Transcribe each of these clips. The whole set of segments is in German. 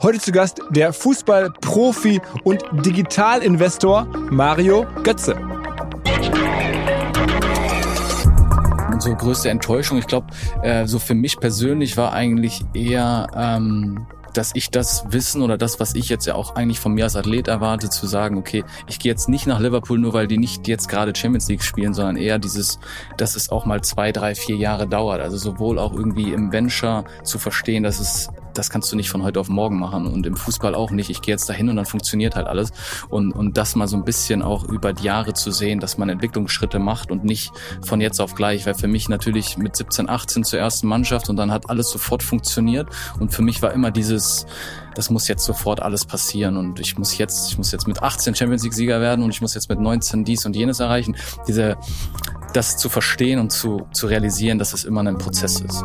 Heute zu Gast der Fußballprofi und Digitalinvestor Mario Götze. Unsere größte Enttäuschung, ich glaube, äh, so für mich persönlich war eigentlich eher ähm, dass ich das Wissen oder das, was ich jetzt ja auch eigentlich von mir als Athlet erwarte, zu sagen, okay, ich gehe jetzt nicht nach Liverpool, nur weil die nicht jetzt gerade Champions League spielen, sondern eher dieses, dass es auch mal zwei, drei, vier Jahre dauert. Also sowohl auch irgendwie im Venture zu verstehen, dass es das kannst du nicht von heute auf morgen machen und im Fußball auch nicht. Ich gehe jetzt dahin und dann funktioniert halt alles und und das mal so ein bisschen auch über die Jahre zu sehen, dass man Entwicklungsschritte macht und nicht von jetzt auf gleich, weil für mich natürlich mit 17, 18 zur ersten Mannschaft und dann hat alles sofort funktioniert und für mich war immer dieses das muss jetzt sofort alles passieren und ich muss jetzt ich muss jetzt mit 18 Champions League Sieger werden und ich muss jetzt mit 19 dies und jenes erreichen. Diese das zu verstehen und zu zu realisieren, dass es immer ein Prozess ist.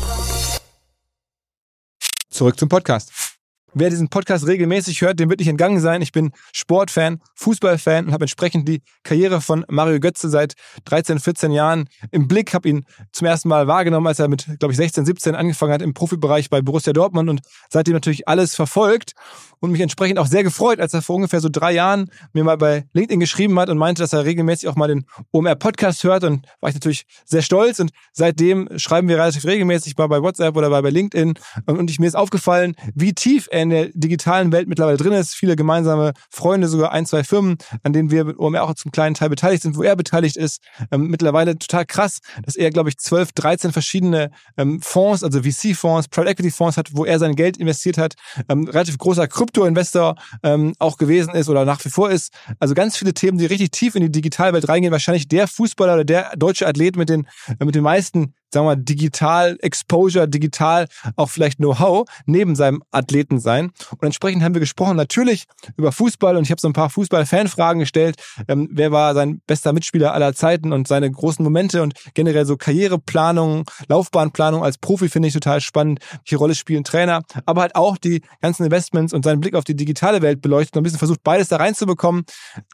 Zurück zum Podcast. Wer diesen Podcast regelmäßig hört, dem wird nicht entgangen sein. Ich bin Sportfan, Fußballfan und habe entsprechend die Karriere von Mario Götze seit 13, 14 Jahren im Blick. Habe ihn zum ersten Mal wahrgenommen, als er mit, glaube ich, 16, 17 angefangen hat im Profibereich bei Borussia Dortmund und seitdem natürlich alles verfolgt und mich entsprechend auch sehr gefreut, als er vor ungefähr so drei Jahren mir mal bei LinkedIn geschrieben hat und meinte, dass er regelmäßig auch mal den OMR-Podcast hört und war ich natürlich sehr stolz und seitdem schreiben wir relativ regelmäßig mal bei WhatsApp oder bei LinkedIn und ich, mir ist aufgefallen, wie tief er in der digitalen Welt mittlerweile drin ist. Viele gemeinsame Freunde, sogar ein, zwei Firmen, an denen wir mit OMR auch zum kleinen Teil beteiligt sind, wo er beteiligt ist. Ähm, mittlerweile total krass, dass er, glaube ich, 12, 13 verschiedene ähm, Fonds, also VC-Fonds, Private Equity-Fonds hat, wo er sein Geld investiert hat. Ähm, relativ großer Krypto-Investor ähm, auch gewesen ist oder nach wie vor ist. Also ganz viele Themen, die richtig tief in die Digitalwelt reingehen. Wahrscheinlich der Fußballer oder der deutsche Athlet mit den, äh, mit den meisten sagen wir digital Exposure, digital auch vielleicht Know-how neben seinem Athleten sein. Und entsprechend haben wir gesprochen natürlich über Fußball und ich habe so ein paar Fußball-Fanfragen gestellt. Ähm, wer war sein bester Mitspieler aller Zeiten und seine großen Momente und generell so Karriereplanung, Laufbahnplanung als Profi finde ich total spannend. Welche Rolle spielen Trainer, aber halt auch die ganzen Investments und seinen Blick auf die digitale Welt beleuchtet und ein bisschen versucht, beides da reinzubekommen.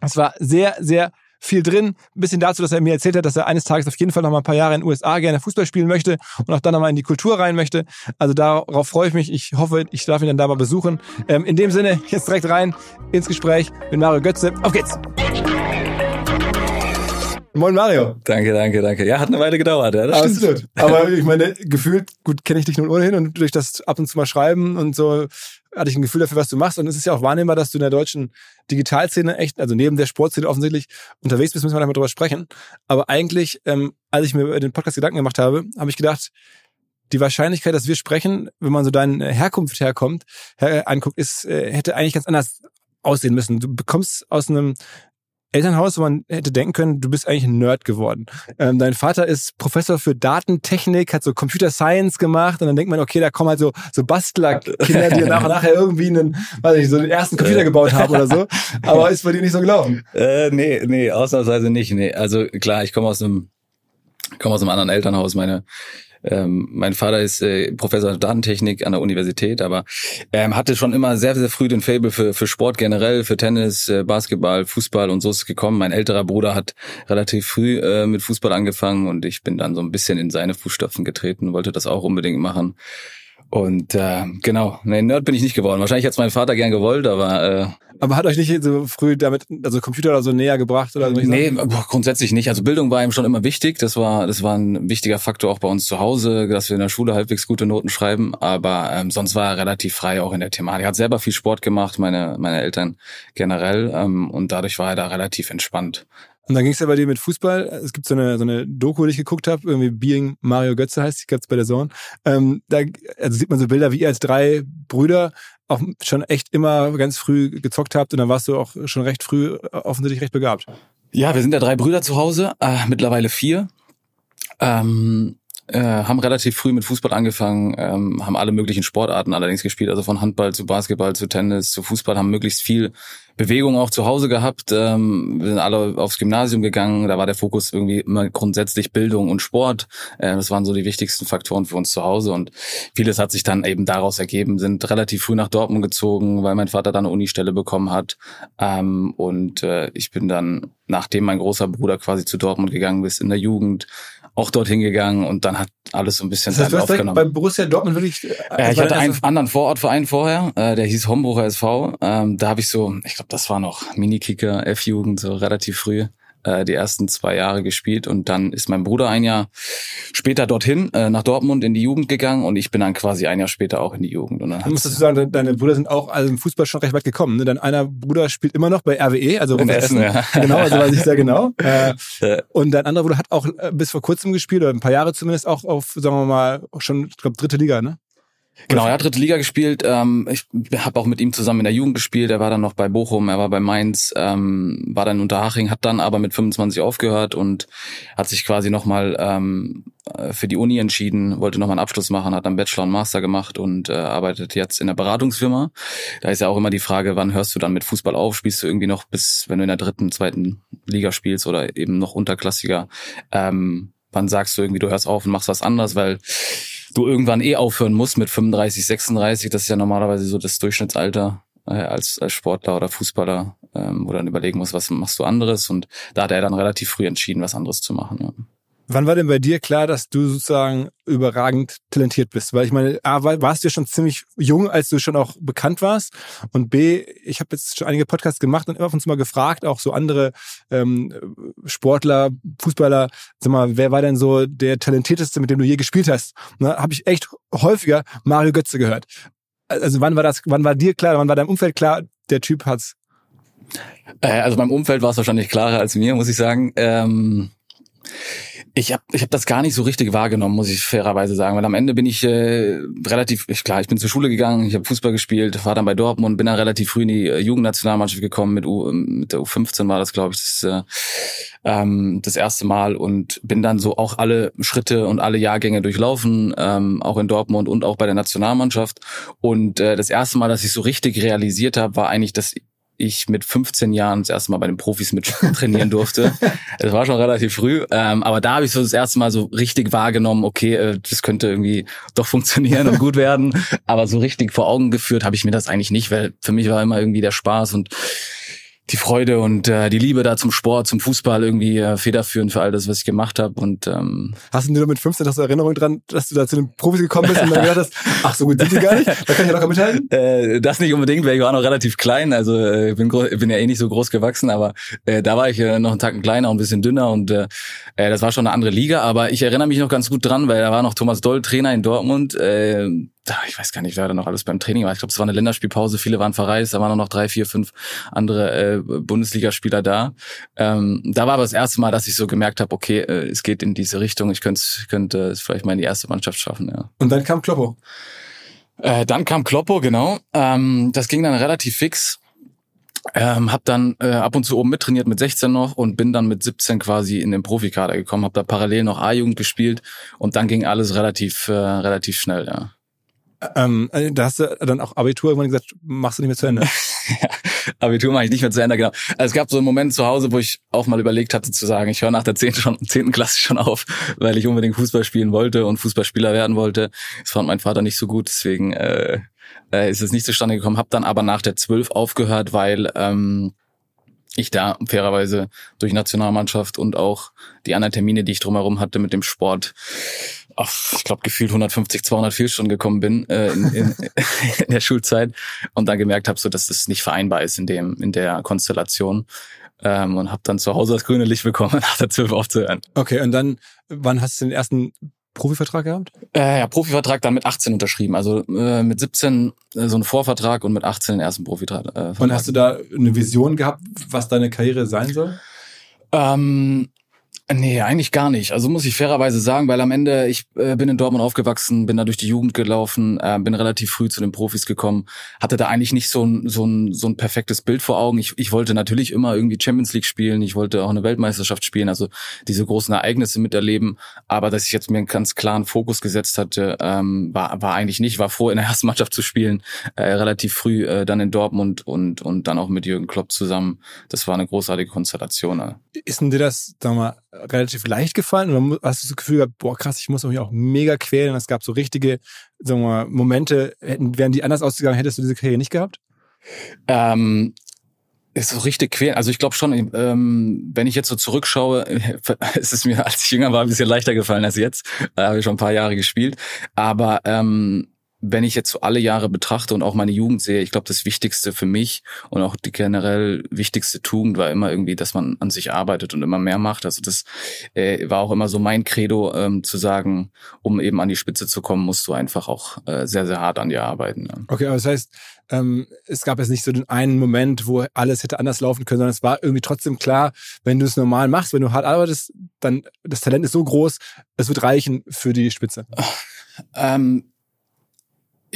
Es war sehr, sehr viel drin. Ein bisschen dazu, dass er mir erzählt hat, dass er eines Tages auf jeden Fall noch mal ein paar Jahre in den USA gerne Fußball spielen möchte und auch dann noch mal in die Kultur rein möchte. Also darauf freue ich mich. Ich hoffe, ich darf ihn dann da mal besuchen. Ähm, in dem Sinne, jetzt direkt rein ins Gespräch mit Mario Götze. Auf geht's! Moin Mario. Danke, danke, danke. Ja, hat eine Weile gedauert. Ja, das Absolut. Aber ich meine, gefühlt, gut, kenne ich dich nun ohnehin und durch das ab und zu mal schreiben und so hatte ich ein Gefühl dafür, was du machst. Und es ist ja auch wahrnehmbar, dass du in der deutschen Digitalszene echt, also neben der Sportszene offensichtlich unterwegs bist, müssen wir mal drüber sprechen. Aber eigentlich, ähm, als ich mir über den Podcast Gedanken gemacht habe, habe ich gedacht, die Wahrscheinlichkeit, dass wir sprechen, wenn man so deine Herkunft herkommt, her, anguckt, ist, äh, hätte eigentlich ganz anders aussehen müssen. Du bekommst aus einem Elternhaus, wo man hätte denken können, du bist eigentlich ein Nerd geworden. Ähm, dein Vater ist Professor für Datentechnik, hat so Computer Science gemacht und dann denkt man, okay, da kommen halt so, so Bastler-Kinder, die nach und nachher irgendwie einen, weiß ich, so den ersten Computer gebaut haben oder so. Aber ist bei dir nicht so gelaufen? Äh, nee, nee, ausnahmsweise nicht. Nee. Also klar, ich komme aus einem, komme aus einem anderen Elternhaus. Meine ähm, mein Vater ist äh, Professor Datentechnik an der Universität, aber ähm, hatte schon immer sehr, sehr früh den Fable für, für Sport generell, für Tennis, äh, Basketball, Fußball und so ist es gekommen. Mein älterer Bruder hat relativ früh äh, mit Fußball angefangen und ich bin dann so ein bisschen in seine Fußstapfen getreten, wollte das auch unbedingt machen. Und äh, genau, nee, Nerd bin ich nicht geworden. Wahrscheinlich es mein Vater gern gewollt, aber äh, aber hat euch nicht so früh damit, also Computer oder so näher gebracht oder so? Nee, grundsätzlich nicht. Also Bildung war ihm schon immer wichtig. Das war, das war ein wichtiger Faktor auch bei uns zu Hause, dass wir in der Schule halbwegs gute Noten schreiben. Aber ähm, sonst war er relativ frei auch in der Thematik. Er hat selber viel Sport gemacht, meine, meine Eltern generell. Ähm, und dadurch war er da relativ entspannt. Und dann ging es ja bei dir mit Fußball. Es gibt so eine, so eine Doku, die ich geguckt habe, irgendwie Being Mario Götze heißt, die gab's bei der Zone. Ähm, da also sieht man so Bilder, wie ihr als drei Brüder auch schon echt immer ganz früh gezockt habt und dann warst du auch schon recht früh äh, offensichtlich recht begabt. Ja, wir sind ja drei Brüder zu Hause, äh, mittlerweile vier. Ähm, äh, haben relativ früh mit Fußball angefangen, ähm, haben alle möglichen Sportarten allerdings gespielt, also von Handball zu Basketball zu Tennis zu Fußball, haben möglichst viel Bewegung auch zu Hause gehabt. Ähm, wir sind alle aufs Gymnasium gegangen, da war der Fokus irgendwie immer grundsätzlich Bildung und Sport. Äh, das waren so die wichtigsten Faktoren für uns zu Hause und vieles hat sich dann eben daraus ergeben, sind relativ früh nach Dortmund gezogen, weil mein Vater da eine Unistelle bekommen hat ähm, und äh, ich bin dann, nachdem mein großer Bruder quasi zu Dortmund gegangen ist in der Jugend, auch dorthin gegangen und dann hat alles so ein bisschen das heißt, aufgenommen. Bei Borussia Dortmund wirklich. Äh, ich hatte einen anderen Vorortverein vorher, äh, der hieß Hombrucher SV. Ähm, da habe ich so, ich glaube, das war noch Mini-Kicker, F-Jugend, so relativ früh äh, die ersten zwei Jahre gespielt und dann ist mein Bruder ein Jahr später dorthin äh, nach Dortmund in die Jugend gegangen und ich bin dann quasi ein Jahr später auch in die Jugend. Und dann du musst dazu sagen, deine Brüder sind auch also im Fußball schon recht weit gekommen. Ne? Dein einer Bruder spielt immer noch bei RWE, also in Essen, Essen. Ja. genau, also weiß ich sehr genau. Äh, und dein anderer Bruder hat auch äh, bis vor kurzem gespielt oder ein paar Jahre zumindest auch auf, sagen wir mal, schon, ich glaube dritte Liga, ne? Genau, er hat dritte Liga gespielt. Ähm, ich habe auch mit ihm zusammen in der Jugend gespielt. Er war dann noch bei Bochum, er war bei Mainz, ähm, war dann unter Haching, hat dann aber mit 25 aufgehört und hat sich quasi nochmal ähm, für die Uni entschieden, wollte nochmal einen Abschluss machen, hat dann Bachelor und Master gemacht und äh, arbeitet jetzt in der Beratungsfirma. Da ist ja auch immer die Frage, wann hörst du dann mit Fußball auf? Spielst du irgendwie noch bis, wenn du in der dritten, zweiten Liga spielst oder eben noch unterklassiger? Ähm, wann sagst du irgendwie, du hörst auf und machst was anderes, weil du irgendwann eh aufhören musst mit 35, 36. Das ist ja normalerweise so das Durchschnittsalter äh, als, als Sportler oder Fußballer, ähm, wo dann überlegen musst, was machst du anderes. Und da hat er dann relativ früh entschieden, was anderes zu machen. Ja. Wann war denn bei dir klar, dass du sozusagen überragend talentiert bist? Weil ich meine, A, warst du ja schon ziemlich jung, als du schon auch bekannt warst. Und B, ich habe jetzt schon einige Podcasts gemacht und immer von uns mal gefragt, auch so andere ähm, Sportler, Fußballer, sag mal, wer war denn so der talentierteste, mit dem du je gespielt hast? Da habe ich echt häufiger Mario Götze gehört. Also wann war das, wann war dir klar, wann war deinem Umfeld klar, der Typ hat's? Äh, also meinem Umfeld war es wahrscheinlich klarer als mir, muss ich sagen. Ähm ich habe ich hab das gar nicht so richtig wahrgenommen, muss ich fairerweise sagen, weil am Ende bin ich äh, relativ, ich, klar, ich bin zur Schule gegangen, ich habe Fußball gespielt, war dann bei Dortmund, bin dann relativ früh in die äh, Jugendnationalmannschaft gekommen, mit, U, mit der U15 war das, glaube ich, das, äh, ähm, das erste Mal und bin dann so auch alle Schritte und alle Jahrgänge durchlaufen, ähm, auch in Dortmund und auch bei der Nationalmannschaft. Und äh, das erste Mal, dass ich so richtig realisiert habe, war eigentlich, dass ich mit 15 Jahren das erste Mal bei den Profis mit trainieren durfte. Das war schon relativ früh, ähm, aber da habe ich so das erste Mal so richtig wahrgenommen, okay, äh, das könnte irgendwie doch funktionieren und gut werden. Aber so richtig vor Augen geführt habe ich mir das eigentlich nicht, weil für mich war immer irgendwie der Spaß und die Freude und äh, die Liebe da zum Sport, zum Fußball irgendwie äh, federführend für all das, was ich gemacht habe. Und ähm, hast du nur mit 15 hast du Erinnerung dran, dass du da zu den Profis gekommen bist und dann gedacht hast, ach so gut sind die gar nicht, da kann ich ja locker mithalten? Äh, das nicht unbedingt, weil ich war noch relativ klein, also äh, bin bin ja eh nicht so groß gewachsen, aber äh, da war ich äh, noch einen Tacken kleiner und ein bisschen dünner und äh, äh, das war schon eine andere Liga. Aber ich erinnere mich noch ganz gut dran, weil da war noch Thomas Doll Trainer in Dortmund. Äh, ich weiß gar nicht, wer da noch alles beim Training war. Ich glaube, es war eine Länderspielpause, viele waren verreist, da waren noch drei, vier, fünf andere äh, Bundesligaspieler da. Ähm, da war aber das erste Mal, dass ich so gemerkt habe, okay, äh, es geht in diese Richtung, ich könnte, könnte es vielleicht mal in die erste Mannschaft schaffen. Ja. Und dann kam Kloppo. Äh, dann kam Kloppo, genau. Ähm, das ging dann relativ fix. Ähm, hab dann äh, ab und zu oben mittrainiert mit 16 noch und bin dann mit 17 quasi in den Profikader gekommen, hab da parallel noch A-Jugend gespielt und dann ging alles relativ äh, relativ schnell, ja. Ähm, äh, da hast du dann auch Abitur irgendwann gesagt, machst du nicht mehr zu Ende. Abitur mache ich nicht mehr zu Ende, genau. Also es gab so einen Moment zu Hause, wo ich auch mal überlegt hatte zu sagen, ich höre nach der 10. Schon, 10. Klasse schon auf, weil ich unbedingt Fußball spielen wollte und Fußballspieler werden wollte. Das fand mein Vater nicht so gut, deswegen äh, äh, ist es nicht zustande gekommen. Hab dann aber nach der 12 aufgehört, weil ähm, ich da fairerweise durch Nationalmannschaft und auch die anderen Termine, die ich drumherum hatte mit dem Sport, auf, ich glaube, gefühlt 150, 200 Fehlstunden gekommen bin äh, in, in, in der Schulzeit und dann gemerkt habe, so, dass das nicht vereinbar ist in dem in der Konstellation ähm, und habe dann zu Hause das grüne Licht bekommen, nach der 12 aufzuhören. Okay, und dann, wann hast du den ersten Profivertrag gehabt? Äh, ja, Profivertrag dann mit 18 unterschrieben. Also äh, mit 17 äh, so ein Vorvertrag und mit 18 den ersten Profivertrag. Äh, und hast du da eine Vision gehabt, was deine Karriere sein soll? Ähm, Nee, eigentlich gar nicht. Also muss ich fairerweise sagen, weil am Ende, ich äh, bin in Dortmund aufgewachsen, bin da durch die Jugend gelaufen, äh, bin relativ früh zu den Profis gekommen, hatte da eigentlich nicht so ein, so ein, so ein perfektes Bild vor Augen. Ich, ich wollte natürlich immer irgendwie Champions League spielen, ich wollte auch eine Weltmeisterschaft spielen, also diese großen Ereignisse miterleben. Aber dass ich jetzt mir einen ganz klaren Fokus gesetzt hatte, ähm, war, war eigentlich nicht. War froh, in der ersten Mannschaft zu spielen, äh, relativ früh äh, dann in Dortmund und, und dann auch mit Jürgen Klopp zusammen. Das war eine großartige Konstellation. Ist denn dir das, sag mal, relativ leicht gefallen? Oder hast du das Gefühl gehabt, boah, krass, ich muss mich auch mega quälen. Es gab so richtige, sagen wir mal, Momente, hätten, wären die anders ausgegangen, hättest du diese Karriere nicht gehabt? Ähm, ist so richtig quälen. Also ich glaube schon, ähm, wenn ich jetzt so zurückschaue, ist es mir, als ich jünger war, ein bisschen leichter gefallen als jetzt. Da habe ich schon ein paar Jahre gespielt. Aber ähm, wenn ich jetzt so alle Jahre betrachte und auch meine Jugend sehe, ich glaube, das Wichtigste für mich und auch die generell wichtigste Tugend war immer irgendwie, dass man an sich arbeitet und immer mehr macht. Also das äh, war auch immer so mein Credo, ähm, zu sagen, um eben an die Spitze zu kommen, musst du einfach auch äh, sehr, sehr hart an dir arbeiten. Ja. Okay, aber das heißt, ähm, es gab jetzt nicht so den einen Moment, wo alles hätte anders laufen können, sondern es war irgendwie trotzdem klar, wenn du es normal machst, wenn du hart arbeitest, dann das Talent ist so groß, es wird reichen für die Spitze. Ähm,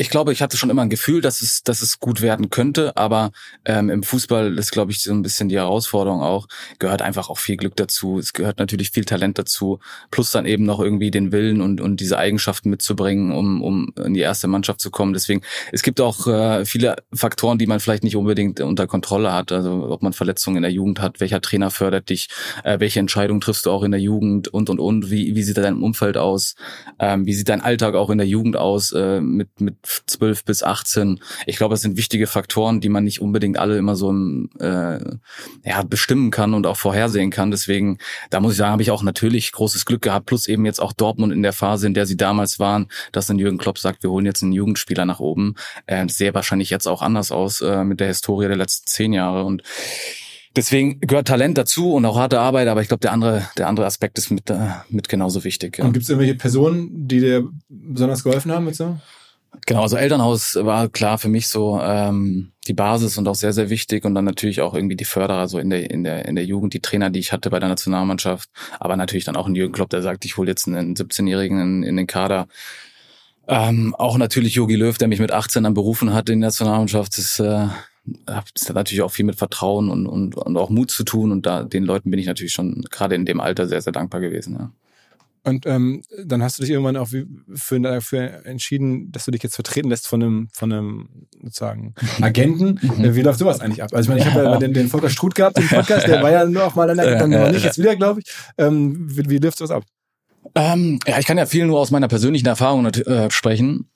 ich glaube, ich hatte schon immer ein Gefühl, dass es, dass es gut werden könnte, aber ähm, im Fußball ist, glaube ich, so ein bisschen die Herausforderung auch, gehört einfach auch viel Glück dazu. Es gehört natürlich viel Talent dazu, plus dann eben noch irgendwie den Willen und, und diese Eigenschaften mitzubringen, um, um in die erste Mannschaft zu kommen. Deswegen, es gibt auch äh, viele Faktoren, die man vielleicht nicht unbedingt unter Kontrolle hat. Also ob man Verletzungen in der Jugend hat, welcher Trainer fördert dich, äh, welche Entscheidung triffst du auch in der Jugend und und und, wie, wie sieht dein Umfeld aus, ähm, wie sieht dein Alltag auch in der Jugend aus, äh, mit, mit 12 bis 18. Ich glaube, es sind wichtige Faktoren, die man nicht unbedingt alle immer so äh, ja, bestimmen kann und auch vorhersehen kann. Deswegen, da muss ich sagen, habe ich auch natürlich großes Glück gehabt, plus eben jetzt auch Dortmund in der Phase, in der sie damals waren, dass dann Jürgen Klopp sagt, wir holen jetzt einen Jugendspieler nach oben. Äh, sehr wahrscheinlich jetzt auch anders aus äh, mit der Historie der letzten zehn Jahre. Und Deswegen gehört Talent dazu und auch harte Arbeit, aber ich glaube, der andere, der andere Aspekt ist mit, äh, mit genauso wichtig. Ja. Und gibt es irgendwelche Personen, die dir besonders geholfen haben mit so? Genau, also Elternhaus war klar für mich so ähm, die Basis und auch sehr, sehr wichtig und dann natürlich auch irgendwie die Förderer so in der, in der, in der Jugend, die Trainer, die ich hatte bei der Nationalmannschaft, aber natürlich dann auch ein Jürgen Klopp, der sagt, ich hole jetzt einen 17-Jährigen in, in den Kader. Ähm, auch natürlich Jogi Löw, der mich mit 18 dann berufen hat in der Nationalmannschaft, das, äh, das hat natürlich auch viel mit Vertrauen und, und, und auch Mut zu tun und da den Leuten bin ich natürlich schon gerade in dem Alter sehr, sehr dankbar gewesen. Ja. Und ähm, dann hast du dich irgendwann auch für, dafür entschieden, dass du dich jetzt vertreten lässt von einem, von einem sozusagen Agenten. Mhm. Äh, wie läuft sowas eigentlich ab? Also ich meine, ich habe ja den, den Volker Struth gehabt, den Podcast, der war ja nur auch mal dann, dann noch nicht, jetzt wieder, glaube ich. Ähm, wie, wie läuft sowas ab? Ähm, ja, ich kann ja viel nur aus meiner persönlichen Erfahrung äh, sprechen.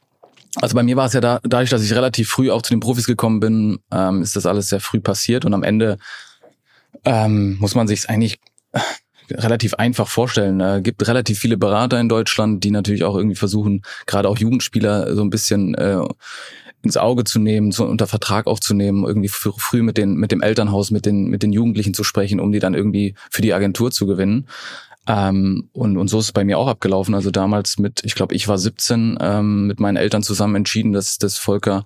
Also bei mir war es ja da, dadurch, dass ich relativ früh auch zu den Profis gekommen bin, ähm, ist das alles sehr früh passiert und am Ende ähm, muss man sich eigentlich relativ einfach vorstellen. Es gibt relativ viele Berater in Deutschland, die natürlich auch irgendwie versuchen, gerade auch Jugendspieler so ein bisschen äh, ins Auge zu nehmen, so unter Vertrag aufzunehmen, irgendwie früh mit den mit dem Elternhaus, mit den mit den Jugendlichen zu sprechen, um die dann irgendwie für die Agentur zu gewinnen. Ähm, und, und so ist es bei mir auch abgelaufen. Also damals mit, ich glaube, ich war 17, ähm, mit meinen Eltern zusammen entschieden, dass, dass Volker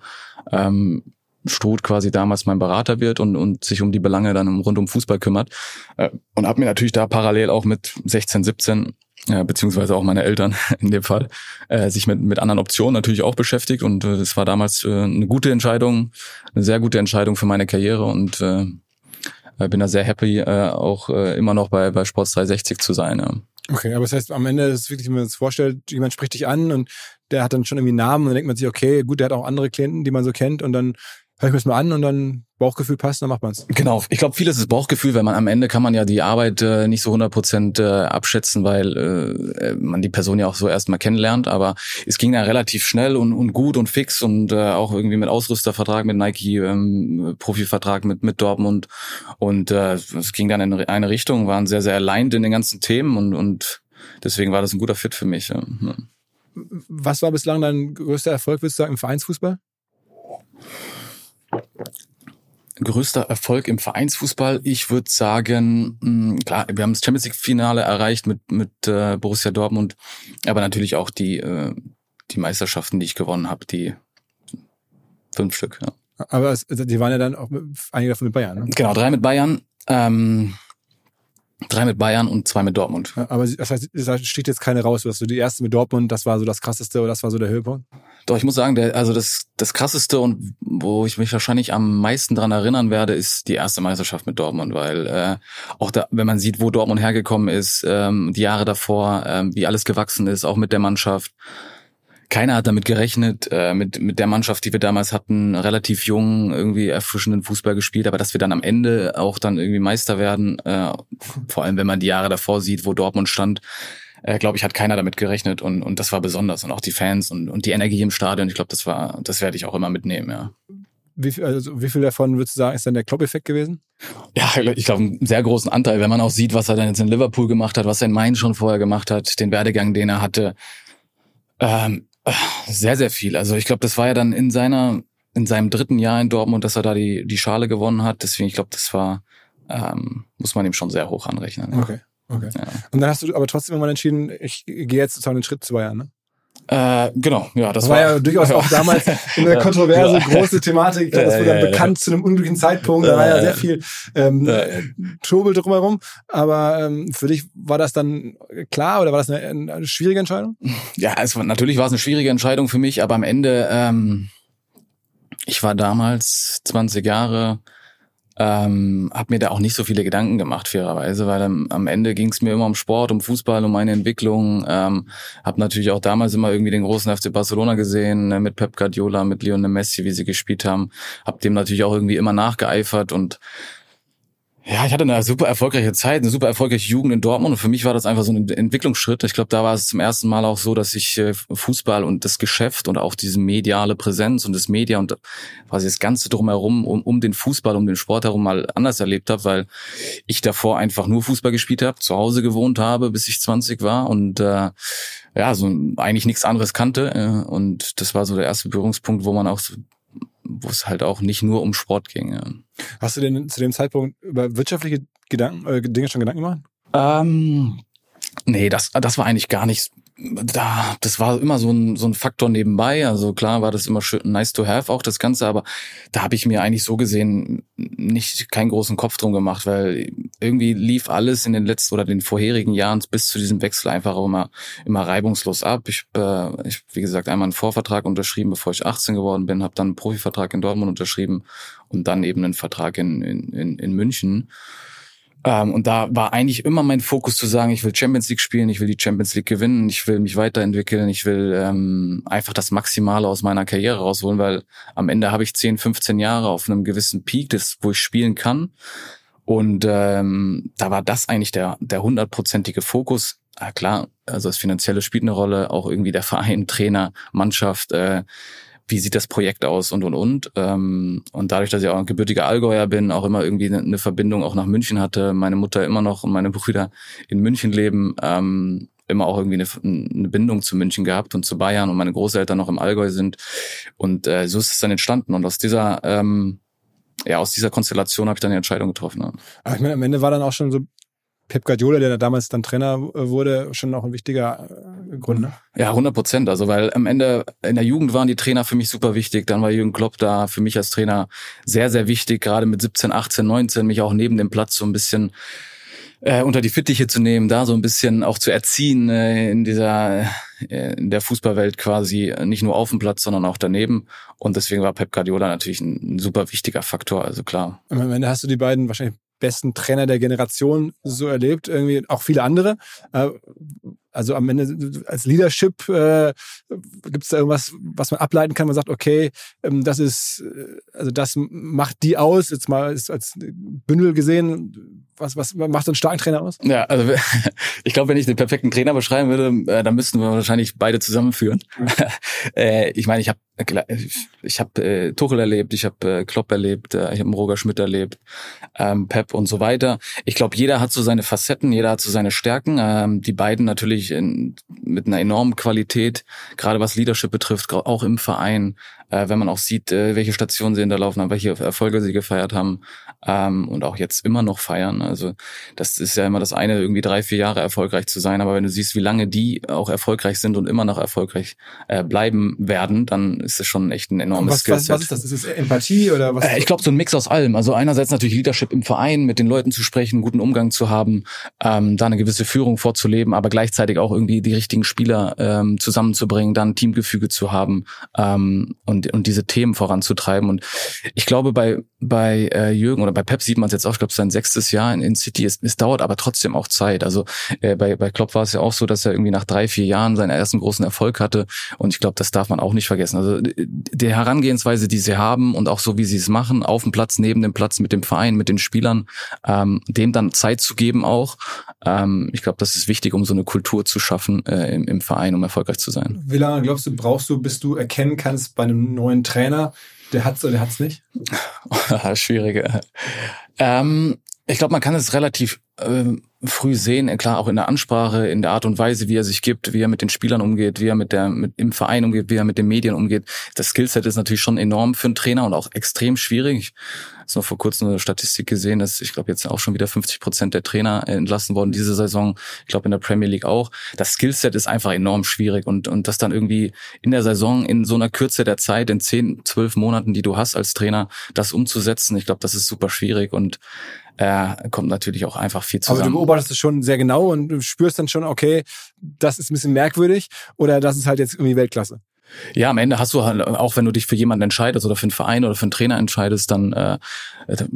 ähm, Struth quasi damals mein Berater wird und, und sich um die Belange dann rund um Fußball kümmert. Äh, und habe mir natürlich da parallel auch mit 16, 17 ja, beziehungsweise auch meine Eltern in dem Fall, äh, sich mit, mit anderen Optionen natürlich auch beschäftigt. Und äh, es war damals äh, eine gute Entscheidung, eine sehr gute Entscheidung für meine Karriere und äh, bin da sehr happy, äh, auch äh, immer noch bei, bei Sports 360 zu sein. Ja. Okay, aber das heißt, am Ende ist wirklich, wenn man sich vorstellt, jemand spricht dich an und der hat dann schon irgendwie einen Namen und dann denkt man sich, okay, gut, der hat auch andere Klienten, die man so kennt und dann höre ich mir das mal an und dann Bauchgefühl passt, dann macht man's. Genau, ich glaube, vieles ist Bauchgefühl, weil man am Ende kann man ja die Arbeit äh, nicht so 100 Prozent äh, abschätzen, weil äh, man die Person ja auch so erstmal kennenlernt. Aber es ging dann relativ schnell und, und gut und fix und äh, auch irgendwie mit Ausrüstervertrag mit Nike, ähm, Profivertrag mit mit Dortmund und äh, es ging dann in eine Richtung, waren sehr sehr aligned in den ganzen Themen und und deswegen war das ein guter Fit für mich. Ja. Was war bislang dein größter Erfolg, würdest du sagen, im Vereinsfußball? Größter Erfolg im Vereinsfußball? Ich würde sagen, hm, klar, wir haben das Champions League Finale erreicht mit mit äh, Borussia Dortmund, aber natürlich auch die äh, die Meisterschaften, die ich gewonnen habe, die fünf Stück. Ja. Aber es, die waren ja dann auch mit, einige davon mit Bayern. Ne? Genau, drei mit Bayern. Ähm, Drei mit Bayern und zwei mit Dortmund. aber das heißt, da steht jetzt keine raus, dass du die erste mit Dortmund, das war so das krasseste oder das war so der Höhepunkt? Doch, ich muss sagen, der, also das, das krasseste und wo ich mich wahrscheinlich am meisten dran erinnern werde, ist die erste Meisterschaft mit Dortmund, weil äh, auch da, wenn man sieht, wo Dortmund hergekommen ist, ähm, die Jahre davor, ähm, wie alles gewachsen ist, auch mit der Mannschaft, keiner hat damit gerechnet, äh, mit, mit der Mannschaft, die wir damals hatten, relativ jung, irgendwie erfrischenden Fußball gespielt, aber dass wir dann am Ende auch dann irgendwie Meister werden, äh, vor allem wenn man die Jahre davor sieht, wo Dortmund stand, äh, glaube ich, hat keiner damit gerechnet und, und das war besonders und auch die Fans und, und die Energie im Stadion, ich glaube, das war, das werde ich auch immer mitnehmen, ja. Wie viel, also wie viel davon würdest du sagen, ist dann der Klopp-Effekt gewesen? Ja, ich glaube, einen sehr großen Anteil, wenn man auch sieht, was er dann jetzt in Liverpool gemacht hat, was er in Mainz schon vorher gemacht hat, den Werdegang, den er hatte. Ähm, sehr, sehr viel. Also ich glaube, das war ja dann in seiner, in seinem dritten Jahr in Dortmund, dass er da die, die Schale gewonnen hat. Deswegen, ich glaube, das war, ähm, muss man ihm schon sehr hoch anrechnen. Okay. Okay. Ja. Und dann hast du aber trotzdem irgendwann entschieden, ich gehe jetzt sozusagen den Schritt zu Bayern, ne? Äh, genau, ja, das, das war, war, ja durchaus auch damals eine kontroverse, ja. große Thematik. Ich glaube, das wurde dann bekannt zu einem unglücklichen Zeitpunkt. Da war ja sehr viel ähm, Trubel drumherum. Aber ähm, für dich war das dann klar oder war das eine, eine schwierige Entscheidung? Ja, es war, natürlich war es eine schwierige Entscheidung für mich, aber am Ende, ähm, ich war damals 20 Jahre, ähm, habe mir da auch nicht so viele Gedanken gemacht, fairerweise, weil am, am Ende ging es mir immer um Sport, um Fußball, um meine Entwicklung. Ähm, habe natürlich auch damals immer irgendwie den großen FC Barcelona gesehen, ne, mit Pep Guardiola, mit Lionel Messi, wie sie gespielt haben. Hab dem natürlich auch irgendwie immer nachgeeifert und ja, ich hatte eine super erfolgreiche Zeit, eine super erfolgreiche Jugend in Dortmund und für mich war das einfach so ein Entwicklungsschritt. Ich glaube, da war es zum ersten Mal auch so, dass ich äh, Fußball und das Geschäft und auch diese mediale Präsenz und das Media und quasi das Ganze drumherum um, um den Fußball, um den Sport herum mal anders erlebt habe, weil ich davor einfach nur Fußball gespielt habe, zu Hause gewohnt habe, bis ich 20 war und äh, ja, so eigentlich nichts anderes kannte äh, und das war so der erste Berührungspunkt, wo man auch so wo es halt auch nicht nur um Sport ging. Ja. Hast du denn zu dem Zeitpunkt über wirtschaftliche Gedanken, äh, Dinge schon Gedanken gemacht? Ähm, nee, das, das war eigentlich gar nicht da, das war immer so ein, so ein Faktor nebenbei. Also klar war das immer schön, nice to have auch das Ganze, aber da habe ich mir eigentlich so gesehen nicht keinen großen Kopf drum gemacht, weil irgendwie lief alles in den letzten oder den vorherigen Jahren bis zu diesem Wechsel einfach immer, immer reibungslos ab. Ich, äh, ich wie gesagt, einmal einen Vorvertrag unterschrieben, bevor ich 18 geworden bin, habe dann einen Profivertrag in Dortmund unterschrieben und dann eben einen Vertrag in, in, in München. Ähm, und da war eigentlich immer mein Fokus zu sagen, ich will Champions League spielen, ich will die Champions League gewinnen, ich will mich weiterentwickeln, ich will ähm, einfach das Maximale aus meiner Karriere rausholen, weil am Ende habe ich 10, 15 Jahre auf einem gewissen Peak, das, wo ich spielen kann. Und ähm, da war das eigentlich der der hundertprozentige Fokus. Ja, klar, also das Finanzielle spielt eine Rolle, auch irgendwie der Verein, Trainer, Mannschaft. Äh, wie sieht das Projekt aus und und und. Ähm, und dadurch, dass ich auch ein gebürtiger Allgäuer bin, auch immer irgendwie eine, Verbindung auch nach München hatte, meine Mutter immer noch und meine Brüder in München leben, ähm, immer auch irgendwie eine, eine Bindung zu München gehabt und zu Bayern und meine Großeltern noch im Allgäu sind. Und äh, so ist es dann entstanden. Und aus dieser ähm, ja, aus dieser Konstellation habe ich dann die Entscheidung getroffen. Ja. Aber ich meine, am Ende war dann auch schon so Pep Guardiola, der damals dann Trainer äh, wurde, schon auch ein wichtiger äh, Grund. Ne? Ja, 100 Prozent. Also weil am Ende in der Jugend waren die Trainer für mich super wichtig. Dann war Jürgen Klopp da für mich als Trainer sehr, sehr wichtig. Gerade mit 17, 18, 19 mich auch neben dem Platz so ein bisschen äh, unter die Fittiche zu nehmen, da so ein bisschen auch zu erziehen äh, in dieser äh, in der Fußballwelt quasi nicht nur auf dem Platz, sondern auch daneben. Und deswegen war Pep Guardiola natürlich ein, ein super wichtiger Faktor. Also klar. Am Ende hast du die beiden wahrscheinlich besten Trainer der Generation so erlebt, irgendwie auch viele andere. Also am Ende als Leadership äh, gibt es da irgendwas, was man ableiten kann. Man sagt, okay, ähm, das ist, äh, also das macht die aus. Jetzt mal ist als Bündel gesehen. Was, was macht so einen starken Trainer aus? Ja, also ich glaube, wenn ich den perfekten Trainer beschreiben würde, äh, dann müssten wir wahrscheinlich beide zusammenführen. Mhm. äh, ich meine, ich habe ich habe äh, Tuchel erlebt, ich habe äh, Klopp erlebt, äh, ich habe Roger Schmidt erlebt, ähm, Pep und so weiter. Ich glaube, jeder hat so seine Facetten, jeder hat so seine Stärken. Ähm, die beiden natürlich in, mit einer enormen Qualität, gerade was Leadership betrifft, auch im Verein, äh, wenn man auch sieht, äh, welche Stationen sie hinterlaufen haben, welche Erfolge sie gefeiert haben ähm, und auch jetzt immer noch feiern. Also das ist ja immer das eine, irgendwie drei, vier Jahre erfolgreich zu sein, aber wenn du siehst, wie lange die auch erfolgreich sind und immer noch erfolgreich äh, bleiben werden, dann ist es schon echt ein enormes was, Skillset. Was, was ist das? Ist es Empathie oder was? Äh, ich glaube, so ein Mix aus allem. Also einerseits natürlich Leadership im Verein, mit den Leuten zu sprechen, guten Umgang zu haben, ähm, da eine gewisse Führung vorzuleben, aber gleichzeitig auch irgendwie die richtigen Spieler ähm, zusammenzubringen, dann Teamgefüge zu haben ähm, und und, und diese Themen voranzutreiben. Und ich glaube, bei, bei äh, Jürgen oder bei Pep sieht man es jetzt auch, ich glaube, sein sechstes Jahr in, in City. Es, es dauert aber trotzdem auch Zeit. Also äh, bei, bei Klopp war es ja auch so, dass er irgendwie nach drei, vier Jahren seinen ersten großen Erfolg hatte. Und ich glaube, das darf man auch nicht vergessen. Also die Herangehensweise, die sie haben und auch so, wie sie es machen, auf dem Platz, neben dem Platz, mit dem Verein, mit den Spielern, ähm, dem dann Zeit zu geben auch. Ähm, ich glaube, das ist wichtig, um so eine Kultur zu schaffen äh, im, im Verein, um erfolgreich zu sein. Wie lange glaubst du, brauchst du, bis du erkennen kannst bei einem neuen Trainer, der hat's oder der hat's nicht? Schwierige. Ähm, ich glaube, man kann es relativ ähm, früh sehen, klar auch in der Ansprache, in der Art und Weise, wie er sich gibt, wie er mit den Spielern umgeht, wie er mit der mit im Verein umgeht, wie er mit den Medien umgeht. Das Skillset ist natürlich schon enorm für einen Trainer und auch extrem schwierig. Ich habe noch vor kurzem eine Statistik gesehen, dass ich glaube jetzt auch schon wieder 50 Prozent der Trainer entlassen worden diese Saison. Ich glaube in der Premier League auch. Das Skillset ist einfach enorm schwierig und und das dann irgendwie in der Saison in so einer Kürze der Zeit in zehn, zwölf Monaten, die du hast als Trainer, das umzusetzen. Ich glaube, das ist super schwierig und äh, kommt natürlich auch einfach viel zusammen. Aber du beobachtest es schon sehr genau und du spürst dann schon, okay, das ist ein bisschen merkwürdig oder das ist halt jetzt irgendwie Weltklasse. Ja, am Ende hast du halt, auch wenn du dich für jemanden entscheidest oder für einen Verein oder für einen Trainer entscheidest, dann äh,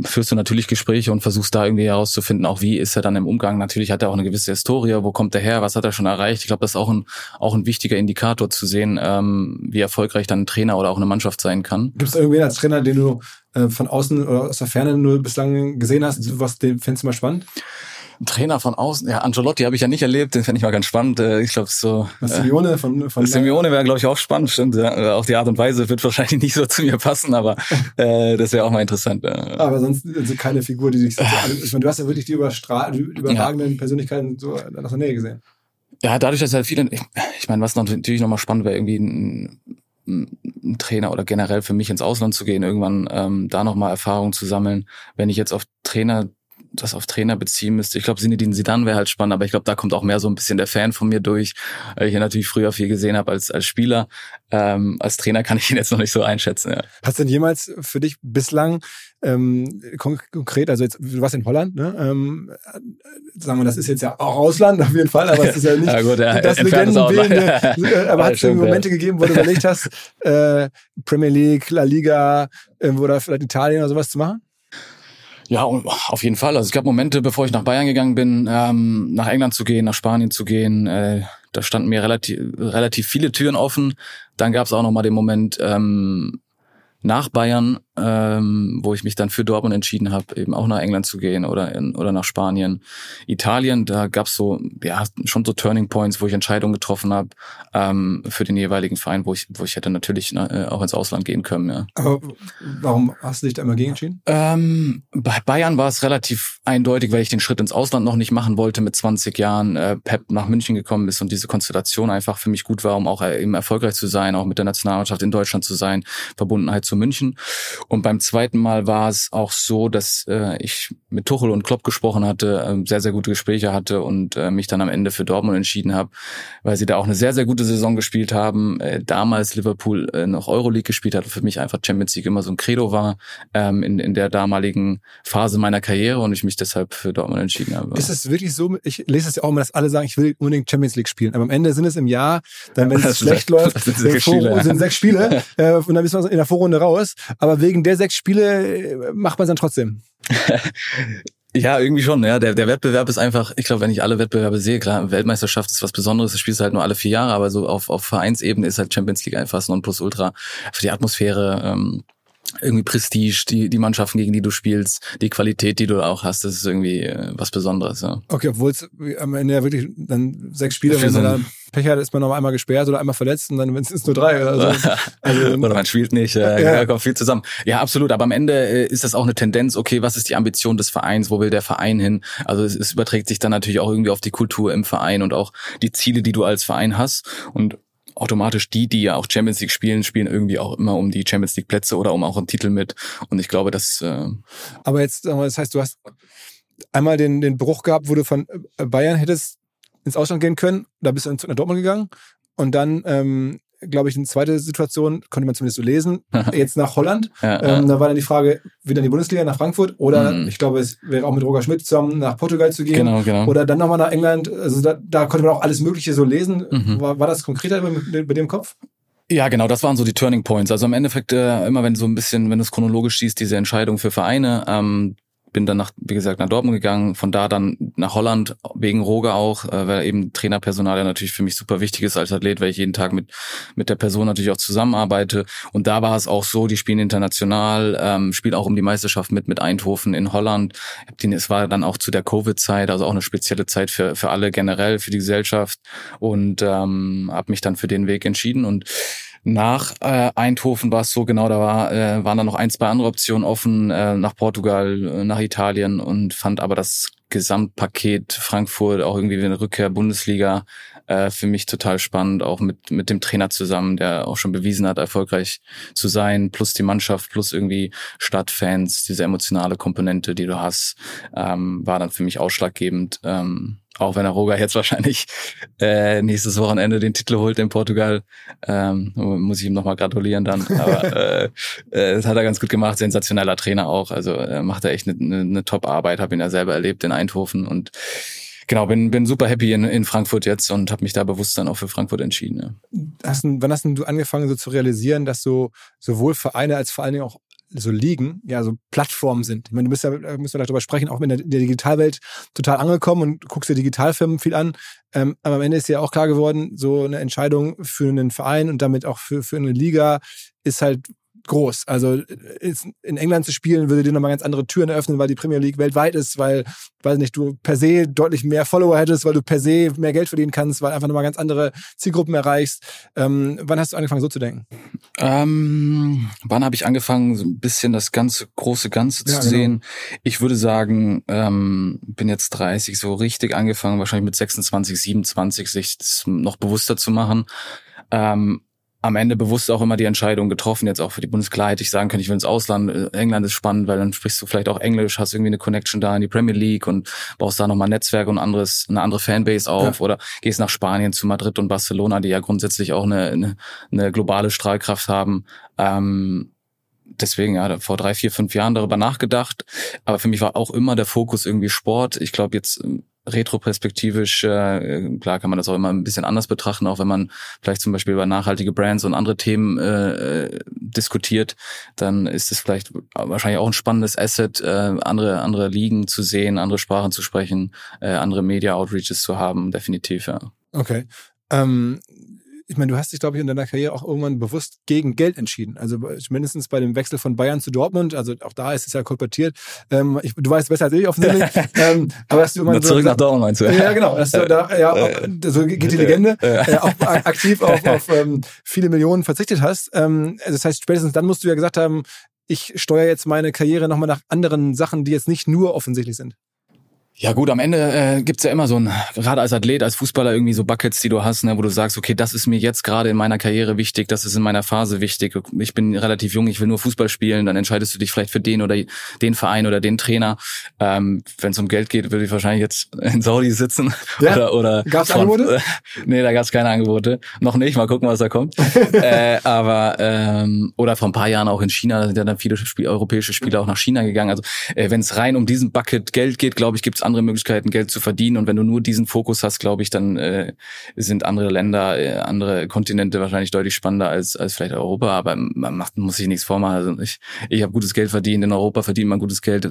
führst du natürlich Gespräche und versuchst da irgendwie herauszufinden, auch wie ist er dann im Umgang. Natürlich hat er auch eine gewisse Historie, wo kommt er her, was hat er schon erreicht. Ich glaube, das ist auch ein, auch ein wichtiger Indikator zu sehen, ähm, wie erfolgreich dann ein Trainer oder auch eine Mannschaft sein kann. Gibt es irgendwen als Trainer, den du äh, von außen oder aus der Ferne nur bislang gesehen hast, was den du mal spannend? Ein Trainer von außen, ja, Angelotti habe ich ja nicht erlebt, den fände ich mal ganz spannend. Äh, ich glaube so. Was Simeone von, von Simeone wäre, glaube ich, auch spannend, stimmt. Ja. Auch die Art und Weise wird wahrscheinlich nicht so zu mir passen, aber äh, das wäre auch mal interessant. Ja. Aber sonst also keine Figur, die dich so, ich meine, du hast ja wirklich die überstrahl, überragenden ja. Persönlichkeiten so aus der Nähe gesehen. Ja, dadurch, dass halt viele, ich, ich meine, was natürlich nochmal spannend wäre, irgendwie ein, ein Trainer oder generell für mich ins Ausland zu gehen, irgendwann ähm, da nochmal Erfahrungen zu sammeln. Wenn ich jetzt auf Trainer das auf Trainer beziehen müsste. Ich glaube, Sinedin Sidan wäre halt spannend, aber ich glaube, da kommt auch mehr so ein bisschen der Fan von mir durch, weil ich ja natürlich früher viel gesehen habe als, als Spieler. Ähm, als Trainer kann ich ihn jetzt noch nicht so einschätzen. Ja. Hast du denn jemals für dich bislang ähm, konkret, also jetzt, du warst in Holland, ne? Ähm, sagen wir, das ist jetzt ja auch Ausland auf jeden Fall, aber es ist ja nicht ja, gut, ja, das Legendenbildende. Äh, aber hat es Momente gegeben, wo du überlegt hast, äh, Premier League, La Liga, irgendwo oder vielleicht Italien oder sowas zu machen? Ja, auf jeden Fall. Also es gab Momente, bevor ich nach Bayern gegangen bin, ähm, nach England zu gehen, nach Spanien zu gehen. Äh, da standen mir relativ, relativ viele Türen offen. Dann gab es auch noch mal den Moment, ähm, nach Bayern, ähm, wo ich mich dann für Dortmund entschieden habe, eben auch nach England zu gehen oder in, oder nach Spanien, Italien. Da gab's so ja schon so Turning Points, wo ich Entscheidungen getroffen habe ähm, für den jeweiligen Verein, wo ich wo ich hätte natürlich ne, auch ins Ausland gehen können. Ja. Aber warum hast du dich da immer gegen entschieden? Ähm, bei Bayern war es relativ eindeutig, weil ich den Schritt ins Ausland noch nicht machen wollte mit 20 Jahren. Äh, Pep nach München gekommen ist und diese Konstellation einfach für mich gut war, um auch äh, eben erfolgreich zu sein, auch mit der Nationalmannschaft in Deutschland zu sein, Verbundenheit zu München. Und beim zweiten Mal war es auch so, dass äh, ich mit Tuchel und Klopp gesprochen hatte, äh, sehr, sehr gute Gespräche hatte und äh, mich dann am Ende für Dortmund entschieden habe, weil sie da auch eine sehr, sehr gute Saison gespielt haben. Äh, damals Liverpool äh, noch Euroleague gespielt hat, für mich einfach Champions League immer so ein Credo war ähm, in, in der damaligen Phase meiner Karriere und ich mich deshalb für Dortmund entschieden habe. Ist es wirklich so, ich lese es ja auch immer, dass alle sagen, ich will unbedingt Champions League spielen. Aber am Ende sind es im Jahr, dann wenn es schlecht läuft, sind sechs Spiele, sind sechs Spiele äh, und dann ist man in der Vorrunde raus. Aber wegen der sechs Spiele äh, macht man es dann trotzdem. Ja, irgendwie schon. Ja, der, der Wettbewerb ist einfach, ich glaube, wenn ich alle Wettbewerbe sehe, klar, Weltmeisterschaft ist was Besonderes, das spielst du halt nur alle vier Jahre, aber so auf, auf Vereinsebene ist halt Champions League einfach so ein Plus-Ultra für die Atmosphäre. Ähm, irgendwie Prestige, die, die Mannschaften, gegen die du spielst, die Qualität, die du auch hast, das ist irgendwie äh, was Besonderes. Ja. Okay, obwohl es am Ende ja wirklich dann sechs Spiele, wenn man da Pech hat, ist man noch einmal gesperrt oder einmal verletzt und dann wenn es nur drei oder so. Also, oder man spielt nicht, äh, ja. kommt viel zusammen. Ja, absolut, aber am Ende äh, ist das auch eine Tendenz, okay, was ist die Ambition des Vereins, wo will der Verein hin? Also es, es überträgt sich dann natürlich auch irgendwie auf die Kultur im Verein und auch die Ziele, die du als Verein hast und automatisch die, die ja auch Champions League spielen, spielen irgendwie auch immer um die Champions League Plätze oder um auch einen Titel mit. Und ich glaube, dass. Äh Aber jetzt, das heißt, du hast einmal den, den Bruch gehabt, wo du von äh, Bayern hättest ins Ausland gehen können. Da bist du nach Dortmund gegangen. Und dann ähm, glaube ich, eine zweite Situation, konnte man zumindest so lesen, jetzt nach Holland. Ja, ähm, da war dann die Frage, wieder in die Bundesliga nach Frankfurt oder mhm. ich glaube, es wäre auch mit Roger Schmidt zusammen nach Portugal zu gehen. Genau, genau. Oder dann nochmal nach England. Also da, da konnte man auch alles Mögliche so lesen. Mhm. War, war das konkreter bei, bei dem Kopf? Ja, genau, das waren so die Turning Points. Also im Endeffekt äh, immer, wenn so ein bisschen, wenn du es chronologisch siehst, diese Entscheidung für Vereine, ähm, bin dann nach, wie gesagt, nach Dortmund gegangen, von da dann nach Holland, wegen Roger auch, äh, weil eben Trainerpersonal ja natürlich für mich super wichtig ist als Athlet, weil ich jeden Tag mit, mit der Person natürlich auch zusammenarbeite. Und da war es auch so, die spielen international, ähm, spielen auch um die Meisterschaft mit, mit Eindhoven in Holland. Es war dann auch zu der Covid-Zeit, also auch eine spezielle Zeit für, für alle generell, für die Gesellschaft und ähm, habe mich dann für den Weg entschieden und nach äh, Eindhoven war es so genau, da war, äh, waren dann noch ein, zwei andere Optionen offen, äh, nach Portugal, äh, nach Italien und fand aber das Gesamtpaket Frankfurt auch irgendwie wie eine Rückkehr Bundesliga äh, für mich total spannend, auch mit, mit dem Trainer zusammen, der auch schon bewiesen hat, erfolgreich zu sein, plus die Mannschaft, plus irgendwie Stadtfans, diese emotionale Komponente, die du hast, ähm, war dann für mich ausschlaggebend. Ähm, auch wenn er Roger jetzt wahrscheinlich äh, nächstes Wochenende den Titel holt in Portugal, ähm, muss ich ihm nochmal gratulieren dann. Aber äh, äh, das hat er ganz gut gemacht, sensationeller Trainer auch. Also äh, macht er echt eine, eine, eine Top-Arbeit, habe ihn ja selber erlebt in Eindhoven und genau, bin, bin super happy in, in Frankfurt jetzt und habe mich da bewusst dann auch für Frankfurt entschieden. Ja. Hast, wann hast du angefangen so zu realisieren, dass so sowohl Vereine als vor allen Dingen auch so liegen, ja, so Plattformen sind. Ich meine, du bist ja, müssen wir darüber sprechen, auch in der, in der Digitalwelt total angekommen und guckst dir Digitalfirmen viel an. Ähm, aber am Ende ist ja auch klar geworden, so eine Entscheidung für einen Verein und damit auch für, für eine Liga ist halt groß. Also in England zu spielen würde dir nochmal ganz andere Türen eröffnen, weil die Premier League weltweit ist, weil, weiß nicht, du per se deutlich mehr Follower hättest, weil du per se mehr Geld verdienen kannst, weil einfach nochmal ganz andere Zielgruppen erreichst. Ähm, wann hast du angefangen, so zu denken? Ähm, wann habe ich angefangen, so ein bisschen das ganze große Ganze zu ja, genau. sehen? Ich würde sagen, ähm, bin jetzt 30, so richtig angefangen, wahrscheinlich mit 26, 27, sich das noch bewusster zu machen. Ähm, am Ende bewusst auch immer die Entscheidung getroffen, jetzt auch für die Bundesliga hätte ich sagen können, ich will ins Ausland. Äh, England ist spannend, weil dann sprichst du vielleicht auch Englisch, hast irgendwie eine Connection da in die Premier League und baust da nochmal Netzwerk und anderes, eine andere Fanbase auf ja. oder gehst nach Spanien zu Madrid und Barcelona, die ja grundsätzlich auch eine, eine, eine globale Strahlkraft haben. Ähm, deswegen ja vor drei, vier, fünf Jahren darüber nachgedacht. Aber für mich war auch immer der Fokus irgendwie Sport. Ich glaube jetzt retroperspektivisch, äh, klar kann man das auch immer ein bisschen anders betrachten, auch wenn man vielleicht zum Beispiel über nachhaltige Brands und andere Themen äh, diskutiert, dann ist es vielleicht wahrscheinlich auch ein spannendes Asset, äh, andere andere Ligen zu sehen, andere Sprachen zu sprechen, äh, andere Media Outreaches zu haben, definitiv, ja. Okay. Ähm, ich meine, du hast dich, glaube ich, in deiner Karriere auch irgendwann bewusst gegen Geld entschieden. Also mindestens bei dem Wechsel von Bayern zu Dortmund, also auch da ist es ja kolportiert. Ähm, ich, du weißt besser als ich offensichtlich. ähm, aber hast du irgendwann so zurück gesagt, nach Dortmund meinst du? Ja, genau. Hast du da, ja, auch, so geht die Legende, äh, auch aktiv auf, auf ähm, viele Millionen verzichtet hast. Ähm, das heißt, spätestens dann musst du ja gesagt haben, ich steuere jetzt meine Karriere nochmal nach anderen Sachen, die jetzt nicht nur offensichtlich sind. Ja gut, am Ende äh, gibt's ja immer so ein, gerade als Athlet, als Fußballer irgendwie so Buckets, die du hast, ne, wo du sagst, okay, das ist mir jetzt gerade in meiner Karriere wichtig, das ist in meiner Phase wichtig. Ich bin relativ jung, ich will nur Fußball spielen, dann entscheidest du dich vielleicht für den oder den Verein oder den Trainer. Ähm, Wenn es um Geld geht, würde ich wahrscheinlich jetzt in Saudi sitzen. Ja? Oder, oder Gab's von- Angebote? Äh, nee, da gab's keine Angebote. Noch nicht, mal gucken, was da kommt. äh, aber ähm, oder vor ein paar Jahren auch in China, da sind ja dann viele Spiel, europäische Spieler auch nach China gegangen. Also äh, wenn es rein um diesen Bucket Geld geht, glaube ich, gibt's andere Möglichkeiten, Geld zu verdienen. Und wenn du nur diesen Fokus hast, glaube ich, dann äh, sind andere Länder, äh, andere Kontinente wahrscheinlich deutlich spannender als, als vielleicht Europa. Aber man macht, muss sich nichts vormachen. Also ich, ich habe gutes Geld verdient. In Europa verdient man gutes Geld.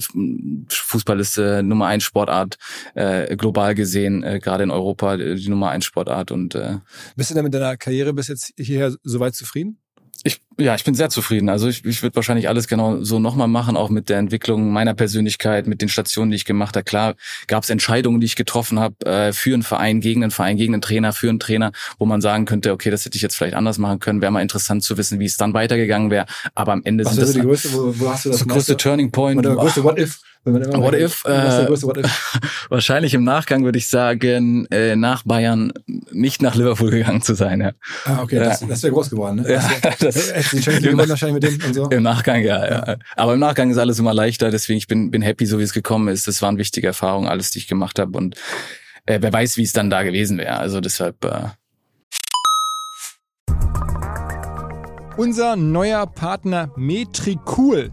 Fußball ist äh, Nummer eins Sportart, äh, global gesehen, äh, gerade in Europa äh, die Nummer eins Sportart. Und äh, Bist du denn mit deiner Karriere bis jetzt hierher soweit zufrieden? Ich, ja, ich bin sehr zufrieden. Also ich, ich würde wahrscheinlich alles genau so nochmal machen, auch mit der Entwicklung meiner Persönlichkeit, mit den Stationen, die ich gemacht habe. Klar gab es Entscheidungen, die ich getroffen habe, äh, für einen Verein, gegen einen Verein, gegen einen Trainer, für einen Trainer, wo man sagen könnte, okay, das hätte ich jetzt vielleicht anders machen können. Wäre mal interessant zu wissen, wie es dann weitergegangen wäre. Aber am Ende Was sind ist das größte, wo, wo hast du das das größte Turning Point. Oder größte What If? Wenn man immer What mal- if, äh, größte What If? Wahrscheinlich im Nachgang würde ich sagen, äh, nach Bayern nicht nach Liverpool gegangen zu sein. Ja, Ah, okay, das, das wäre groß geworden, ne? ja Das wär, das, gewonnen wahrscheinlich mit dem und so? Im Nachgang, ja, ja. Aber im Nachgang ist alles immer leichter, deswegen ich bin, bin happy, so wie es gekommen ist. Das waren wichtige Erfahrungen, alles, die ich gemacht habe. Und äh, wer weiß, wie es dann da gewesen wäre. Also deshalb, äh, Unser neuer Partner Metricool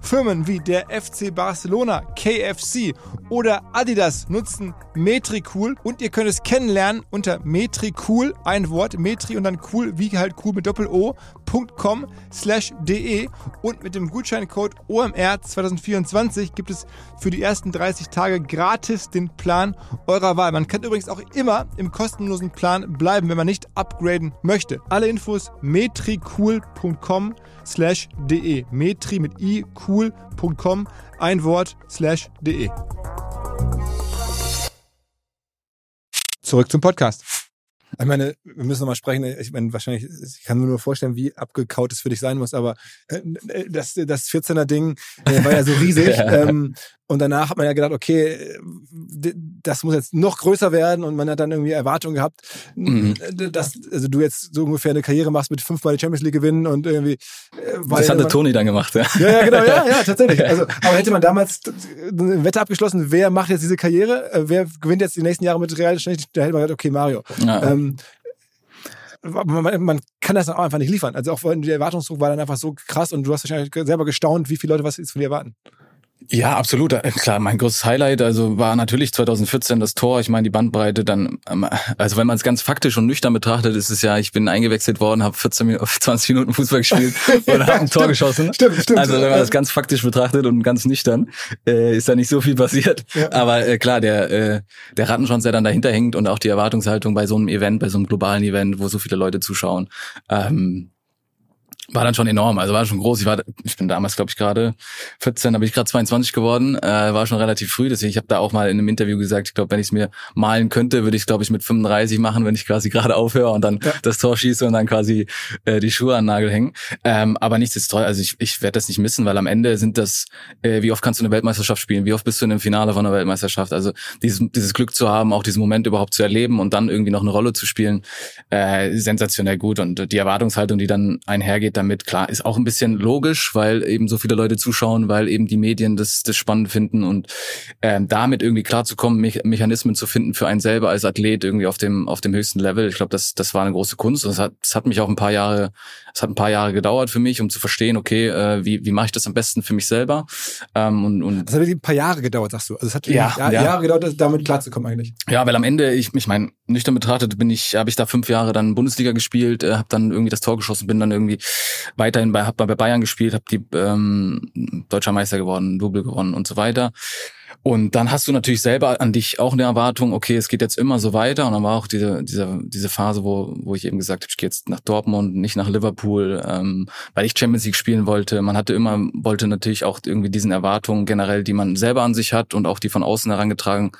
Firmen wie der FC Barcelona, KFC oder Adidas nutzen Metricool und ihr könnt es kennenlernen unter Metricool, ein Wort, Metri und dann cool, wie halt cool mit Doppel-O.com slash de und mit dem Gutscheincode OMR 2024 gibt es für die ersten 30 Tage gratis den Plan eurer Wahl. Man kann übrigens auch immer im kostenlosen Plan bleiben, wenn man nicht upgraden möchte. Alle Infos metricool.com slash de. Metri mit i, cool.com, ein Wort, slash de. Zurück zum Podcast. Ich meine, wir müssen nochmal sprechen. Ich meine, wahrscheinlich, ich kann mir nur vorstellen, wie abgekaut es für dich sein muss, aber äh, das, das 14er-Ding äh, war ja so riesig. Ja. ähm, und danach hat man ja gedacht, okay, das muss jetzt noch größer werden und man hat dann irgendwie Erwartungen gehabt, Mhm. dass also du jetzt so ungefähr eine Karriere machst mit fünfmal die Champions League gewinnen und irgendwie. Äh, das hatte Toni dann gemacht. Ja. ja, ja, genau, ja, ja, tatsächlich. Also, aber hätte man damals eine Wette abgeschlossen, wer macht jetzt diese Karriere, äh, wer gewinnt jetzt die nächsten Jahre mit Real, da hätte man gesagt, okay, Mario. Ja. Ähm, man, man kann das auch einfach nicht liefern. Also auch der Erwartungsdruck war dann einfach so krass und du hast wahrscheinlich selber gestaunt, wie viele Leute was jetzt von dir erwarten. Ja, absolut. Äh, Klar, mein größtes Highlight also war natürlich 2014 das Tor. Ich meine, die Bandbreite dann, ähm, also wenn man es ganz faktisch und nüchtern betrachtet, ist es ja, ich bin eingewechselt worden, habe 14 Minuten, 20 Minuten Fußball gespielt und habe ein Tor geschossen. Stimmt, stimmt. Also wenn man das ganz faktisch betrachtet und ganz nüchtern, äh, ist da nicht so viel passiert. Ja. Aber äh, klar, der äh, der Rattenschwanz, der dann dahinter hängt und auch die Erwartungshaltung bei so einem Event, bei so einem globalen Event, wo so viele Leute zuschauen, ähm, war dann schon enorm. Also war schon groß. Ich war, ich bin damals, glaube ich, gerade 14, da bin ich gerade 22 geworden, äh, war schon relativ früh. Deswegen, ich habe da auch mal in einem Interview gesagt, ich glaube, wenn ich es mir malen könnte, würde ich glaube ich, mit 35 machen, wenn ich quasi gerade aufhöre und dann Ja. das Tor schieße und dann quasi äh, die Schuhe an den Nagel hängen. Ähm, aber nichtsdestotrotz, also ich, ich werde das nicht missen, weil am Ende sind das, äh, wie oft kannst du eine Weltmeisterschaft spielen? Wie oft bist du in einem Finale von einer Weltmeisterschaft? Also dieses, dieses Glück zu haben, auch diesen Moment überhaupt zu erleben und dann irgendwie noch eine Rolle zu spielen, äh, sensationell gut. Und die Erwartungshaltung, die dann einhergeht damit, klar, ist auch ein bisschen logisch, weil eben so viele Leute zuschauen, weil eben die Medien das, das spannend finden und ähm, damit irgendwie klarzukommen, Me Mechanismen zu finden für einen selber als Athlet irgendwie auf dem auf dem höchsten Level. Ich glaube, das das war eine große Kunst. Und es hat hat mich auch ein paar Jahre es hat ein paar Jahre gedauert für mich, um zu verstehen, okay, äh, wie wie mache ich das am besten für mich selber ähm, und und Das hat ein paar Jahre gedauert, sagst du. Also es hat Ja, Jahre, ja. Jahre gedauert, damit klarzukommen eigentlich. Ja, weil am Ende, ich, ich meine, nüchtern betrachtet bin ich, habe ich da fünf Jahre dann Bundesliga gespielt, äh, habe dann irgendwie das Tor geschossen, bin dann irgendwie weiterhin bei, hab bei Bayern gespielt, habe die ähm, Deutscher Meister geworden, Double gewonnen und so weiter. Und dann hast du natürlich selber an dich auch eine Erwartung, okay, es geht jetzt immer so weiter. Und dann war auch diese, diese, diese Phase, wo, wo ich eben gesagt habe, ich gehe jetzt nach Dortmund, nicht nach Liverpool, ähm, weil ich Champions League spielen wollte. Man hatte immer, wollte natürlich auch irgendwie diesen Erwartungen generell, die man selber an sich hat und auch die von außen herangetragen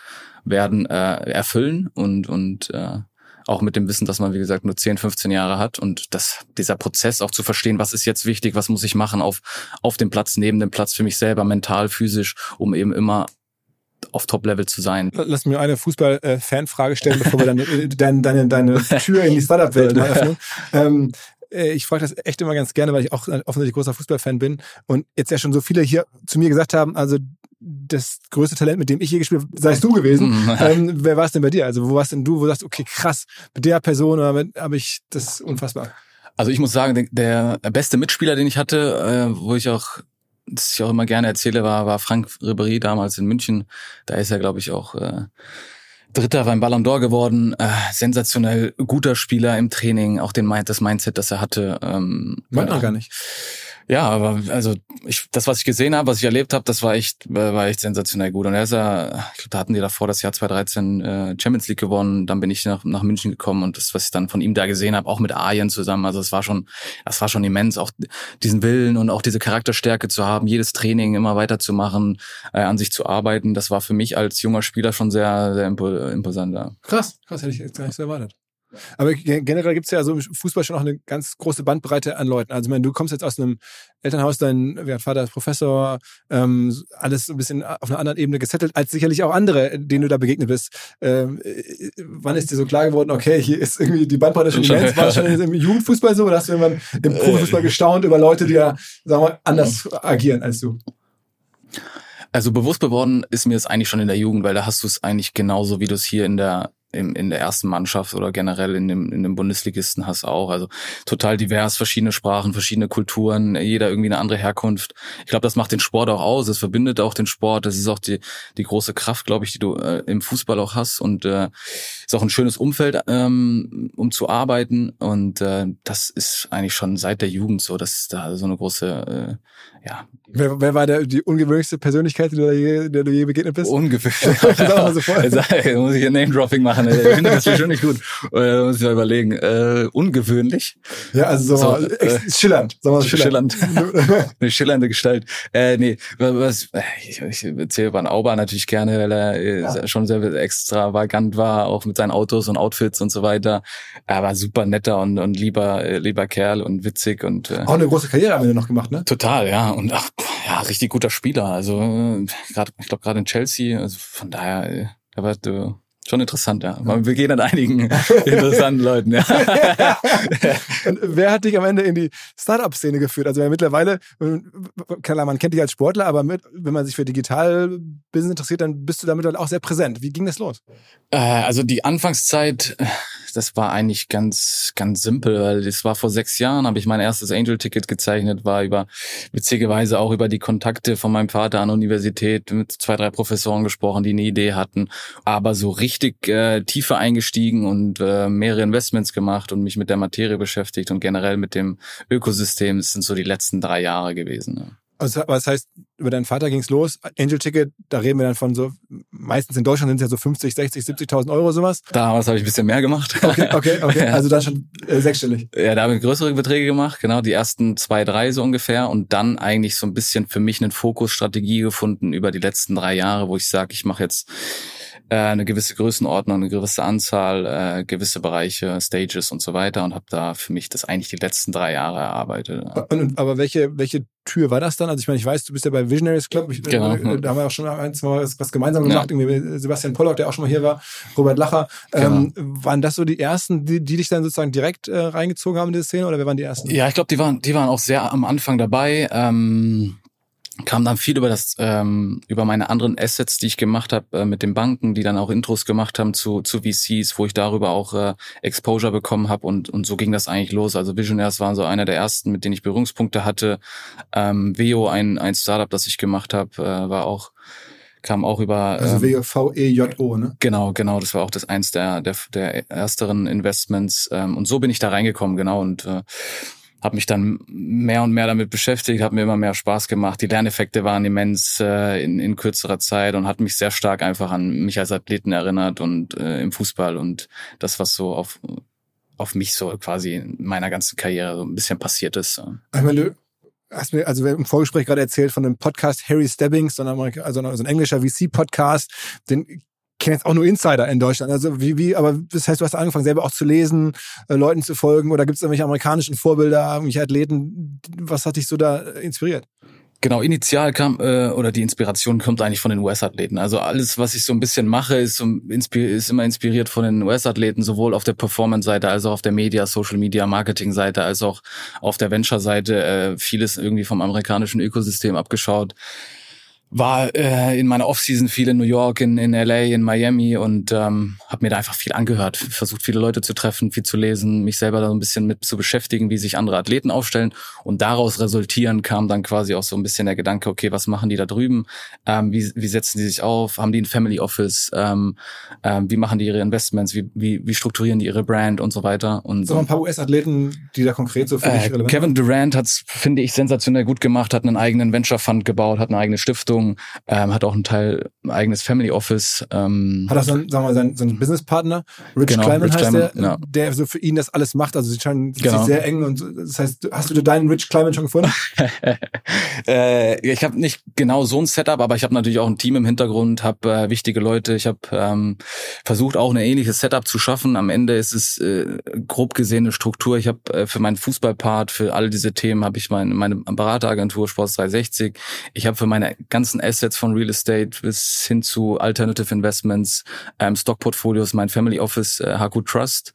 werden, äh, erfüllen und, und äh, auch mit dem Wissen, dass man, wie gesagt, nur 10, 15 Jahre hat und das, dieser Prozess auch zu verstehen, was ist jetzt wichtig, was muss ich machen auf, auf dem Platz, neben dem Platz für mich selber, mental, physisch, um eben immer auf Top-Level zu sein. Lass mir eine Fußball-Fan-Frage stellen, bevor wir dann äh, deine, deine, deine Tür in die Startup-Welt mal öffnen. Ähm, äh, ich frage das echt immer ganz gerne, weil ich auch offensichtlich großer Fußballfan bin und jetzt ja schon so viele hier zu mir gesagt haben, also das größte Talent, mit dem ich je gespielt habe, seist du gewesen. Mhm. ähm, wer war es denn bei dir? Also wo warst denn du, wo du sagst, okay, krass, mit der Person habe ich das unfassbar. Also ich muss sagen, der, beste Mitspieler, den ich hatte, äh, wo ich auch das ich auch immer gerne erzähle, war, war Frank Ribéry damals in München. Da ist er, glaube ich, auch äh, Dritter beim Ballon d'Or geworden. Äh, sensationell guter Spieler im Training, auch den das Mindset, das er hatte. Ähm, Meint man gar nicht. Ja, aber also ich, das, was ich gesehen habe, was ich erlebt habe, das war echt, äh, war echt sensationell gut. Und er ist ja, ich glaube, da hatten die davor das Jahr 2013 äh, Champions League gewonnen. Dann bin ich nach, nach München gekommen und das, was ich dann von ihm da gesehen habe, auch mit Arjen zusammen, also es war schon, das war schon immens, auch diesen Willen und auch diese Charakterstärke zu haben, jedes Training immer weiterzumachen, äh, an sich zu arbeiten. Das war für mich als junger Spieler schon sehr, sehr imposant. Ja. Krass, krass, hätte ich jetzt gar nicht so erwartet. Aber generell gibt es ja so im Fußball schon auch eine ganz große Bandbreite an Leuten. Also ich meine, du kommst jetzt aus einem Elternhaus, dein Vater ist Professor, ähm, alles so ein bisschen auf einer anderen Ebene gesettelt, als sicherlich auch andere, denen du da begegnet bist. Ähm, äh, wann ist dir so klar geworden, okay, hier ist irgendwie die Bandbreite schon immens? War das schon im Jugendfußball so oder hast du irgendwann im Profifußball gestaunt über Leute, die ja, sagen wir, anders agieren als du? Also bewusst geworden ist mir das eigentlich schon in der Jugend, weil da hast du es eigentlich genauso, wie du es hier in der im, in der ersten Mannschaft oder generell in dem, in dem Bundesligisten hast auch. Also total divers, verschiedene Sprachen, verschiedene Kulturen, jeder irgendwie eine andere Herkunft. Ich glaube, das macht den Sport auch aus. Es verbindet auch den Sport. Das ist auch die, die große Kraft, glaube ich, die du äh, im Fußball auch hast. Und äh, ist auch ein schönes Umfeld, ähm, um zu arbeiten. Und äh, das ist eigentlich schon seit der Jugend so, dass da so eine große, äh, ja. Wer, wer war der, die ungewöhnlichste Persönlichkeit, die du je, der du je begegnet bist? Ungewöhnlich. so muss ich ein Name-Dropping machen. Ich finde das schon nicht gut. Äh, muss ich mal überlegen. Äh, ungewöhnlich. Ja, also so, so äh, schillernd. Sagen wir schillernd. schillernd. Eine schillernde Gestalt. Äh, nee, was, ich, ich erzähle über einen Auber natürlich gerne, weil er äh, ja. schon sehr extravagant war, auch mit seinen Autos und Outfits und so weiter. Er war super netter und, und lieber, äh, lieber Kerl und witzig und äh, auch eine große Karriere haben wir noch gemacht, ne? Total, ja. Und ach, ja, richtig guter Spieler. Also äh, gerade, ich glaube gerade in Chelsea. Also von daher, äh, da war du Schon interessant, ja. Wir gehen an einigen interessanten Leuten, ja. Und wer hat dich am Ende in die Startup-Szene geführt? Also mittlerweile, klar, man kennt dich als Sportler, aber mit, wenn man sich für Digital-Business interessiert, dann bist du damit auch sehr präsent. Wie ging das los? Äh, also die Anfangszeit, das war eigentlich ganz, ganz simpel, weil das war vor sechs Jahren, habe ich mein erstes Angel-Ticket gezeichnet, war über, witzigerweise auch über die Kontakte von meinem Vater an der Universität mit zwei, drei Professoren gesprochen, die eine Idee hatten, aber so richtig äh, tiefer eingestiegen und äh, mehrere Investments gemacht und mich mit der Materie beschäftigt und generell mit dem Ökosystem. Das sind so die letzten drei Jahre gewesen. Ja. Also, was heißt, über deinen Vater ging's los. Angel Ticket, da reden wir dann von so, meistens in Deutschland sind es ja so 50, 60, 70.000 Euro sowas. Damals habe ich ein bisschen mehr gemacht. Okay, okay, okay. Also dann schon äh, sechsstellig. Ja, da habe ich größere Beträge gemacht, genau, die ersten zwei, drei so ungefähr. Und dann eigentlich so ein bisschen für mich eine Fokusstrategie gefunden über die letzten drei Jahre, wo ich sage, ich mache jetzt äh, eine gewisse Größenordnung, eine gewisse Anzahl, äh, gewisse Bereiche, Stages und so weiter und habe da für mich das eigentlich die letzten drei Jahre erarbeitet. Und, aber welche, welche Tür war das dann? Also ich meine, ich weiß, du bist ja bei Visionaries Club, ich, genau. Äh, da haben wir auch schon ein, zwei was, was gemeinsam gemacht, ja. irgendwie Sebastian Pollock, der auch schon mal hier war, Robert Lacher. Ähm, genau. waren das so die ersten, die, die dich dann sozusagen direkt äh, reingezogen haben in diese Szene oder wer waren die ersten? Ja, ich glaube, die waren, die waren auch sehr am Anfang dabei. Ähm kam dann viel über das ähm, über meine anderen Assets, die ich gemacht habe äh, mit den Banken, die dann auch Intros gemacht haben zu zu VCs, wo ich darüber auch äh, Exposure bekommen habe und und so ging das eigentlich los. Also Visionaires waren so einer der ersten, mit denen ich Berührungspunkte hatte. Ähm, Veo, ein ein Startup, das ich gemacht habe, äh, war auch kam auch über also ähm, V E J O ne genau genau das war auch das eins der der der ersteren Investments ähm, und so bin ich da reingekommen genau und äh, habe mich dann mehr und mehr damit beschäftigt, hat mir immer mehr Spaß gemacht. Die Lerneffekte waren immens äh, in, in kürzerer Zeit und hat mich sehr stark einfach an mich als Athleten erinnert und äh, im Fußball und das, was so auf auf mich so quasi in meiner ganzen Karriere so ein bisschen passiert ist. Ich meine, hast mir, also im Vorgespräch gerade erzählt von dem Podcast Harry Stebbings, so ein, also so ein englischer VC-Podcast, den kenne jetzt auch nur Insider in Deutschland. Also wie, wie, aber das heißt, du hast angefangen, selber auch zu lesen, äh, Leuten zu folgen oder gibt es irgendwelche amerikanischen Vorbilder, irgendwelche Athleten? Was hat dich so da inspiriert? Genau, initial kam äh, oder die Inspiration kommt eigentlich von den US-Athleten. Also alles, was ich so ein bisschen mache, ist, ist immer inspiriert von den US-Athleten, sowohl auf der Performance-Seite als auch auf der Media, Social Media, Marketing-Seite, als auch auf der Venture-Seite. Äh, vieles irgendwie vom amerikanischen Ökosystem abgeschaut war äh, in meiner Offseason viel in New York, in, in LA, in Miami und ähm, habe mir da einfach viel angehört, versucht viele Leute zu treffen, viel zu lesen, mich selber da so ein bisschen mit zu beschäftigen, wie sich andere Athleten aufstellen. Und daraus resultieren kam dann quasi auch so ein bisschen der Gedanke, okay, was machen die da drüben, ähm, wie, wie setzen die sich auf, haben die ein Family Office, ähm, ähm, wie machen die ihre Investments, wie, wie, wie strukturieren die ihre Brand und so weiter. Und so. ein paar US-Athleten, die da konkret so für äh, dich relevant Kevin Durant hat's, finde ich, sensationell gut gemacht, hat einen eigenen Venture Fund gebaut, hat eine eigene Stiftung Beziehung, ähm, hat auch ein Teil ein eigenes Family Office. Ähm, hat auch so, sagen wir seinen, seinen Businesspartner, Rich genau, Kleiman Rich heißt Kleiman, der, ja. der so für ihn das alles macht. Also sie scheinen genau. sich sehr eng und das heißt, hast du deinen Rich Kleiman schon gefunden? äh, ich habe nicht genau so ein Setup, aber ich habe natürlich auch ein Team im Hintergrund, habe äh, wichtige Leute. Ich habe ähm, versucht auch eine ähnliche Setup zu schaffen. Am Ende ist es äh, grob gesehen eine Struktur. Ich habe äh, für meinen Fußballpart, für all diese Themen habe ich meine, meine Berateragentur Sports 360. Ich habe für meine ganzen ganzen Assets von Real Estate bis hin zu Alternative Investments, ähm, Stockportfolios, mein Family Office, äh, Haku Trust,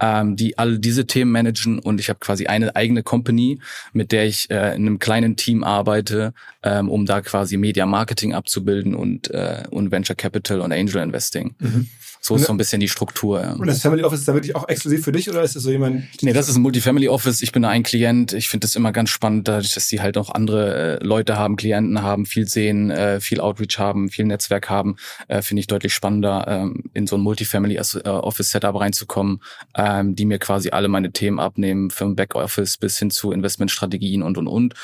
ähm, die all diese Themen managen und ich habe quasi eine eigene Company, mit der ich äh, in einem kleinen Team arbeite, ähm, um da quasi Media Marketing abzubilden und, äh, und Venture Capital und Angel Investing. Mhm. So ist so ein bisschen die Struktur. Ja. Und das Family Office ist da wirklich auch exklusiv für dich oder ist das so jemand? Nee, das ist ein Multifamily Office. Ich bin da ein Klient. Ich finde das immer ganz spannend, dadurch, dass die halt auch andere äh, Leute haben, Klienten haben, viel sehen, äh, viel Outreach haben, viel Netzwerk haben, äh, finde ich deutlich spannender, ähm, in so ein Multifamily äh, Office Setup reinzukommen, ähm, die mir quasi alle meine Themen abnehmen, vom Backoffice bis hin zu Investmentstrategien und und und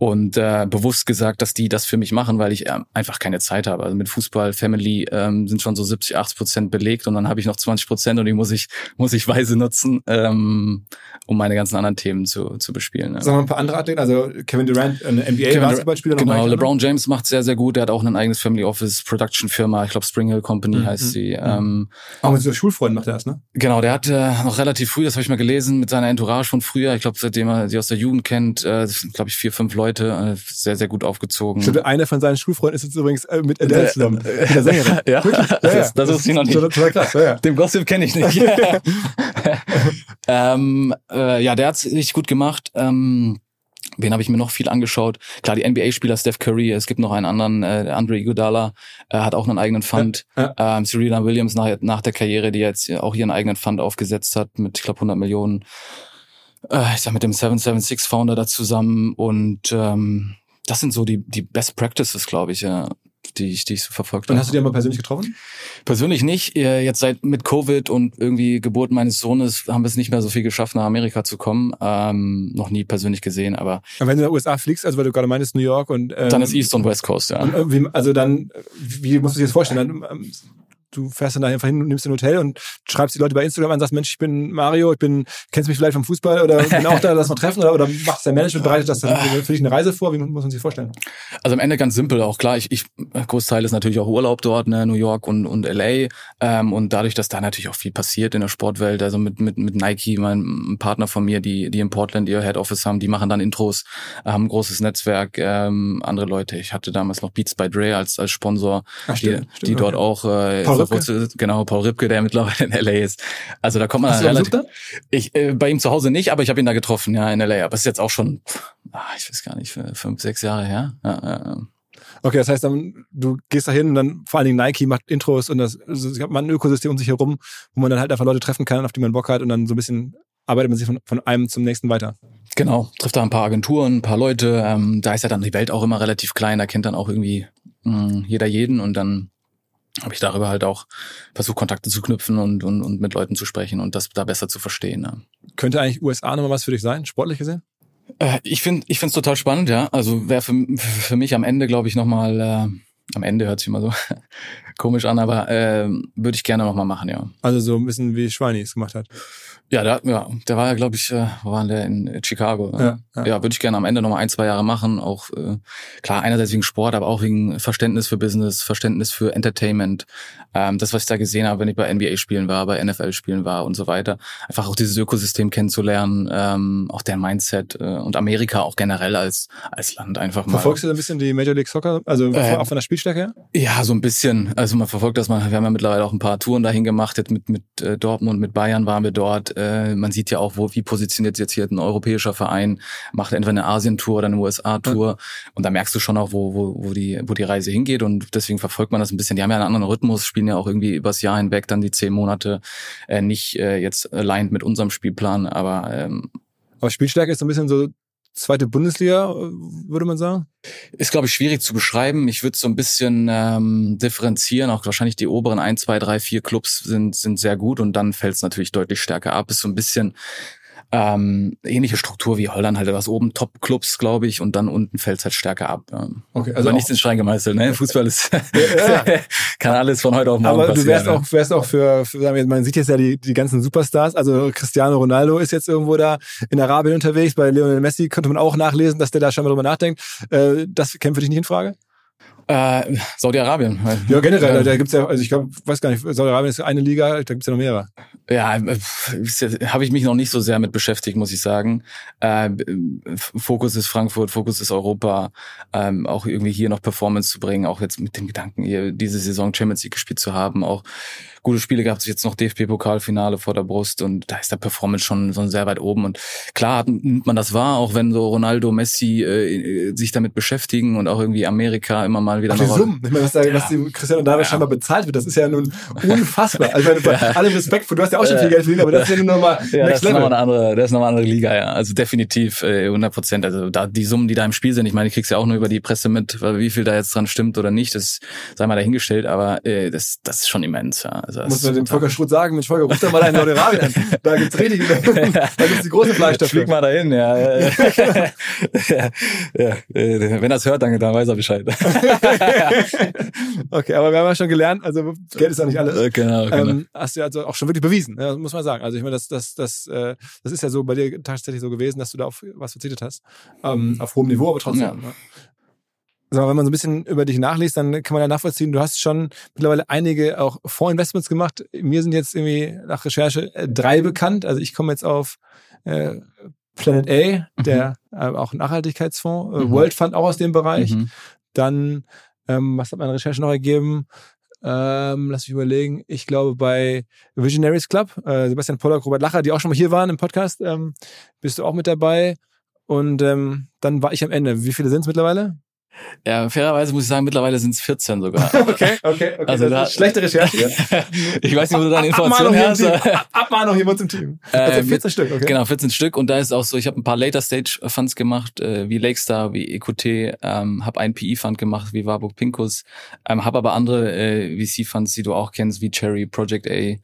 und äh, bewusst gesagt, dass die das für mich machen, weil ich äh, einfach keine Zeit habe. Also mit Fußball, Family ähm, sind schon so 70, 80 Prozent belegt und dann habe ich noch 20 Prozent und die muss ich muss ich weise nutzen, ähm, um meine ganzen anderen Themen zu, zu bespielen. Ja. Sagen wir ein paar andere Athleten, also Kevin Durant, ein NBA-Basketballspieler. Genau, LeBron James macht sehr sehr gut. Er hat auch ein eigenes Family Office Production Firma. Ich glaube Spring Hill Company mhm. heißt sie. Mhm. Ähm, auch mit so Schulfreunden macht er das, ne? Genau, der hat äh, noch relativ früh, das habe ich mal gelesen, mit seiner Entourage von früher. Ich glaube, seitdem er sie aus der Jugend kennt, äh, glaube ich vier fünf Leute Leute, äh, sehr, sehr gut aufgezogen. Stimmt, einer von seinen Schulfreunden ist jetzt übrigens äh, mit Adele zusammen. Äh, der Sängerin. Ja, ja, das, das wusste ich noch nicht. Total krass, ja, ja. Den Gossip kenne ich nicht. ähm, äh, ja, der hat's richtig gut gemacht. Ähm, Wen habe ich mir noch viel angeschaut? Klar, die NBA-Spieler Steph Curry, es gibt noch einen anderen, äh, Andre Iguodala, äh, hat auch einen eigenen Fund. Ja, ja. Ähm, Serena Williams nach, nach der Karriere, die jetzt auch ihren eigenen Fund aufgesetzt hat mit, ich glaube, 100 Millionen äh, ich sag mit dem 776 Founder da zusammen und ähm, das sind so die, die Best Practices, glaube ich, ja, die ich, die ich so verfolgt habe. Und hast du die mal persönlich getroffen? Persönlich nicht. Jetzt seit mit Covid und irgendwie Geburt meines Sohnes haben wir es nicht mehr so viel geschafft, nach Amerika zu kommen. Ähm, noch nie persönlich gesehen, aber. Und wenn du in den USA fliegst, also weil du gerade meintest New York und ähm, dann ist East und West Coast, ja. Und, wie, also dann, wie musst du dir das vorstellen? Dann, ähm, du fährst dann einfach hin und nimmst ein Hotel und schreibst die Leute bei Instagram an, sagst, Mensch, ich bin Mario, ich bin, kennst mich vielleicht vom Fußball oder bin auch da, lass mal treffen oder, oder machst dein Management, bereitet das dann für dich eine Reise vor? Wie muss man sich vorstellen? Also am Ende ganz simpel, auch klar, ich, ich Großteil ist natürlich auch Urlaub dort, ne, New York und, und LA. Ähm, und dadurch, dass da natürlich auch viel passiert in der Sportwelt, also mit, mit, mit Nike, mein Partner von mir, die, die in Portland ihr Head Office haben, die machen dann Intros, haben ein großes Netzwerk, ähm, andere Leute. Ich hatte damals noch Beats by Dre als, als Sponsor, Ach, stimmt, die, stimmt, die dort auch äh, Paul Ripke? genau, Paul Ripke, der mittlerweile in LA ist. Also da kommt man Hast relativ. Da? Ich äh, bei ihm zu Hause nicht, aber ich habe ihn da getroffen, ja, in LA. Aber es ist jetzt auch schon, ach, ich weiß gar nicht, fünf, sechs Jahre her. Ja, ja. Okay, das heißt, dann, du gehst da hin und dann vor allen Dingen Nike macht Intros und das, also es man ein Ökosystem um sich herum, wo man dann halt einfach Leute treffen kann, auf die man Bock hat und dann so ein bisschen arbeitet man sich von, von einem zum nächsten weiter. Genau, trifft da ein paar Agenturen, ein paar Leute. Ähm, da ist ja dann die Welt auch immer relativ klein, da kennt dann auch irgendwie mh, hm, jeder jeden und dann habe ich darüber halt auch versucht, Kontakte zu knüpfen und, und, und mit Leuten zu sprechen und das da besser zu verstehen. Ja. Könnte eigentlich USA nochmal was für dich sein, sportlich gesehen? Äh, ich finde ich finde es total spannend, ja. Also wäre für, für mich am Ende, glaube ich, nochmal, äh, am Ende hört sich immer so komisch an, aber äh, würde ich gerne nochmal machen, ja. Also so ein bisschen wie Schweini es gemacht hat. Ja, der, ja, der war ja, glaube ich, äh, wo war der in Chicago? Ne? Ja, ja. ja würde ich gerne am Ende nochmal ein, zwei Jahre machen. Auch äh, klar, einerseits wegen Sport, aber auch wegen Verständnis für Business, Verständnis für Entertainment. Ähm, das, was ich da gesehen habe, wenn ich bei NBA spielen war, bei NFL spielen war und so weiter. Einfach auch dieses Ökosystem kennenzulernen, ähm, auch der Mindset äh, und Amerika auch generell als als Land einfach mal. Verfolgst du so ein bisschen die Major League Soccer, also Äh, auch von der Spielstärke her? Ja, so ein bisschen. Also man verfolgt das mal. Wir haben ja mittlerweile auch ein paar Touren dahin gemacht. Jetzt mit mit äh, Dortmund, mit Bayern waren wir dort. Äh, man sieht ja auch, wo wie positioniert sich jetzt hier ein europäischer Verein, macht entweder eine Asien-Tour oder eine USA-Tour. Und da merkst du schon auch, wo wo wo die wo die Reise hingeht. Und deswegen verfolgt man das ein bisschen. Die haben ja einen anderen Rhythmus, spielen ja auch irgendwie übers Jahr hinweg dann die zehn Monate äh, nicht äh, jetzt aligned mit unserem Spielplan, aber ähm, Aber Spielstärke ist so ein bisschen so zweite Bundesliga, äh, würde man sagen. Ist, glaube ich, schwierig zu beschreiben. Ich würde so ein bisschen ähm, differenzieren. Auch wahrscheinlich die oberen ein, zwei, drei, vier Clubs sind, sind sehr gut und dann fällt es natürlich deutlich stärker ab. Ist so ein bisschen ähm, ähnliche Struktur wie Holland halt. Was oben Top-Clubs, glaube ich, und dann unten fällt es halt stärker ab. Ja. Okay, Also, nichts in Stein gemeißelt. Ne? Fußball ist Ja. kann alles von heute auf morgen Aber du passieren. wärst ne? auch, wärst auch für, für sagen wir, man sieht jetzt ja die, die ganzen Superstars, also Cristiano Ronaldo ist jetzt irgendwo da in Arabien unterwegs, bei Lionel Messi könnte man auch nachlesen, dass der da schon mal drüber nachdenkt. Äh, das käme für dich nicht in Frage? Äh, Saudi-Arabien. Ja, generell, da, da gibt's ja, also ich glaube, weiß gar nicht, Saudi-Arabien ist eine Liga, da gibt's ja noch mehrere. Ja, äh, habe ich mich noch nicht so sehr mit beschäftigt, muss ich sagen. Äh, Fokus ist Frankfurt, Fokus ist Europa, ähm, auch irgendwie hier noch Performance zu bringen, auch jetzt mit dem Gedanken, hier diese Saison Champions League gespielt zu haben, auch gute Spiele gehabt, jetzt noch DFB-Pokalfinale vor der Brust und da ist der Performance schon, schon sehr weit oben und klar hat- nimmt man das wahr, auch wenn so Ronaldo, Messi äh, sich damit beschäftigen und auch irgendwie Amerika immer mal wieder Ach, die Summen, ich meine, was, da, was die Cristiano Ronaldo scheinbar bezahlt wird, das ist ja nun unfassbar. Also ich meine, bei allem Respekt, du hast ja auch schon viel Geld verdient, aber das ist ja nun nochmal Ja, das Next ist nochmal Level. eine andere, das ist nochmal eine andere Liga, ja. Also definitiv äh, 100 Prozent. Also da die Summen, die da im Spiel sind, ich meine, ich krieg's ja auch nur über die Presse mit, weil wie viel da jetzt dran stimmt oder nicht, das sei mal dahingestellt, aber äh, das, das ist schon immens, ja. Also Muss man dem Volker Schroth sagen, Mensch, Volker, ruf doch mal einen Saudi-Arabien an. Da gibt's richtig, da gibt's die große Fleisch dafür. Flieg mal dahin, ja. ja, ja. äh, Wenn er es hört, dann, dann weiß er Bescheid. okay, aber wir haben ja schon gelernt, also Geld ist ja nicht alles. Genau, genau. Ähm, hast du ja also auch schon wirklich bewiesen, ja, muss man sagen. Also ich meine, das, das, das, äh, das ist ja so bei dir tatsächlich so gewesen, dass du da auf was verzichtet hast. Ähm, auf hohem Niveau, aber trotzdem. Ja. Ne? Sag mal, wenn man so ein bisschen über dich nachliest, dann kann man ja nachvollziehen, du hast schon mittlerweile einige auch Vorinvestments gemacht. Mir sind jetzt irgendwie nach Recherche äh, drei bekannt. Also ich komme jetzt auf äh, Planet A, der äh, auch Nachhaltigkeitsfonds, äh, Mhm. World Fund auch aus dem Bereich. Mhm. Dann, ähm, was hat meine Recherche noch ergeben? Ähm, lass mich überlegen. Ich glaube, bei Visionaries Club, äh, Sebastian Pollack, Robert Lacher, die auch schon mal hier waren im Podcast, ähm, bist du auch mit dabei. Und ähm, dann war ich am Ende. Wie viele sind es mittlerweile? Ja, fairerweise muss ich sagen, mittlerweile sind es 14 sogar. Okay, okay, okay. Also das da- ist schlechte Recherche. ich weiß nicht, wo du deine Informationen. Ab- Abmahnung hier uns im Team. Also Äh, 14 Stück, okay. Genau, 14 Stück. Und da ist auch so, ich habe ein paar Later Stage Funds gemacht, äh, wie Lakestar, wie EQT, ähm, habe einen PE Fund gemacht, wie Warburg Pinkus, ähm, habe aber andere äh, VC Funds, die du auch kennst, wie Cherry, Project A,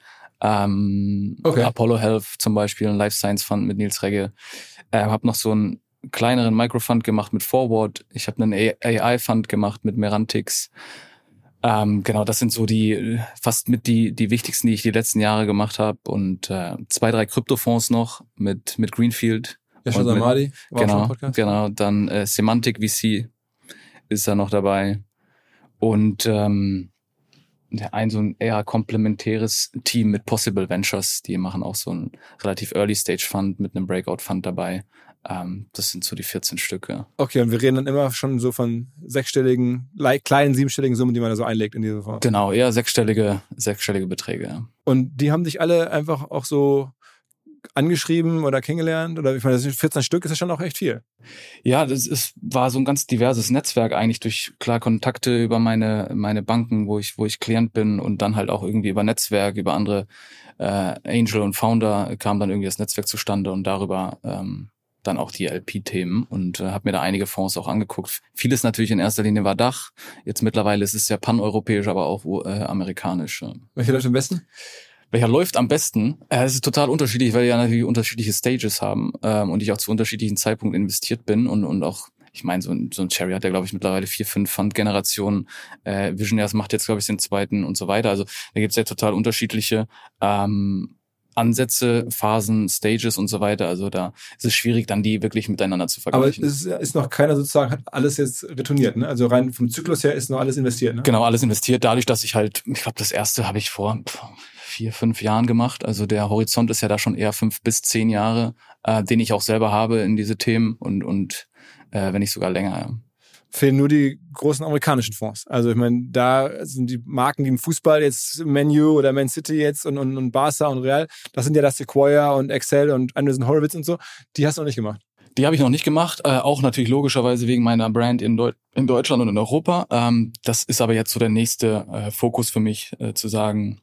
ähm, Okay. Apollo Health zum Beispiel, ein Life Science Fund mit Nils Regge. Äh, habe noch so einen kleineren Microfund gemacht mit Forward. Ich habe einen AI Fund gemacht mit Merantix. Ähm, genau, das sind so die fast mit die die wichtigsten, die ich die letzten Jahre gemacht habe und äh, zwei drei Kryptofonds noch mit mit Greenfield. Ja, schon Samadi. War auch schon Genau, Podcast. genau. Dann äh, Semantic VC ist da noch dabei und ähm, ein so ein eher komplementäres Team mit Possible Ventures, die machen auch so ein relativ Early Stage Fund mit einem Breakout Fund dabei. Ähm, das sind so die 14 Stücke. Okay, und wir reden dann immer schon so von sechsstelligen, le- kleinen, siebenstelligen Summen, die man da so einlegt in diese Fonds. Genau, eher sechsstellige, sechsstellige Beträge. Ja. Und die haben dich alle einfach auch so angeschrieben oder kennengelernt? Oder ich meine, das sind 14 Stück, ist ja schon auch echt viel. Ja, das ist, war so ein ganz diverses Netzwerk eigentlich durch klar Kontakte über meine meine Banken, wo ich wo ich Klient bin und dann halt auch irgendwie über Netzwerk, über andere äh, Angel und Founder kam dann irgendwie das Netzwerk zustande und darüber ähm, dann auch die LP-Themen und äh, habe mir da einige Fonds auch angeguckt. Vieles natürlich in erster Linie war Dach. Jetzt mittlerweile ist es ja paneuropäisch, aber auch äh, amerikanisch. ja. Welche Leute am besten? welcher läuft am besten? Äh, es ist total unterschiedlich, weil wir ja natürlich unterschiedliche Stages haben ähm, und ich auch zu unterschiedlichen Zeitpunkten investiert bin und, und auch ich meine, so ein, so ein Cherry hat ja, glaube ich, mittlerweile vier, fünf Fund-Generationen. Äh, Visionaires macht jetzt, glaube ich, den zweiten und so weiter. Also da gibt's ja total unterschiedliche ähm, Ansätze, Phasen, Stages und so weiter. Also da ist es schwierig, dann die wirklich miteinander zu vergleichen. Aber es ist noch keiner sozusagen, hat alles jetzt retourniert. Ne? Also rein vom Zyklus her ist noch alles investiert. Ne? Genau, alles investiert. Dadurch, dass ich halt, ich glaube, das erste habe ich vor vier, fünf Jahren gemacht. Also der Horizont ist ja da schon eher fünf bis zehn Jahre, äh, den ich auch selber habe in diese Themen und, und äh, wenn nicht sogar länger. Ja. Fehlen nur die großen amerikanischen Fonds. Also ich meine, da sind die Marken, die im Fußball jetzt Menu oder Man City jetzt und, und, und Barca und Real, das sind ja das Sequoia und Excel und Anderson Horowitz und so, die hast du noch nicht gemacht. Die habe ich noch nicht gemacht, äh, auch natürlich logischerweise wegen meiner Brand in, Deu in Deutschland und in Europa. Ähm, das ist aber jetzt so der nächste äh, Fokus für mich, äh, zu sagen,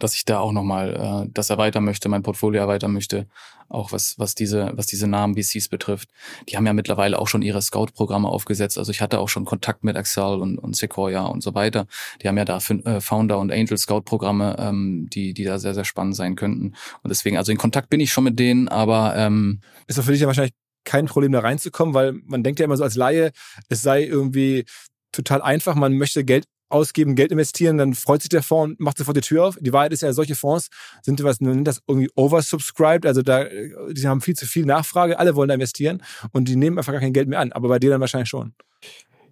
dass ich da auch nochmal äh, das erweitern möchte, mein Portfolio erweitern möchte, auch was, was diese, was diese Namen VCs betrifft. Die haben ja mittlerweile auch schon ihre Scout-Programme aufgesetzt. Also ich hatte auch schon Kontakt mit Excel und, und Sequoia und so weiter. Die haben ja da äh, Founder und Angel Scout-Programme, ähm, die, die da sehr, sehr spannend sein könnten. Und deswegen, also in Kontakt bin ich schon mit denen, aber ähm, ist doch für dich ja wahrscheinlich kein Problem, da reinzukommen, weil man denkt ja immer so als Laie, es sei irgendwie total einfach, man möchte Geld ausgeben, Geld investieren, dann freut sich der Fonds und macht sofort die Tür auf. Die Wahrheit ist ja, solche Fonds sind was, nennt das irgendwie oversubscribed, also da, die haben viel zu viel Nachfrage, alle wollen da investieren und die nehmen einfach gar kein Geld mehr an, aber bei dir dann wahrscheinlich schon.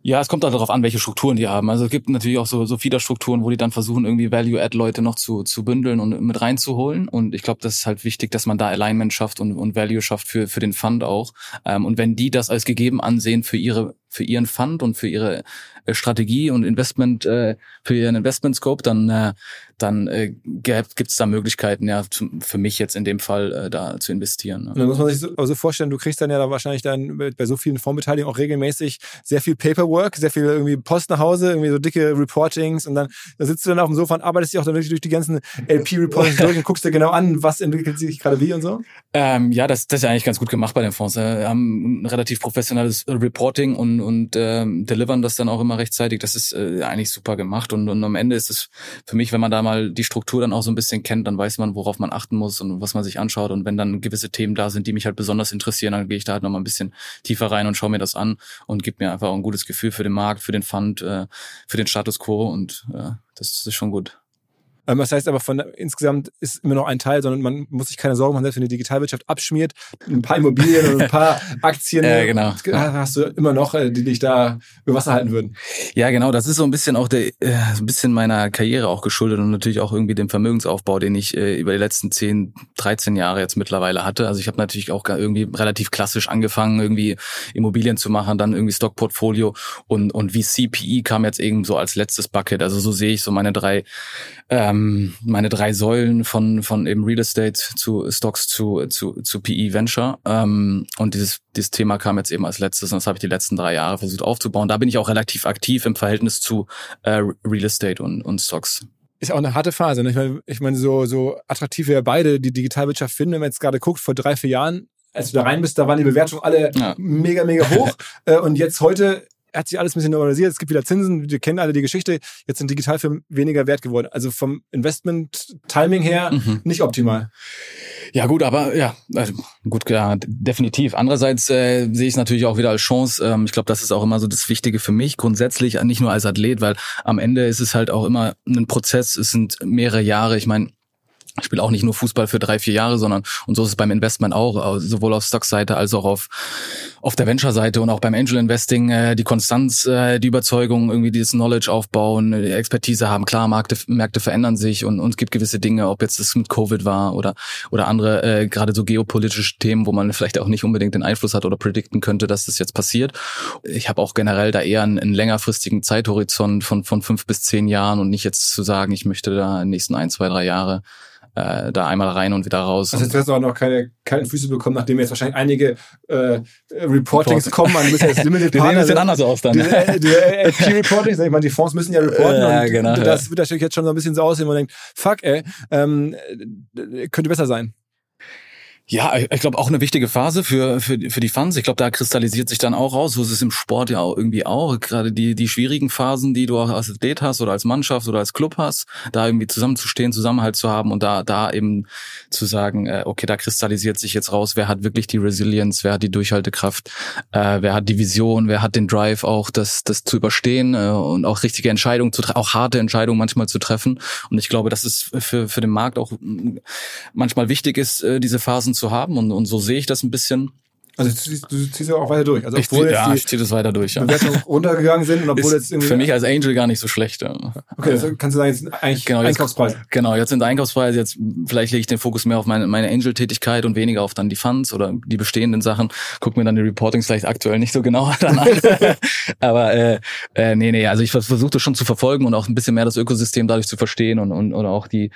Ja, es kommt auch darauf an, welche Strukturen die haben. Also es gibt natürlich auch so, so viele Strukturen, wo die dann versuchen, irgendwie Value-Add-Leute noch zu, zu bündeln und mit reinzuholen. Und ich glaube, das ist halt wichtig, dass man da Alignment schafft und, und Value schafft für, für den Fund auch. Ähm, und wenn die das als gegeben ansehen für ihre für ihren Fund und für ihre äh, Strategie und Investment, äh, für ihren Investment Scope, dann, äh, dann äh, gibt es da Möglichkeiten, ja, zum, für mich jetzt in dem Fall äh, da zu investieren. Ne? Dann muss man sich so also vorstellen, du kriegst dann ja da wahrscheinlich dann bei so vielen Fondsbeteiligungen auch regelmäßig sehr viel Paperwork, sehr viel irgendwie Post nach Hause, irgendwie so dicke Reportings und dann da sitzt du dann auf dem Sofa und arbeitest dich auch dann wirklich durch die ganzen LP-Reportings durch und guckst dir genau an, was entwickelt sich gerade wie und so? Ähm, ja, das, das ist ja eigentlich ganz gut gemacht bei den Fonds. Wir haben ein relativ professionelles Reporting und und ähm, delivern das dann auch immer rechtzeitig. Das ist äh, eigentlich super gemacht und, und am Ende ist es für mich, wenn man da mal die Struktur dann auch so ein bisschen kennt, dann weiß man, worauf man achten muss und was man sich anschaut und wenn dann gewisse Themen da sind, die mich halt besonders interessieren, dann gehe ich da halt noch mal ein bisschen tiefer rein und schaue mir das an und gebe mir einfach auch ein gutes Gefühl für den Markt, für den Fund, äh, für den Status Quo und äh, das ist schon gut. Ähm, das heißt aber von insgesamt ist immer noch ein Teil, sondern man muss sich keine Sorgen machen, selbst wenn die Digitalwirtschaft abschmiert, ein paar Immobilien und ein paar Aktien ja, genau. hast du immer noch, äh, die dich da über Wasser halten würden. Ja, genau. Das ist so ein bisschen auch der, äh, so ein bisschen meiner Karriere auch geschuldet und natürlich auch irgendwie dem Vermögensaufbau, den ich äh, über die letzten 10, 13 Jahre jetzt mittlerweile hatte. Also ich habe natürlich auch irgendwie relativ klassisch angefangen, irgendwie Immobilien zu machen, dann irgendwie Stockportfolio und und wie CPE kam jetzt eben so als letztes Bucket. Also so sehe ich so meine drei ähm, meine drei Säulen von von eben Real Estate zu Stocks zu zu, zu PE Venture ähm, und dieses dieses Thema kam jetzt eben als letztes und das habe ich die letzten drei Jahre versucht aufzubauen. Da bin ich auch relativ aktiv im Verhältnis zu äh, Real Estate und und Stocks ist auch eine harte Phase. Ne? Ich meine, ich mein, so, so attraktiv wir beide die Digitalwirtschaft finden, wenn man jetzt gerade guckt, vor drei, vier Jahren, als du da rein bist, da waren die Bewertungen alle ja. mega, mega hoch. Äh, und jetzt heute hat sich alles ein bisschen normalisiert. Es gibt wieder Zinsen. Wir kennen alle die Geschichte. Jetzt sind Digitalfirmen weniger wert geworden. Also vom Investment-Timing her mhm. nicht optimal. Ja gut, aber ja, also gut, ja, definitiv. Andererseits äh, sehe ich es natürlich auch wieder als Chance. Ähm, ich glaube, das ist auch immer so das Wichtige für mich grundsätzlich, nicht nur als Athlet, weil am Ende ist es halt auch immer ein Prozess. Es sind mehrere Jahre. Ich meine, ich spiele auch nicht nur Fußball für drei, vier Jahre, sondern und so ist es beim Investment auch, sowohl auf Stockseite als auch auf auf der Venture-Seite und auch beim Angel Investing äh, die Konstanz, äh, die Überzeugung, irgendwie dieses Knowledge aufbauen, die Expertise haben. Klar, Märkte, Märkte verändern sich und, und es gibt gewisse Dinge, ob jetzt das mit Covid war oder oder andere äh, gerade so geopolitische Themen, wo man vielleicht auch nicht unbedingt den Einfluss hat oder predikten könnte, dass das jetzt passiert. Ich habe auch generell da eher einen, einen längerfristigen Zeithorizont von von fünf bis zehn Jahren und nicht jetzt zu sagen, ich möchte da in den nächsten ein, zwei, drei Jahre äh, da einmal rein und wieder raus. Also jetzt wirst du auch noch keine kalten Füße bekommen, nachdem jetzt wahrscheinlich einige äh, Reportings kommen. Man müssen jetzt Limited die sehen ein bisschen anders aus dann. Die, die, die LP-Reportings, ich meine, die Fonds müssen ja reporten ja, und genau, das ja. wird natürlich jetzt schon so ein bisschen so aussehen, wo man denkt, fuck ey, ähm, könnte besser sein. Ja, ich glaube auch eine wichtige Phase für, für, für die Fans. Ich glaube, da kristallisiert sich dann auch raus, so ist es im Sport ja auch irgendwie auch. Gerade die, die schwierigen Phasen, die du auch als Athlet hast oder als Mannschaft oder als Club hast, da irgendwie zusammenzustehen, Zusammenhalt zu haben und da, da eben zu sagen, äh, okay, da kristallisiert sich jetzt raus, wer hat wirklich die Resilience, wer hat die Durchhaltekraft, äh, wer hat die Vision, wer hat den Drive auch, das, das zu überstehen äh, und auch richtige Entscheidungen zu treffen, auch harte Entscheidungen manchmal zu treffen. Und ich glaube, dass es für, für den Markt auch manchmal wichtig ist, äh, diese Phasen zu haben und, und so sehe ich das ein bisschen. Also du ziehst, du ziehst ja auch weiter durch. Also ich zieh, ja, ich ziehe das weiter durch. Ja. Bewertungen runtergegangen sind und obwohl ist jetzt für mich als Angel gar nicht so schlecht. Ja. Okay, also kannst du sagen jetzt eigentlich genau, jetzt, Einkaufspreise. Genau, jetzt sind Einkaufspreise. Jetzt vielleicht lege ich den Fokus mehr auf meine, meine Angel-Tätigkeit und weniger auf dann die Funds oder die bestehenden Sachen. Guck mir dann die Reportings vielleicht aktuell nicht so genau an. Aber äh, äh, nee, nee, also ich versuche das schon zu verfolgen und auch ein bisschen mehr das Ökosystem dadurch zu verstehen und, und oder auch die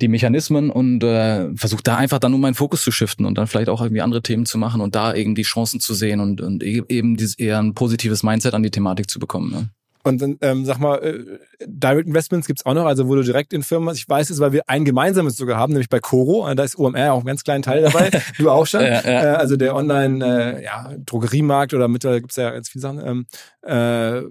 die Mechanismen und äh, versuche da einfach dann nur meinen Fokus zu shiften und dann vielleicht auch irgendwie andere Themen zu machen und da irgendwie Chancen zu sehen und, und e-, eben dieses eher ein positives Mindset an die Thematik zu bekommen. Ne? Und dann, ähm, sag mal, äh, Direct Investments gibt's auch noch, also wo du direkt in Firmen hast. Ich weiß es, weil wir ein gemeinsames sogar haben, nämlich bei Coro. Da ist OMR auch einen ganz kleinen Teil dabei. Du auch schon. ja, ja. Äh, also der Online, äh, ja, Drogeriemarkt oder mittlerweile gibt's ja ganz viele Sachen. Ähm, äh,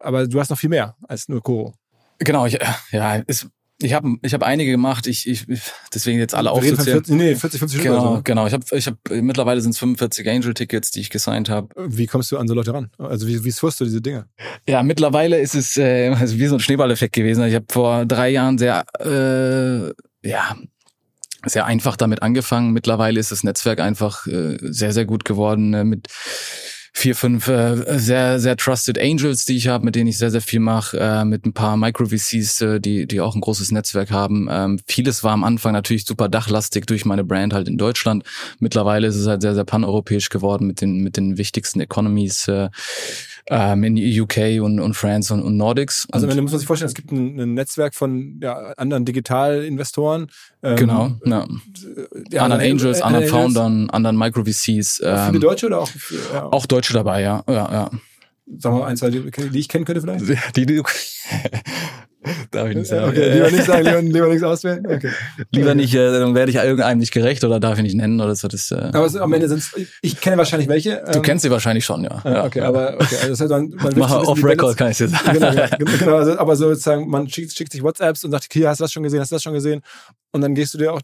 aber du hast noch viel mehr als nur Coro. Genau, ich, ja, ist ich habe ich hab einige gemacht, ich, ich deswegen jetzt alle aufzuzählen. 40, nee, 40, 50 Genau, oder so. genau. Ich habe ich hab, mittlerweile sind es 45 Angel-Tickets, die ich gesigned habe. Wie kommst du an so Leute ran? Also wie, wie führst du diese Dinge? Ja, mittlerweile ist es äh, also wie so ein Schneeballeffekt gewesen. Ich habe vor drei Jahren sehr, äh, ja, sehr einfach damit angefangen. Mittlerweile ist das Netzwerk einfach äh, sehr, sehr gut geworden äh, mit vier, fünf äh, sehr, sehr trusted Angels, die ich habe, mit denen ich sehr, sehr viel mache, äh, mit ein paar Micro-VCs, äh, die, die auch ein großes Netzwerk haben. Ähm, vieles war am Anfang natürlich super dachlastig durch meine Brand halt in Deutschland. Mittlerweile ist es halt sehr, sehr paneuropäisch geworden mit den, mit den wichtigsten Economies. Äh, ähm, in UK und, und France und, und Nordics. Also man muss sich vorstellen, es gibt ein, ein Netzwerk von ja, anderen Digitalinvestoren. Ähm, genau, ja. ja anderen Angels, anderen Foundern, anderen Micro-VCs. Ähm, viele Deutsche oder auch? Ja. Auch Deutsche dabei, ja. ja, ja. Sagen wir mal ein, zwei, die, die ich kennen könnte vielleicht? Die, die, Darf ich nicht sagen. Okay, lieber nicht sagen, lieber, lieber nichts auswählen. Okay. Lieber nicht, äh, dann werde ich irgendeinem nicht gerecht oder darf ich nicht nennen oder so. Das, äh, aber es, am Ende sind ich kenne wahrscheinlich welche. Du ähm, kennst sie wahrscheinlich schon, ja. ja okay, aber okay, also das heißt, man, man Mach off Record, kann ich dir sagen. Genau, genau, genau also, aber sozusagen, man schickt, schickt sich WhatsApps und sagt, hier, hast du das schon gesehen, hast du das schon gesehen? Und dann gehst du dir auch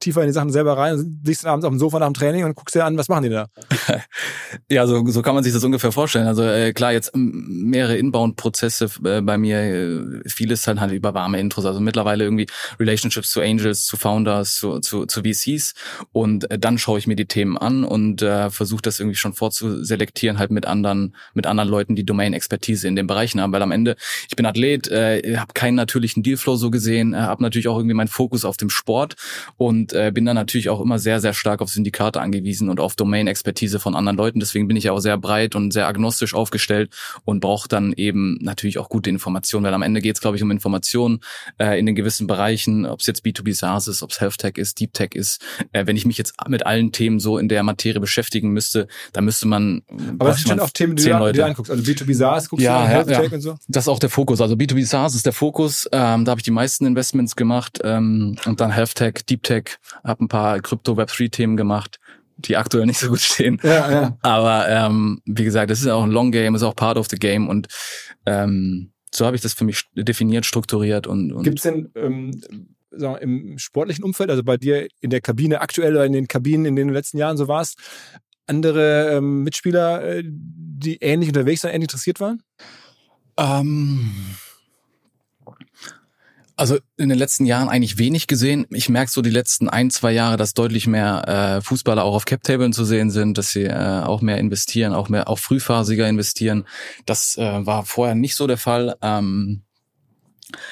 tiefer in die Sachen selber rein und liegst abends auf dem Sofa nach dem Training und guckst dir an, was machen die da? ja, so, so kann man sich das ungefähr vorstellen. Also äh, klar, jetzt mehrere Inbound-Prozesse äh, bei mir, äh, vieles halt, halt über warme Intros. Also mittlerweile irgendwie Relationships zu Angels, zu Founders, zu, zu, zu VCs und äh, dann schaue ich mir die Themen an und äh, versuche das irgendwie schon vorzuselektieren, halt mit anderen, mit anderen Leuten, die Domain-Expertise in den Bereichen haben. Weil am Ende, ich bin Athlet, äh, habe keinen natürlichen Dealflow so gesehen, äh, habe natürlich auch irgendwie meinen Fokus auf dem Sport und äh, bin dann natürlich auch immer sehr, sehr stark auf Syndikate angewiesen und auf Domain-Expertise von anderen Leuten. Deswegen bin ich auch sehr breit und sehr agnostisch aufgestellt und brauche dann eben natürlich auch gute Informationen, weil am Ende geht es, glaube ich, um Informationen äh, in den gewissen Bereichen, ob es jetzt B2B SaaS ist, ob es Health Tech ist, Deep Tech ist. Äh, wenn ich mich jetzt mit allen Themen so in der Materie beschäftigen müsste, dann müsste man. Aber das sind schon auch Themen, die du, du anguckst. Also B2B SaaS guckst ja, du an, Health ja, Tech und so? Das ist auch der Fokus. Also B2B SaaS ist der Fokus. Ähm, da habe ich die meisten Investments gemacht ähm, und dann Health Tech, Deep Tech, habe ein paar Krypto Web 3 Themen gemacht, die aktuell nicht so gut stehen. Ja, ja. Aber ähm, wie gesagt, das ist auch ein Long Game, ist auch Part of the Game und ähm, so habe ich das für mich definiert, strukturiert und. und Gibt es denn ähm, sagen wir, im sportlichen Umfeld, also bei dir in der Kabine aktuell oder in den Kabinen, in den letzten Jahren so warst, andere ähm, Mitspieler, äh, die ähnlich unterwegs waren, ähnlich interessiert waren? Ähm, also in den letzten Jahren eigentlich wenig gesehen. Ich merke so die letzten ein, zwei Jahre, dass deutlich mehr äh, Fußballer auch auf Cap-Tablen zu sehen sind, dass sie äh, auch mehr investieren, auch mehr, auch frühphasiger investieren. Das äh, war vorher nicht so der Fall. Ähm,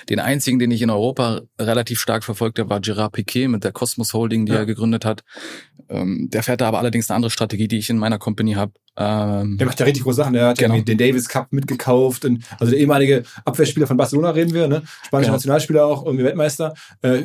den einzigen, den ich in Europa relativ stark verfolgt habe, war Gerard Piquet mit der Cosmos Holding, die ja. er gegründet hat. Ähm, der fährt da aber allerdings eine andere Strategie, die ich in meiner Company habe. Ähm, der macht ja richtig große Sachen. Der hat genau. ja den Davis Cup mitgekauft. Und, also der ehemalige Abwehrspieler von Barcelona reden wir, ne? Spanischer genau. Nationalspieler auch, irgendwie Weltmeister. Äh,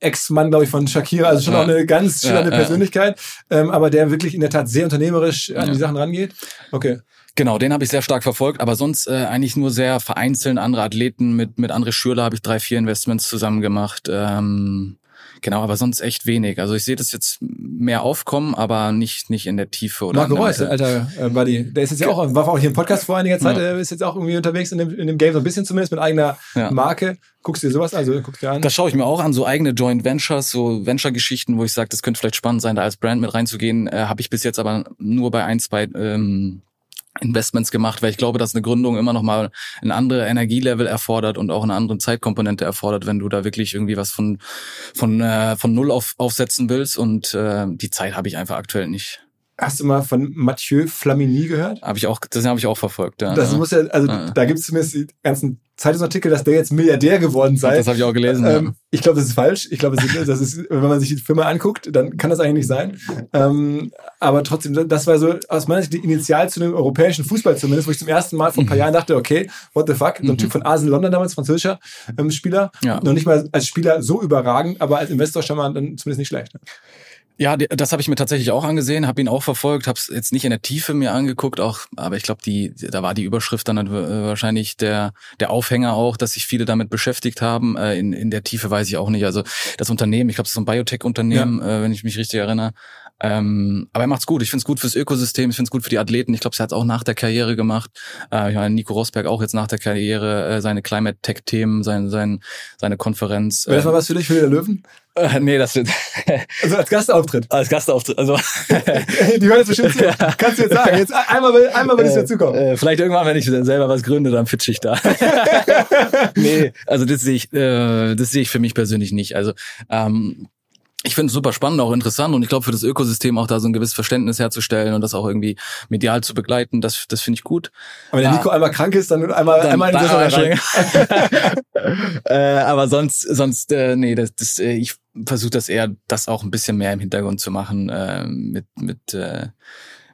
Ex-Mann, glaube ich, von Shakira. Also schon ja. auch eine ganz schillernde ja, Persönlichkeit. Ähm, aber der wirklich in der Tat sehr unternehmerisch an die Sachen rangeht. Okay. Genau, den habe ich sehr stark verfolgt, aber sonst äh, eigentlich nur sehr vereinzelt andere Athleten. Mit mit André Schürler habe ich drei, vier Investments zusammen gemacht. Ähm, Genau, aber sonst echt wenig. Also ich sehe das jetzt mehr aufkommen, aber nicht nicht in der Tiefe oder. Marco Reus, alter äh, Buddy, der ist jetzt ja auch, war auch hier im Podcast vor einiger Zeit, Ja. der ist jetzt auch irgendwie unterwegs in dem, in dem Game, so ein bisschen zumindest mit eigener Ja. Marke. Guckst du dir sowas? Also guckst du dir an? Das schaue ich mir auch an, so eigene Joint Ventures, so Venture-Geschichten, wo ich sage, das könnte vielleicht spannend sein, da als Brand mit reinzugehen. Äh, Habe ich bis jetzt aber nur bei ein, zwei ähm, Investments gemacht, weil ich glaube, dass eine Gründung immer noch mal ein andere Energielevel erfordert und auch eine andere Zeitkomponente erfordert, wenn du da wirklich irgendwie was von von äh, von null auf, aufsetzen willst und äh, die Zeit habe ich einfach aktuell nicht. Hast du mal von Mathieu Flamini gehört? Habe ich auch, das habe ich auch verfolgt. Ja, Das ja. muss ja, also Ja. da gibt es zumindest die ganzen Zeitungsartikel, dass der jetzt Milliardär geworden sei. das habe ich auch gelesen. Ähm, ich glaube, das ist falsch. Ich glaube, das ist, das ist, wenn man sich die Firma anguckt, dann kann das eigentlich nicht sein. Ähm, aber trotzdem, das war so aus meiner Sicht die Initial zu dem europäischen Fußball zumindest, wo ich zum ersten Mal vor ein paar Mhm. Jahren dachte, okay, what the fuck? So ein Typ von Arsenal London damals, französischer ähm, Spieler. Ja. Noch nicht mal als Spieler so überragend, aber als Investor schon mal dann zumindest nicht schlecht. Ja, das habe ich mir tatsächlich auch angesehen, habe ihn auch verfolgt, habe es jetzt nicht in der Tiefe mir angeguckt, auch, aber ich glaube, die, da war die Überschrift dann äh, wahrscheinlich der der Aufhänger auch, dass sich viele damit beschäftigt haben. Äh, in, in der Tiefe weiß ich auch nicht. Also das Unternehmen, ich glaube, es ist so ein Biotech-Unternehmen, äh, wenn ich mich richtig erinnere. Ähm, aber er macht's gut. Ich find's gut fürs Ökosystem, ich find's gut für die Athleten. Ich glaube, er hat's auch nach der Karriere gemacht. Äh, ich meine, Nico Rosberg auch jetzt nach der Karriere äh, seine Climate Tech-Themen, sein, sein, seine Konferenz. Wäre das Äh, mal was für dich, für die Löwen? äh, nee, das wird Also als Gastauftritt. als Gastauftritt. Also die hören jetzt bestimmt zu. Kannst du jetzt sagen. Jetzt einmal, will- einmal würde ich dazu kommen. Äh, vielleicht irgendwann, wenn ich selber was gründe, dann pitch ich da. nee, also das sehe ich, äh, das sehe ich für mich persönlich nicht. Also ähm, ich finde es super spannend, auch interessant und ich glaube für das Ökosystem auch da so ein gewisses Verständnis herzustellen und das auch irgendwie medial zu begleiten, das, das finde ich gut. Aber wenn der Ja. Nico einmal krank ist, dann einmal, Dann- einmal in die dann rein. äh, aber sonst, sonst, äh, nee, das, das, äh, ich versuche das eher, das auch ein bisschen mehr im Hintergrund zu machen, äh, mit, mit, äh,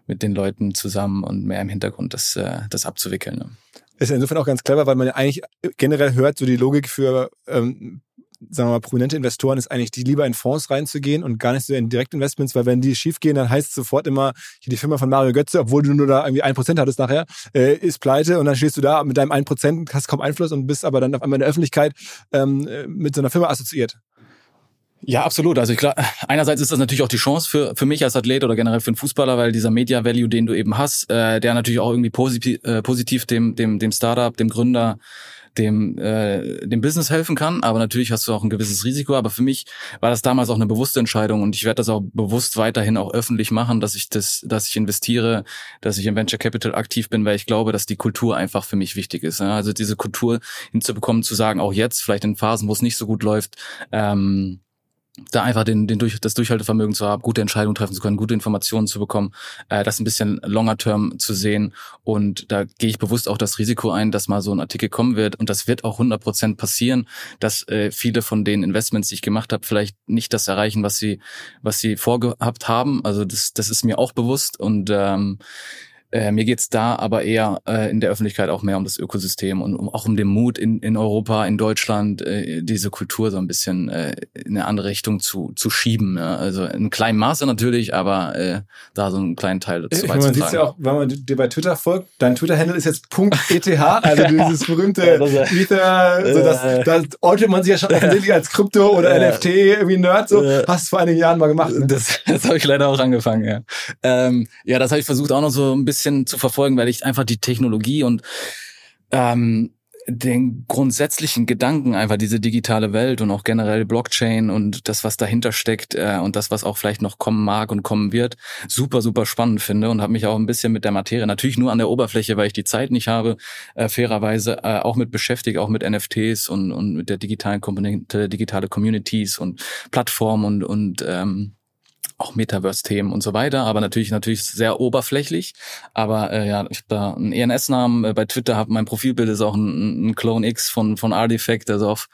mit den Leuten zusammen und mehr im Hintergrund das, äh, das abzuwickeln. Ne? Ist ja insofern auch ganz clever, weil man ja eigentlich generell hört, so die Logik für, ähm, sagen wir mal, prominente Investoren ist eigentlich, die lieber in Fonds reinzugehen und gar nicht so in Direktinvestments, weil wenn die schiefgehen, dann heißt es sofort immer, hier die Firma von Mario Götze, obwohl du nur da irgendwie ein Prozent hattest nachher, äh, ist pleite und dann stehst du da mit deinem ein Prozent, hast kaum Einfluss und bist aber dann auf einmal in der Öffentlichkeit ähm, äh, mit so einer Firma assoziiert. Ja, absolut. Also ich glaube, einerseits ist das natürlich auch die Chance für für mich als Athlet oder generell für einen Fußballer, weil dieser Media Value, den du eben hast, äh, der natürlich auch irgendwie positiv, äh, positiv dem dem dem Startup, dem Gründer, dem äh, dem Business helfen kann. Aber natürlich hast du auch ein gewisses Risiko. Aber für mich war das damals auch eine bewusste Entscheidung und ich werde das auch bewusst weiterhin auch öffentlich machen, dass ich das, dass ich investiere, dass ich im Venture Capital aktiv bin, weil ich glaube, dass die Kultur einfach für mich wichtig ist. Ja? Also diese Kultur hinzubekommen, zu sagen, auch jetzt vielleicht in Phasen, wo es nicht so gut läuft. Ähm, da einfach den, den durch, das Durchhaltevermögen zu haben, gute Entscheidungen treffen zu können, gute Informationen zu bekommen, äh, das ein bisschen longer term zu sehen. Und da gehe ich bewusst auch das Risiko ein, dass mal so ein Artikel kommen wird. Und das wird auch 100 Prozent passieren, dass äh, viele von den Investments, die ich gemacht habe, vielleicht nicht das erreichen, was sie, was sie vorgehabt haben. Also das, das ist mir auch bewusst. Und ähm, äh, mir geht's da aber eher äh, in der Öffentlichkeit auch mehr um das Ökosystem und um, auch um den Mut in, in Europa, in Deutschland, äh, diese Kultur so ein bisschen äh, in eine andere Richtung zu, zu schieben. Ja? Also in kleinem Maße natürlich, aber äh, da so einen kleinen Teil dazu Ich meine, man sieht ja auch, wenn man dir bei Twitter folgt, dein Twitter-Handle ist jetzt .eth, also dieses berühmte Ether, so das, Äh. das ortet man sich ja schon offensichtlich als Krypto- oder Äh. NFT irgendwie Nerd, so, Äh. hast du vor einigen Jahren mal gemacht. Ne? Das, das habe ich leider auch angefangen, ja. Ähm, ja, das habe ich versucht auch noch so ein bisschen zu verfolgen, weil ich einfach die Technologie und ähm, den grundsätzlichen Gedanken, einfach diese digitale Welt und auch generell Blockchain und das, was dahinter steckt äh, und das, was auch vielleicht noch kommen mag und kommen wird, super, super spannend finde und habe mich auch ein bisschen mit der Materie, natürlich nur an der Oberfläche, weil ich die Zeit nicht habe, äh, fairerweise äh, auch mit beschäftigt, auch mit NFTs und, und mit der digitalen Komponente, digitale Communities und Plattformen und, und ähm, auch Metaverse-Themen und so weiter, aber natürlich natürlich sehr oberflächlich. Aber äh, ja, ich habe da einen ENS-Namen äh, bei Twitter, habe mein Profilbild ist auch ein, ein Clone X von von Artifact, also auf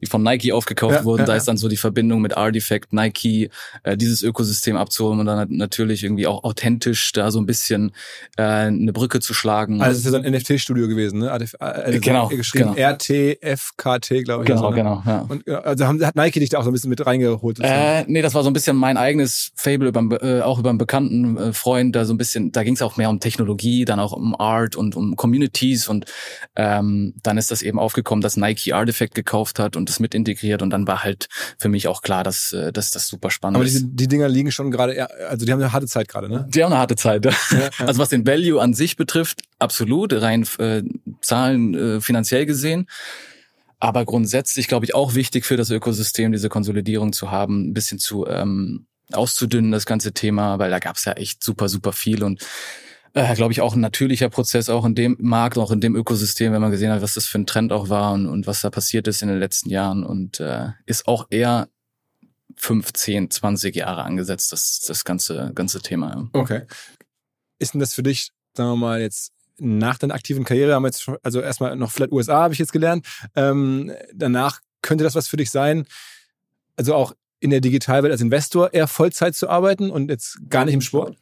die von Nike aufgekauft Ja, wurden. ja, da ja. ist dann so die Verbindung mit Artifact, Nike, äh, dieses Ökosystem abzuholen und dann nat- natürlich irgendwie auch authentisch da so ein bisschen äh, eine Brücke zu schlagen. Also es ist ja so ein NFT-Studio gewesen, ne? ADF, äh, Genau, Geschrieben genau. RTFKT, glaube ich. genau, also, ne? genau. Ja. Und also haben, hat Nike dich da auch so ein bisschen mit reingeholt. Äh, nee, das war so ein bisschen mein eigenes Fable über, äh, auch über einen bekannten äh, Freund, da so ein bisschen, da ging es auch mehr um Technologie, dann auch um Art und um Communities und ähm, dann ist das eben aufgekommen, dass Nike Artifact gekauft hat und das mit integriert und dann war halt für mich auch klar, dass, äh, dass das super spannend Aber ist. die, die Dinger liegen schon gerade, also die haben eine harte Zeit gerade, ne? Die haben eine harte Zeit. ja. Also was den Value an sich betrifft, absolut, rein äh, Zahlen äh, finanziell gesehen. Aber grundsätzlich, glaube ich, auch wichtig für das Ökosystem, diese Konsolidierung zu haben, ein bisschen zu ähm, auszudünnen, das ganze Thema, weil da gab es ja echt super, super viel und äh, glaube ich, auch ein natürlicher Prozess, auch in dem Markt, auch in dem Ökosystem, wenn man gesehen hat, was das für ein Trend auch war und, und was da passiert ist in den letzten Jahren und äh, ist auch eher 15, 20 Jahre angesetzt, das, das ganze, ganze Thema. Okay. Ist denn das für dich, sagen wir mal, jetzt nach deiner aktiven Karriere haben wir jetzt also erstmal noch vielleicht USA habe ich jetzt gelernt. Ähm, danach könnte das was für dich sein, also auch in der Digitalwelt als Investor eher Vollzeit zu arbeiten und jetzt gar nicht im Sport?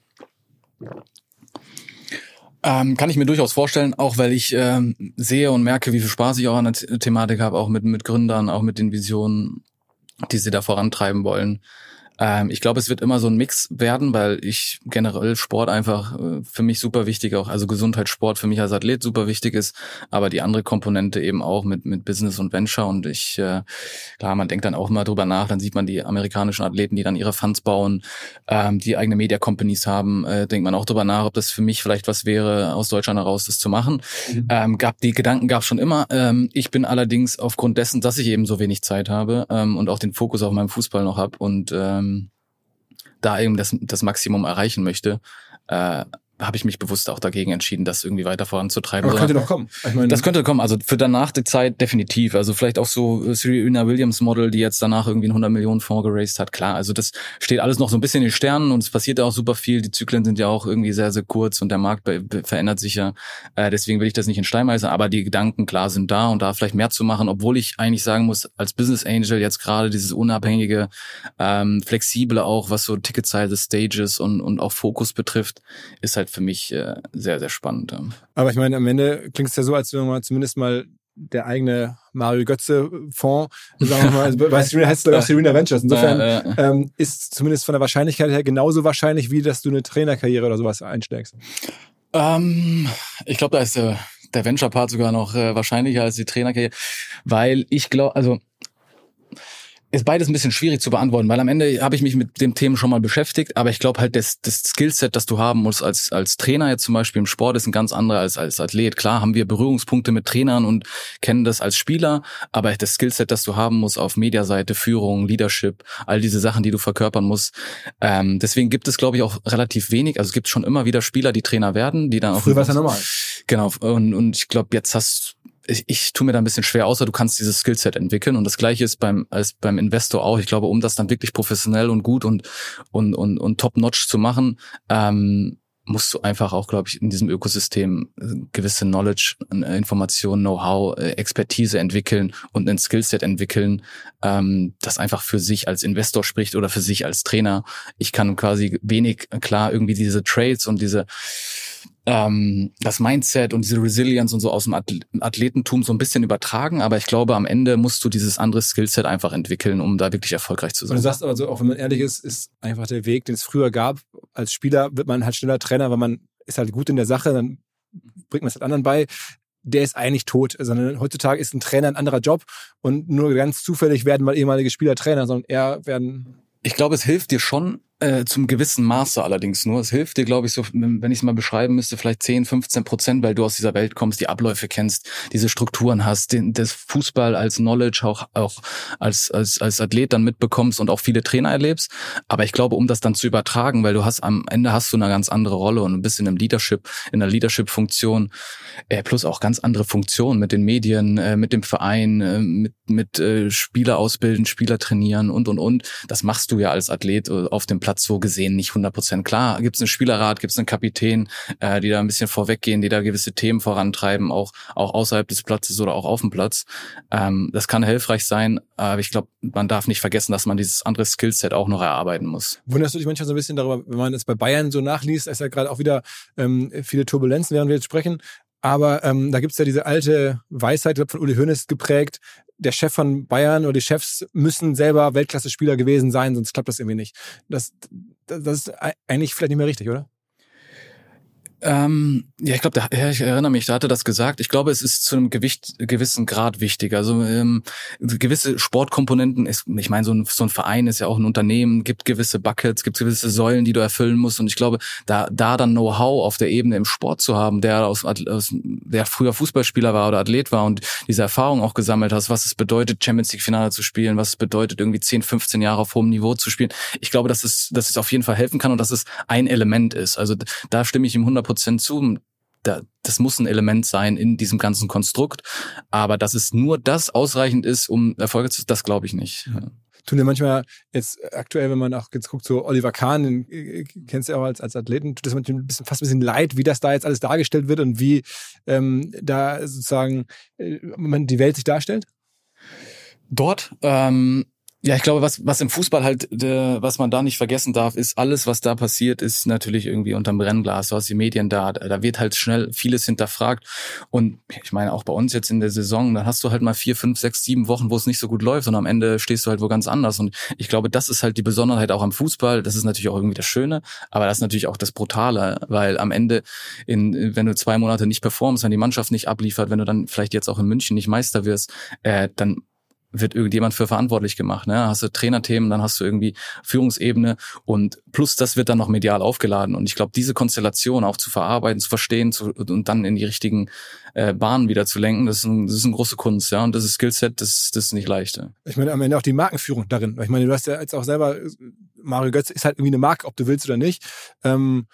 Ähm, kann ich mir durchaus vorstellen, auch weil ich ähm, sehe und merke, wie viel Spaß ich auch an der Thematik habe, auch mit, mit Gründern, auch mit den Visionen, die sie da vorantreiben wollen. Ähm, ich glaube, es wird immer so ein Mix werden, weil ich generell Sport einfach äh, für mich super wichtig auch, also Gesundheitssport für mich als Athlet super wichtig ist, aber die andere Komponente eben auch mit mit Business und Venture und ich äh, klar, man denkt dann auch immer drüber nach, dann sieht man die amerikanischen Athleten, die dann ihre Funds bauen, ähm, die eigene Media Companies haben, äh, denkt man auch drüber nach, ob das für mich vielleicht was wäre, aus Deutschland heraus das zu machen. Mhm. Ähm, gab die Gedanken gab schon immer. Ähm, ich bin allerdings aufgrund dessen, dass ich eben so wenig Zeit habe ähm, und auch den Fokus auf meinem Fußball noch habe und ähm, da eben das, das Maximum erreichen möchte, äh, habe ich mich bewusst auch dagegen entschieden, das irgendwie weiter voranzutreiben. Aber könnte doch kommen. Ich meine, das könnte kommen. Also für danach die Zeit definitiv. Also vielleicht auch so Serena Williams Model, die jetzt danach irgendwie einen 100 Millionen Fonds geraced hat. Klar, also das steht alles noch so ein bisschen in den Sternen und es passiert ja auch super viel. Die Zyklen sind ja auch irgendwie sehr, sehr kurz und der Markt verändert sich ja. Äh, deswegen will ich das nicht in Stein meisen, aber die Gedanken klar sind da und da vielleicht mehr zu machen, obwohl ich eigentlich sagen muss, als Business Angel jetzt gerade dieses unabhängige, ähm, flexible auch, was so Ticketsize, Stages und, und auch Fokus betrifft, ist halt für mich äh, sehr, sehr spannend. Aber ich meine, am Ende klingt es ja so, als wenn man zumindest mal der eigene Mario Götze Fonds, sagen wir mal, also bei Serena heißt es auch Serena Ventures. Insofern ja, ja. Ähm, ist zumindest von der Wahrscheinlichkeit her genauso wahrscheinlich, wie dass du eine Trainerkarriere oder sowas einsteigst. Ähm, ich glaube, da ist der, der Venture-Part sogar noch äh, wahrscheinlicher als die Trainerkarriere, weil ich glaube, also ist beides ein bisschen schwierig zu beantworten, weil am Ende habe ich mich mit dem Thema schon mal beschäftigt, aber ich glaube halt, das, das Skillset, das du haben musst als, als Trainer jetzt zum Beispiel im Sport, ist ein ganz anderer als als Athlet. Klar haben wir Berührungspunkte mit Trainern und kennen das als Spieler, aber das Skillset, das du haben musst auf Mediaseite, Führung, Leadership, all diese Sachen, die du verkörpern musst. Ähm, deswegen gibt es, glaube ich, auch relativ wenig. Also es gibt schon immer wieder Spieler, die Trainer werden, die dann auch. Früher war es ja normal. Genau. Und, und ich glaube, jetzt hast ich, ich tue mir da ein bisschen schwer, außer du kannst dieses Skillset entwickeln. Und das gleiche ist beim, als beim Investor auch. Ich glaube, um das dann wirklich professionell und gut und, und, und, und top-notch zu machen, ähm, musst du einfach auch, glaube ich, in diesem Ökosystem äh, gewisse Knowledge, äh, Informationen, Know-how, äh, Expertise entwickeln und ein Skillset entwickeln, ähm, das einfach für sich als Investor spricht oder für sich als Trainer. Ich kann quasi wenig, klar, irgendwie diese Trades und diese ähm, das Mindset und diese Resilience und so aus dem Athletentum so ein bisschen übertragen, aber ich glaube, am Ende musst du dieses andere Skillset einfach entwickeln, um da wirklich erfolgreich zu sein. Und du sagst also, auch wenn man ehrlich ist, ist einfach der Weg, den es früher gab. Als Spieler wird man halt schneller Trainer, weil man ist halt gut in der Sache, dann bringt man es halt anderen bei der ist eigentlich tot, sondern heutzutage ist ein Trainer ein anderer Job und nur ganz zufällig werden mal ehemalige Spieler Trainer, sondern eher werden. Ich glaube, es hilft dir schon, äh, zum gewissen Maße allerdings nur. Es hilft dir, glaube ich, so, wenn ich es mal beschreiben müsste, vielleicht 10, 15 Prozent, weil du aus dieser Welt kommst, die Abläufe kennst, diese Strukturen hast, den, das Fußball als Knowledge auch, auch als, als, als Athlet dann mitbekommst und auch viele Trainer erlebst. Aber ich glaube, um das dann zu übertragen, weil du hast am Ende hast du eine ganz andere Rolle und ein bisschen im Leadership, in der Leadership-Funktion, äh, plus auch ganz andere Funktionen mit den Medien, äh, mit dem Verein, äh, mit, mit äh, Spieler ausbilden, Spieler trainieren und und und. Das machst du ja als Athlet äh, auf dem Platz Platz so gesehen nicht 100 Prozent. Klar, gibt es einen Spielerrat, gibt es einen Kapitän, äh, die da ein bisschen vorweggehen, die da gewisse Themen vorantreiben, auch, auch außerhalb des Platzes oder auch auf dem Platz. Ähm, das kann hilfreich sein, aber ich glaube, man darf nicht vergessen, dass man dieses andere Skillset auch noch erarbeiten muss. Wunderst du dich manchmal so ein bisschen darüber, wenn man jetzt bei Bayern so nachliest, ist ja gerade auch wieder ähm, viele Turbulenzen, während wir jetzt sprechen. Aber ähm, da gibt's ja diese alte Weisheit, glaub, von Uli Hoeneß geprägt, der Chef von Bayern oder die Chefs müssen selber Weltklasse-Spieler gewesen sein, sonst klappt das irgendwie nicht. Das, das ist eigentlich vielleicht nicht mehr richtig, oder? Ähm, ja, ich glaube, ja, ich erinnere mich, da hatte das gesagt. Ich glaube, es ist zu einem Gewicht, gewissen Grad wichtig. Also ähm, gewisse Sportkomponenten ist, ich meine, so ein, so ein Verein ist ja auch ein Unternehmen, gibt gewisse Buckets, gibt gewisse Säulen, die du erfüllen musst. Und ich glaube, da, da dann Know-how auf der Ebene im Sport zu haben, der aus, aus der früher Fußballspieler war oder Athlet war und diese Erfahrung auch gesammelt hast, was es bedeutet, Champions League Finale zu spielen, was es bedeutet, irgendwie 10, 15 Jahre auf hohem Niveau zu spielen. Ich glaube, dass es, dass es auf jeden Fall helfen kann und dass es ein Element ist. Also da stimme ich ihm 100 Prozent zu. Da, das muss ein Element sein in diesem ganzen Konstrukt. Aber dass es nur das ausreichend ist, um Erfolge zu, das glaube ich nicht. Ja. Tun dir manchmal jetzt aktuell, wenn man auch jetzt guckt, so Oliver Kahn, den äh, kennst du ja auch als, als Athleten, tut das manchmal ein bisschen, fast ein bisschen leid, wie das da jetzt alles dargestellt wird und wie ähm, da sozusagen äh, man die Welt sich darstellt? Dort, ähm, ja, ich glaube, was, was im Fußball halt, äh, was man da nicht vergessen darf, ist, alles, was da passiert, ist natürlich irgendwie unterm Brennglas. Du hast die Medien da, da wird halt schnell vieles hinterfragt. Und ich meine, auch bei uns jetzt in der Saison, dann hast du halt mal vier, fünf, sechs, sieben Wochen, wo es nicht so gut läuft und am Ende stehst du halt wo ganz anders. Und ich glaube, das ist halt die Besonderheit auch am Fußball. Das ist natürlich auch irgendwie das Schöne, aber das ist natürlich auch das Brutale, weil am Ende, in, wenn du zwei Monate nicht performst, wenn die Mannschaft nicht abliefert, wenn du dann vielleicht jetzt auch in München nicht Meister wirst, äh, dann wird irgendjemand für verantwortlich gemacht. Ne? Hast du Trainerthemen, dann hast du irgendwie Führungsebene und plus das wird dann noch medial aufgeladen. Und ich glaube, diese Konstellation auch zu verarbeiten, zu verstehen zu, und dann in die richtigen äh, Bahnen wieder zu lenken, das ist, ein, das ist eine große Kunst, ja. Und das ist Skillset, das, das ist nicht leicht. Ja. Ich meine, am Ende auch die Markenführung darin. Ich meine, du hast ja jetzt auch selber, Mario Götze ist halt irgendwie eine Marke, ob du willst oder nicht. Ähm,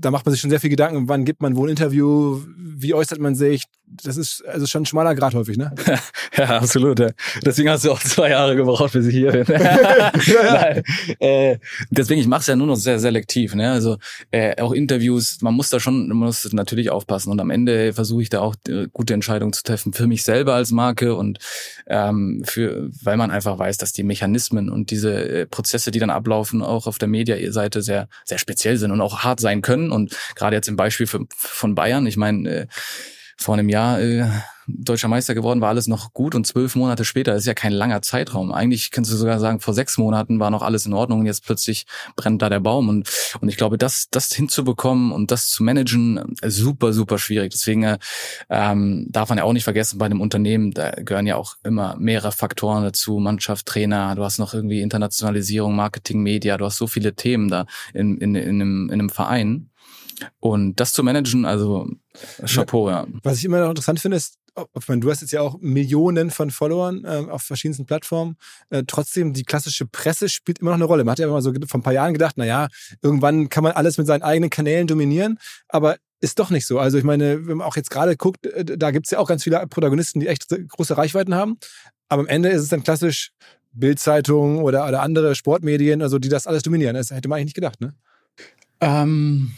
da macht man sich schon sehr viel Gedanken, wann gibt man wo ein Interview, wie äußert man sich. Das ist also schon ein schmaler Grad häufig, ne? ja, absolut. Ja. Deswegen hast du auch zwei Jahre gebraucht, bis ich hier bin. ja. Äh, deswegen, ich mache es ja nur noch sehr selektiv. Ne? Also äh, auch Interviews, man muss da schon, man muss natürlich aufpassen. Und am Ende versuche ich da auch äh, gute Entscheidungen zu treffen für mich selber als Marke und ähm, für, weil man einfach weiß, dass die Mechanismen und diese äh, Prozesse, die dann ablaufen, auch auf der Media-Seite sehr, sehr speziell sind und auch hart sein können und gerade jetzt im Beispiel für, von Bayern, ich meine, äh, vor einem Jahr äh, deutscher Meister geworden, war alles noch gut und zwölf Monate später ist ja kein langer Zeitraum. Eigentlich kannst du sogar sagen, vor sechs Monaten war noch alles in Ordnung und jetzt plötzlich brennt da der Baum und und ich glaube, das das hinzubekommen und das zu managen, äh, super super schwierig. Deswegen äh, ähm, darf man ja auch nicht vergessen, bei einem Unternehmen da gehören ja auch immer mehrere Faktoren dazu, Mannschaft, Trainer, du hast noch irgendwie Internationalisierung, Marketing, Media, du hast so viele Themen da in in, in, einem, in einem Verein und das zu managen, also Chapeau, ja. Was ich immer noch interessant finde, ist, ich meine, du hast jetzt ja auch Millionen von Followern äh, auf verschiedensten Plattformen. Äh, trotzdem, die klassische Presse spielt immer noch eine Rolle. Man hat ja immer so vor ein paar Jahren gedacht, na ja, irgendwann kann man alles mit seinen eigenen Kanälen dominieren, aber ist doch nicht so. Also ich meine, wenn man auch jetzt gerade guckt, äh, da gibt's ja auch ganz viele Protagonisten, die echt große Reichweiten haben. Aber am Ende ist es dann klassisch Bildzeitung oder, oder andere Sportmedien, also die das alles dominieren. Das hätte man eigentlich nicht gedacht, ne? Ähm,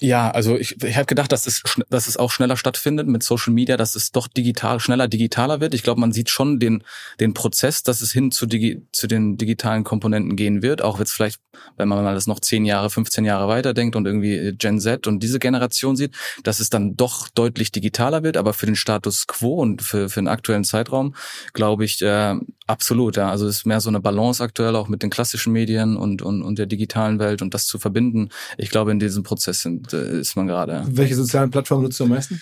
ja, also ich, ich habe gedacht, dass es, dass es auch schneller stattfindet mit Social Media, dass es doch digital, schneller digitaler wird. Ich glaube, man sieht schon den, den Prozess, dass es hin zu, digi, zu den digitalen Komponenten gehen wird. Auch jetzt vielleicht, wenn man mal das noch zehn Jahre, 15 Jahre weiterdenkt und irgendwie Gen Z und diese Generation sieht, dass es dann doch deutlich digitaler wird. Aber für den Status quo und für, für den aktuellen Zeitraum, glaube ich, äh, absolut. Ja. Also es ist mehr so eine Balance aktuell auch mit den klassischen Medien und, und, und der digitalen Welt und das zu verbinden. Ich glaube, in diesem Prozess sind ist man gerade. Welche sozialen Plattformen nutzt du am meisten?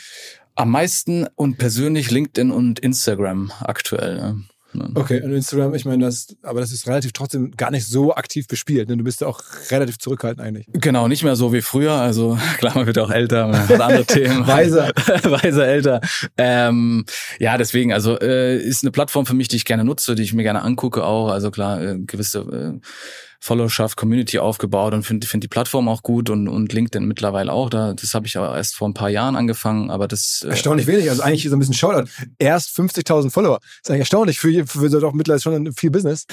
Am meisten und persönlich LinkedIn und Instagram aktuell. Ne? Okay, und Instagram, ich meine, das, aber das ist relativ trotzdem gar nicht so aktiv bespielt. Ne? Du bist ja auch relativ zurückhaltend eigentlich. Genau, nicht mehr so wie früher. Also klar, man wird auch älter, man hat andere Themen. Weiser. Weiser älter. Ähm, ja, deswegen, also äh, ist eine Plattform für mich, die ich gerne nutze, die ich mir gerne angucke auch. Also klar, äh, gewisse äh, Followerschaft, Community aufgebaut und finde find die Plattform auch gut und, und LinkedIn mittlerweile auch. Da, das habe ich aber erst vor ein paar Jahren angefangen, aber das. Äh erstaunlich wenig, also eigentlich so ein bisschen Shoutout. Erst 50.000 Follower. Das ist eigentlich erstaunlich für, für so doch mittlerweile schon viel Business.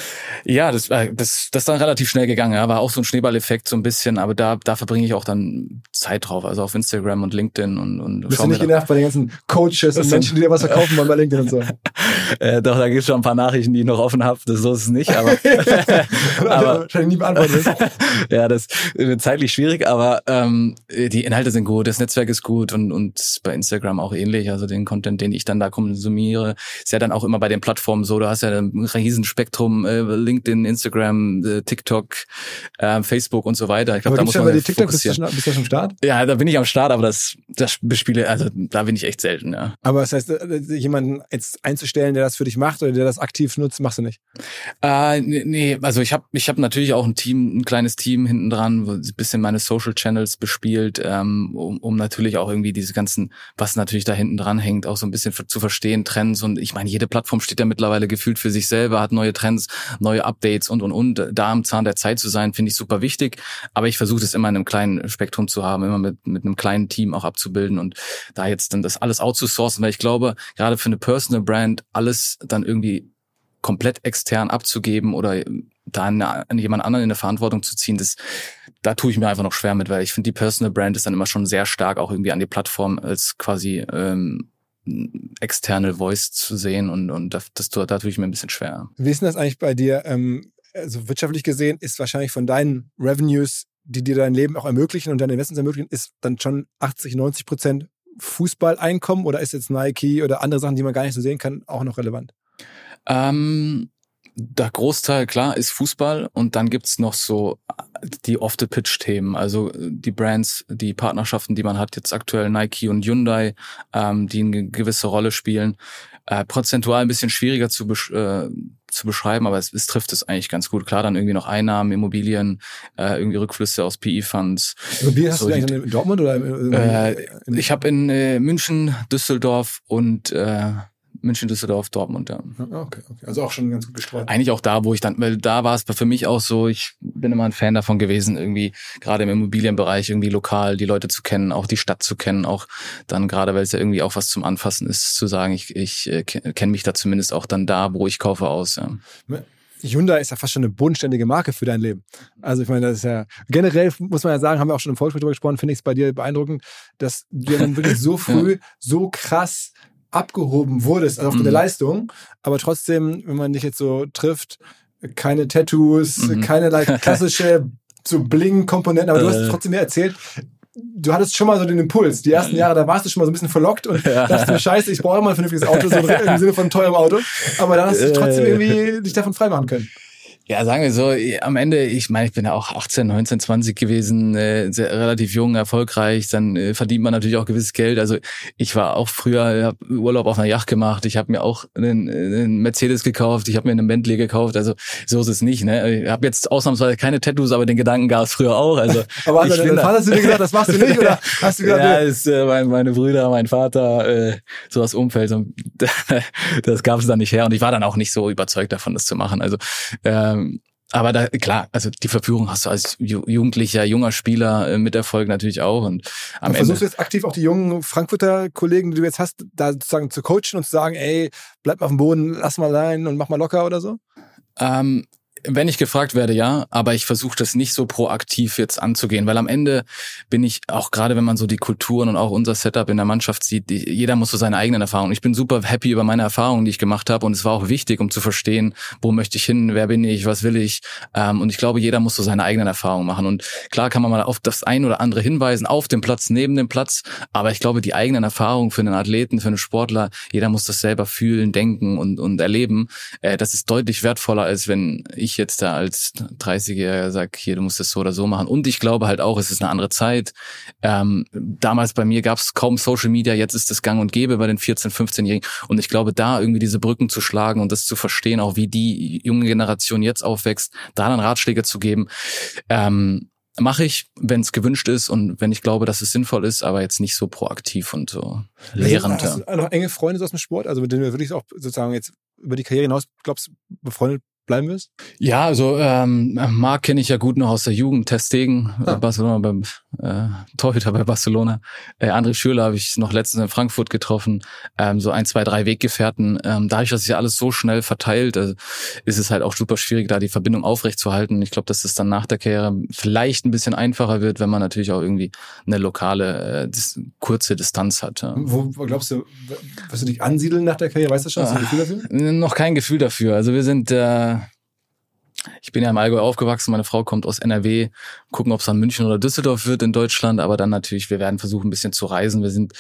Ja, das, äh, das, das ist dann relativ schnell gegangen. Ja. War auch so ein Schneeballeffekt so ein bisschen, aber da, da verbringe ich auch dann Zeit drauf, also auf Instagram und LinkedIn und, und Bist du nicht genervt bei den ganzen Coaches und Menschen, die dir was verkaufen wollen bei LinkedIn und so? äh, doch, da gibt es schon ein paar Nachrichten, die ich noch offen habe. So ist es nicht, aber, aber wahrscheinlich nie beantworten wirst. ja, das wird zeitlich schwierig, aber ähm, die Inhalte sind gut, das Netzwerk ist gut und, und bei Instagram auch ähnlich. Also den Content, den ich dann da konsumiere, ist ja dann auch immer bei den Plattformen so. Du hast ja ein Riesenspektrum, äh, LinkedIn, Instagram, äh, TikTok, äh, Facebook und so weiter. Ich glaube, da muss man bei TikTok bist du, schon, bist du schon am Start? Ja, da bin ich am Start, aber das, das bespiele, also da bin ich echt selten, ja. Aber das heißt, äh, jemanden jetzt einzustellen, der das für dich macht oder der das aktiv nutzt, machst du nicht? Äh, nee, also ich habe ich hab natürlich auch ein Team, ein kleines Team hinten dran, ein bisschen meine Social Channels bespielt, ähm, um, um natürlich auch irgendwie diese ganzen, was natürlich da hinten dran hängt, auch so ein bisschen zu verstehen, Trends. Und ich meine, jede Plattform steht ja mittlerweile gefühlt für sich selber, hat neue Trends, neue Updates und und und. Da am Zahn der Zeit zu sein, finde ich super wichtig. Aber ich versuche das immer in einem kleinen Spektrum zu haben, immer mit, mit einem kleinen Team auch abzubilden und da jetzt dann das alles outzusourcen, weil ich glaube, gerade für eine Personal Brand alles dann irgendwie komplett extern abzugeben oder da an jemand anderen in der Verantwortung zu ziehen, das, da tue ich mir einfach noch schwer mit, weil ich finde, die Personal Brand ist dann immer schon sehr stark auch irgendwie an die Plattform als quasi ähm, external Voice zu sehen und, und das, das, da tue ich mir ein bisschen schwer. Wie ist denn das eigentlich bei dir? Ähm, also wirtschaftlich gesehen ist wahrscheinlich von deinen Revenues, die dir dein Leben auch ermöglichen und deine Investments ermöglichen, ist dann schon 80, 90 Prozent Fußballeinkommen oder ist jetzt Nike oder andere Sachen, die man gar nicht so sehen kann, auch noch relevant? Ähm, der Großteil, klar, ist Fußball und dann gibt's noch so die Off-the-Pitch-Themen, also die Brands, die Partnerschaften, die man hat, jetzt aktuell Nike und Hyundai, ähm, die eine gewisse Rolle spielen. Äh, prozentual ein bisschen schwieriger zu, besch äh, zu beschreiben, aber es, es trifft es eigentlich ganz gut. Klar, dann irgendwie noch Einnahmen, Immobilien, äh, irgendwie Rückflüsse aus PE-Funds. Immobilien hast so, du eigentlich in Dortmund oder? Äh, ich habe in äh, München, Düsseldorf und äh, München, Düsseldorf, Dortmund, ja. Okay, okay. Also auch schon ganz gut gestreut. Eigentlich auch da, wo ich dann, weil da war es für mich auch so, ich bin immer ein Fan davon gewesen, irgendwie gerade im Immobilienbereich irgendwie lokal die Leute zu kennen, auch die Stadt zu kennen, auch dann gerade, weil es ja irgendwie auch was zum Anfassen ist, zu sagen, ich, ich äh, kenne mich da zumindest auch dann da, wo ich kaufe aus. Ja. Hyundai ist ja fast schon eine bodenständige Marke für dein Leben. Also ich meine, das ist ja generell muss man ja sagen, haben wir auch schon im Volksspiel drüber gesprochen, finde ich es bei dir beeindruckend, dass du dann wirklich so früh ja. so krass abgehoben wurdest, also aufgrund mhm. der Leistung, aber trotzdem, wenn man dich jetzt so trifft, keine Tattoos, mhm. keine like, klassische so Bling-Komponenten, aber du hast äh. trotzdem mir erzählt, du hattest schon mal so den Impuls. Die ersten Jahre, da warst du schon mal so ein bisschen verlockt und ja. dachtest mir, scheiße, ich brauche mal ein vernünftiges Auto, so im Sinne von teurem Auto. Aber dann hast du trotzdem irgendwie dich davon freimachen können. Ja, sagen wir so, am Ende, ich meine, ich bin ja auch 18, 19, 20 gewesen, äh, sehr, relativ jung, erfolgreich, dann äh, verdient man natürlich auch gewisses Geld. Also ich war auch früher, habe Urlaub auf einer Yacht gemacht, ich habe mir auch einen, einen Mercedes gekauft, ich habe mir einen Bentley gekauft, also so ist es nicht. Ne? Ich habe jetzt ausnahmsweise keine Tattoos, aber den Gedanken gab es früher auch. Also, aber hat dein Vater zu dir gesagt, das machst du nicht, oder hast du gesagt, ja, ist, äh, mein, meine Brüder, mein Vater, äh, so das Umfeld, so, das gab es dann nicht her und ich war dann auch nicht so überzeugt davon, das zu machen. Also ähm, aber da, klar, also die Verführung hast du als jugendlicher, junger Spieler äh, mit Erfolg natürlich auch. Und am und versuchst du jetzt aktiv auch die jungen Frankfurter Kollegen, die du jetzt hast, da sozusagen zu coachen und zu sagen, ey, bleib mal auf dem Boden, lass mal rein und mach mal locker oder so? Ähm, wenn ich gefragt werde, ja, aber ich versuche das nicht so proaktiv jetzt anzugehen, weil am Ende bin ich auch gerade, wenn man so die Kulturen und auch unser Setup in der Mannschaft sieht, die, jeder muss so seine eigenen Erfahrungen. Ich bin super happy über meine Erfahrungen, die ich gemacht habe und es war auch wichtig, um zu verstehen, wo möchte ich hin, wer bin ich, was will ich. Ähm, und ich glaube, jeder muss so seine eigenen Erfahrungen machen. Und klar kann man mal auf das ein oder andere hinweisen, auf dem Platz, neben dem Platz, aber ich glaube, die eigenen Erfahrungen für einen Athleten, für einen Sportler, jeder muss das selber fühlen, denken und, und erleben. Äh, das ist deutlich wertvoller, als wenn ich jetzt da als 30-Jähriger sage, hier, du musst das so oder so machen. Und ich glaube halt auch, es ist eine andere Zeit. Ähm, damals bei mir gab es kaum Social Media, jetzt ist es gang und gäbe bei den 14-, 15-Jährigen. Und ich glaube, da irgendwie diese Brücken zu schlagen und das zu verstehen, auch wie die junge Generation jetzt aufwächst, da dann Ratschläge zu geben, ähm, mache ich, wenn es gewünscht ist und wenn ich glaube, dass es sinnvoll ist, aber jetzt nicht so proaktiv und so lehrend. Hast du noch enge Freunde aus dem Sport, also mit denen du wirklich auch sozusagen jetzt über die Karriere hinaus glaubst, befreundet bleiben wirst? Ja, also ähm, Marc kenne ich ja gut noch aus der Jugend, Testegen, ah. Barcelona beim äh, Torhüter bei Barcelona. Äh, André Schürler habe ich noch letztens in Frankfurt getroffen. Ähm, so ein, zwei, drei Weggefährten. Ähm, dadurch, dass sich ja alles so schnell verteilt, äh, ist es halt auch super schwierig, da die Verbindung aufrechtzuerhalten. Ich glaube, dass es dann nach der Karriere vielleicht ein bisschen einfacher wird, wenn man natürlich auch irgendwie eine lokale, äh, dis kurze Distanz hat. Ja. Wo, wo glaubst du, wirst du dich ansiedeln nach der Karriere? Weißt du schon? Hast du ein Gefühl dafür? Noch kein Gefühl dafür. Also wir sind äh, ich bin ja im Allgäu aufgewachsen, meine Frau kommt aus NRW, gucken, ob es dann München oder Düsseldorf wird in Deutschland, aber dann natürlich, wir werden versuchen, ein bisschen zu reisen. Wir sind,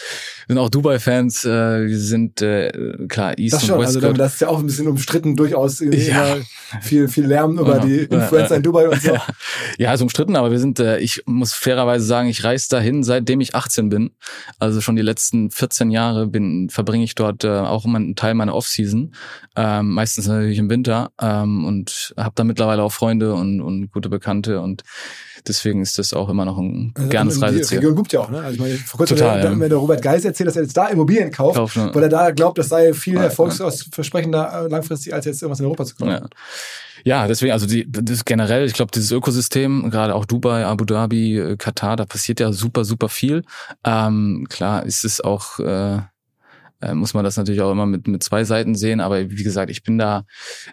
sind auch Dubai-Fans, äh, wir sind äh, klar East das und schon, West. also das ist ja auch ein bisschen umstritten, durchaus Ja. viel, viel Lärm über Genau. die Influencer in Dubai und so. Ja. ja, ist umstritten, aber wir sind, äh, ich muss fairerweise sagen, ich reise dahin, seitdem ich 18 bin. Also schon die letzten 14 Jahre bin, verbringe ich dort äh, auch immer einen Teil meiner Off-Season. Ähm, meistens natürlich im Winter ähm, und habe da mittlerweile auch Freunde und, und gute Bekannte und deswegen ist das auch immer noch ein gernes Also, Die Reiseziel. Region gibt ja auch, ne? Also ich meine, vor kurzem Total, hat ja. mir der Robert Geis erzählt, dass er jetzt da Immobilien kauft, Kauft, ne? weil er da glaubt, das sei viel Ja, erfolgsversprechender äh, langfristig, als jetzt irgendwas in Europa zu kaufen. Ja. Ja, deswegen, also die, das generell, ich glaube, dieses Ökosystem, gerade auch Dubai, Abu Dhabi, äh, Katar, da passiert ja super, super viel. Ähm, klar ist es auch, äh, äh, muss man das natürlich auch immer mit, mit zwei Seiten sehen, aber wie gesagt, ich bin da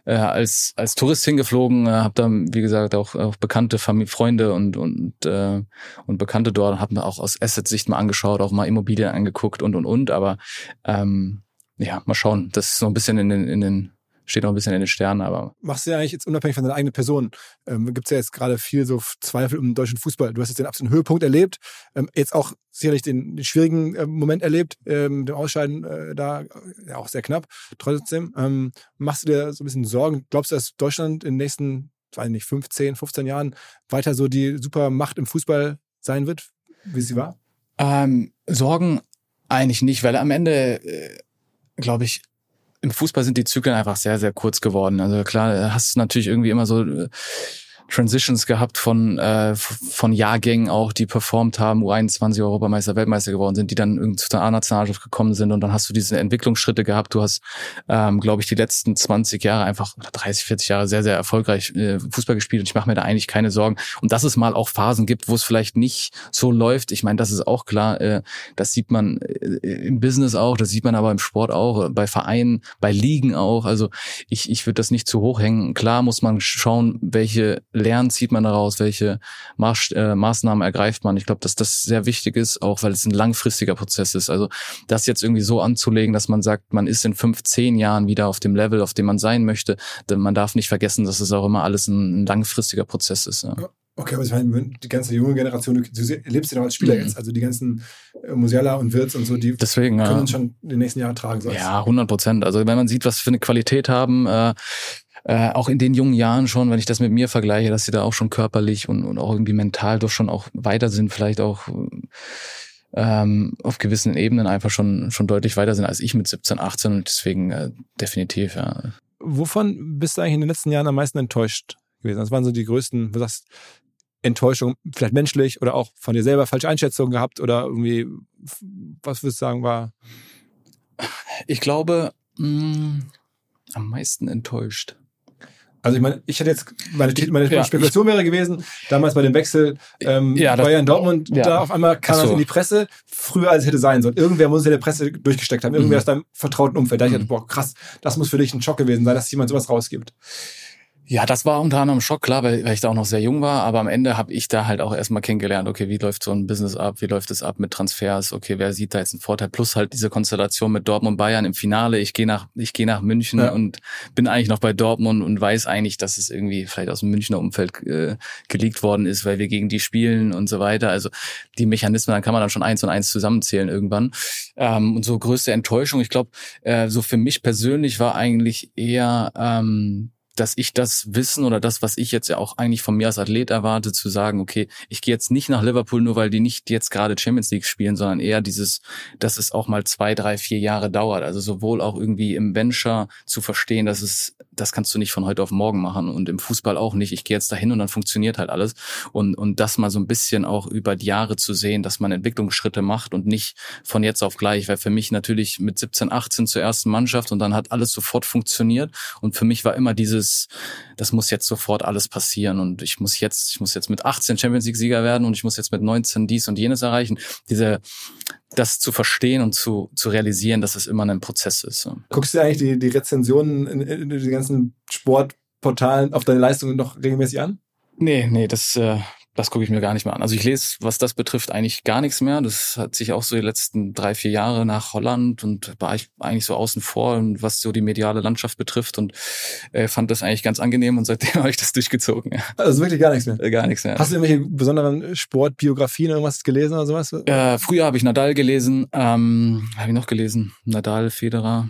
äh, als, als Tourist hingeflogen, äh, habe da, wie gesagt, auch, auch bekannte Familie, Freunde und, und, äh, und Bekannte dort, habe mir auch aus Asset-Sicht mal angeschaut, auch mal Immobilien angeguckt und, und, und, aber ähm, ja, mal schauen, das ist so ein bisschen in den, in den steht noch ein bisschen in den Sternen, aber Machst du ja eigentlich jetzt unabhängig von deiner eigenen Person, ähm, gibt es ja jetzt gerade viel so Zweifel um den deutschen Fußball. Du hast jetzt den absoluten Höhepunkt erlebt, ähm, jetzt auch sicherlich den, den schwierigen äh, Moment erlebt, ähm, dem Ausscheiden äh, da äh, ja auch sehr knapp. Trotzdem, ähm, machst du dir so ein bisschen Sorgen? Glaubst du, dass Deutschland in den nächsten, weiß nicht, 15, 15 Jahren weiter so die Supermacht im Fußball sein wird, wie sie war? Ähm, Sorgen eigentlich nicht, weil am Ende, äh, glaube ich, im Fußball sind die Zyklen einfach sehr, sehr kurz geworden. Also klar, hast du natürlich irgendwie immer so äh, Transitions gehabt von, äh, von Jahrgängen auch, die performt haben, U21 Europameister, Weltmeister geworden sind, die dann irgendwie zu der A-Nationalmannschaft gekommen sind und dann hast du diese Entwicklungsschritte gehabt. Du hast, ähm, glaube ich, die letzten 20 Jahre einfach, oder 30, 40 Jahre sehr, sehr erfolgreich äh, Fußball gespielt und ich mache mir da eigentlich keine Sorgen. Und dass es mal auch Phasen gibt, wo es vielleicht nicht so läuft, ich meine, das ist auch klar, äh, das sieht man äh, im Business auch, das sieht man aber im Sport auch, äh, bei Vereinen, bei Ligen auch. Also ich, ich würde das nicht zu hoch hängen. Klar muss man schauen, welche Lernen zieht man daraus, welche Maß, äh, Maßnahmen ergreift man. Ich glaube, dass das sehr wichtig ist, auch weil es ein langfristiger Prozess ist. Also das jetzt irgendwie so anzulegen, dass man sagt, man ist in fünf, zehn Jahren wieder auf dem Level, auf dem man sein möchte, denn man darf nicht vergessen, dass es auch immer alles ein, ein langfristiger Prozess ist. Ja. Okay, aber ich meine, die ganze junge Generation, du, erlebst ja noch als Spieler Mhm. jetzt, also die ganzen äh, Musiala und Wirtz und so, die Deswegen, können uns schon in den nächsten Jahren tragen. So Ja, 100 Prozent. Also wenn man sieht, was für eine Qualität haben, äh, äh, auch in den jungen Jahren schon, wenn ich das mit mir vergleiche, dass sie da auch schon körperlich und, und auch irgendwie mental doch schon auch weiter sind, vielleicht auch ähm, auf gewissen Ebenen einfach schon schon deutlich weiter sind als ich mit 17, 18 und deswegen äh, definitiv, ja. Wovon bist du eigentlich in den letzten Jahren am meisten enttäuscht gewesen? Das waren so die größten, du sagst, Enttäuschungen, vielleicht menschlich oder auch von dir selber falsche Einschätzungen gehabt oder irgendwie, was würdest du sagen, war Ich glaube, mh, am meisten enttäuscht. Also ich meine, ich hätte jetzt, meine, meine Ja, Spekulation wäre gewesen, damals bei dem Wechsel, ähm, Ja, das- in Dortmund, ja. da auf einmal kam so. das in die Presse, früher als es hätte sein sollen. Irgendwer muss in der Presse durchgesteckt haben, irgendwer Mhm. aus deinem vertrauten Umfeld. Da hab ich Mhm. dachte, boah, krass, das muss für dich ein Schock gewesen sein, dass jemand sowas rausgibt. Ja, das war unter anderem Schock, klar, weil, weil ich da auch noch sehr jung war, aber am Ende habe ich da halt auch erstmal kennengelernt, okay, wie läuft so ein Business ab, wie läuft es ab mit Transfers, okay, wer sieht da jetzt einen Vorteil, plus halt diese Konstellation mit Dortmund Bayern im Finale, ich gehe nach, ich gehe nach München Ja. und bin eigentlich noch bei Dortmund und weiß eigentlich, dass es irgendwie vielleicht aus dem Münchner Umfeld äh, geleakt worden ist, weil wir gegen die spielen und so weiter. Also die Mechanismen, dann kann man dann schon eins und eins zusammenzählen irgendwann. Ähm, und so größte Enttäuschung, ich glaube, äh, so für mich persönlich war eigentlich eher ähm, dass ich das Wissen oder das, was ich jetzt ja auch eigentlich von mir als Athlet erwarte, zu sagen, okay, ich gehe jetzt nicht nach Liverpool, nur weil die nicht jetzt gerade Champions League spielen, sondern eher dieses, dass es auch mal zwei, drei, vier Jahre dauert. Also sowohl auch irgendwie im Venture zu verstehen, dass es, das kannst du nicht von heute auf morgen machen und im Fußball auch nicht. Ich gehe jetzt dahin und dann funktioniert halt alles. Und, und das mal so ein bisschen auch über die Jahre zu sehen, dass man Entwicklungsschritte macht und nicht von jetzt auf gleich, weil für mich natürlich mit 17, 18 zur ersten Mannschaft und dann hat alles sofort funktioniert. Und für mich war immer dieses, das muss jetzt sofort alles passieren und ich muss jetzt, ich muss jetzt mit 18 Champions League Sieger werden und ich muss jetzt mit 19 dies und jenes erreichen. Diese, das zu verstehen und zu, zu realisieren, dass es immer ein Prozess ist. Guckst du dir eigentlich die, die Rezensionen in, in, in den ganzen Sportportalen auf deine Leistungen noch regelmäßig an? Nee, nee, das äh, das gucke ich mir gar nicht mehr an. Also ich lese, was das betrifft, eigentlich gar nichts mehr. Das hat sich auch so die letzten drei, vier Jahre nach Holland und war ich eigentlich so außen vor, was so die mediale Landschaft betrifft und äh, fand das eigentlich ganz angenehm und seitdem habe ich das durchgezogen. Ja. Also wirklich gar nichts mehr. Äh, Gar nichts mehr. Hast du irgendwelche besonderen Sportbiografien irgendwas gelesen oder sowas? Äh, früher habe ich Nadal gelesen, ähm, habe ich noch gelesen, Nadal, Federer.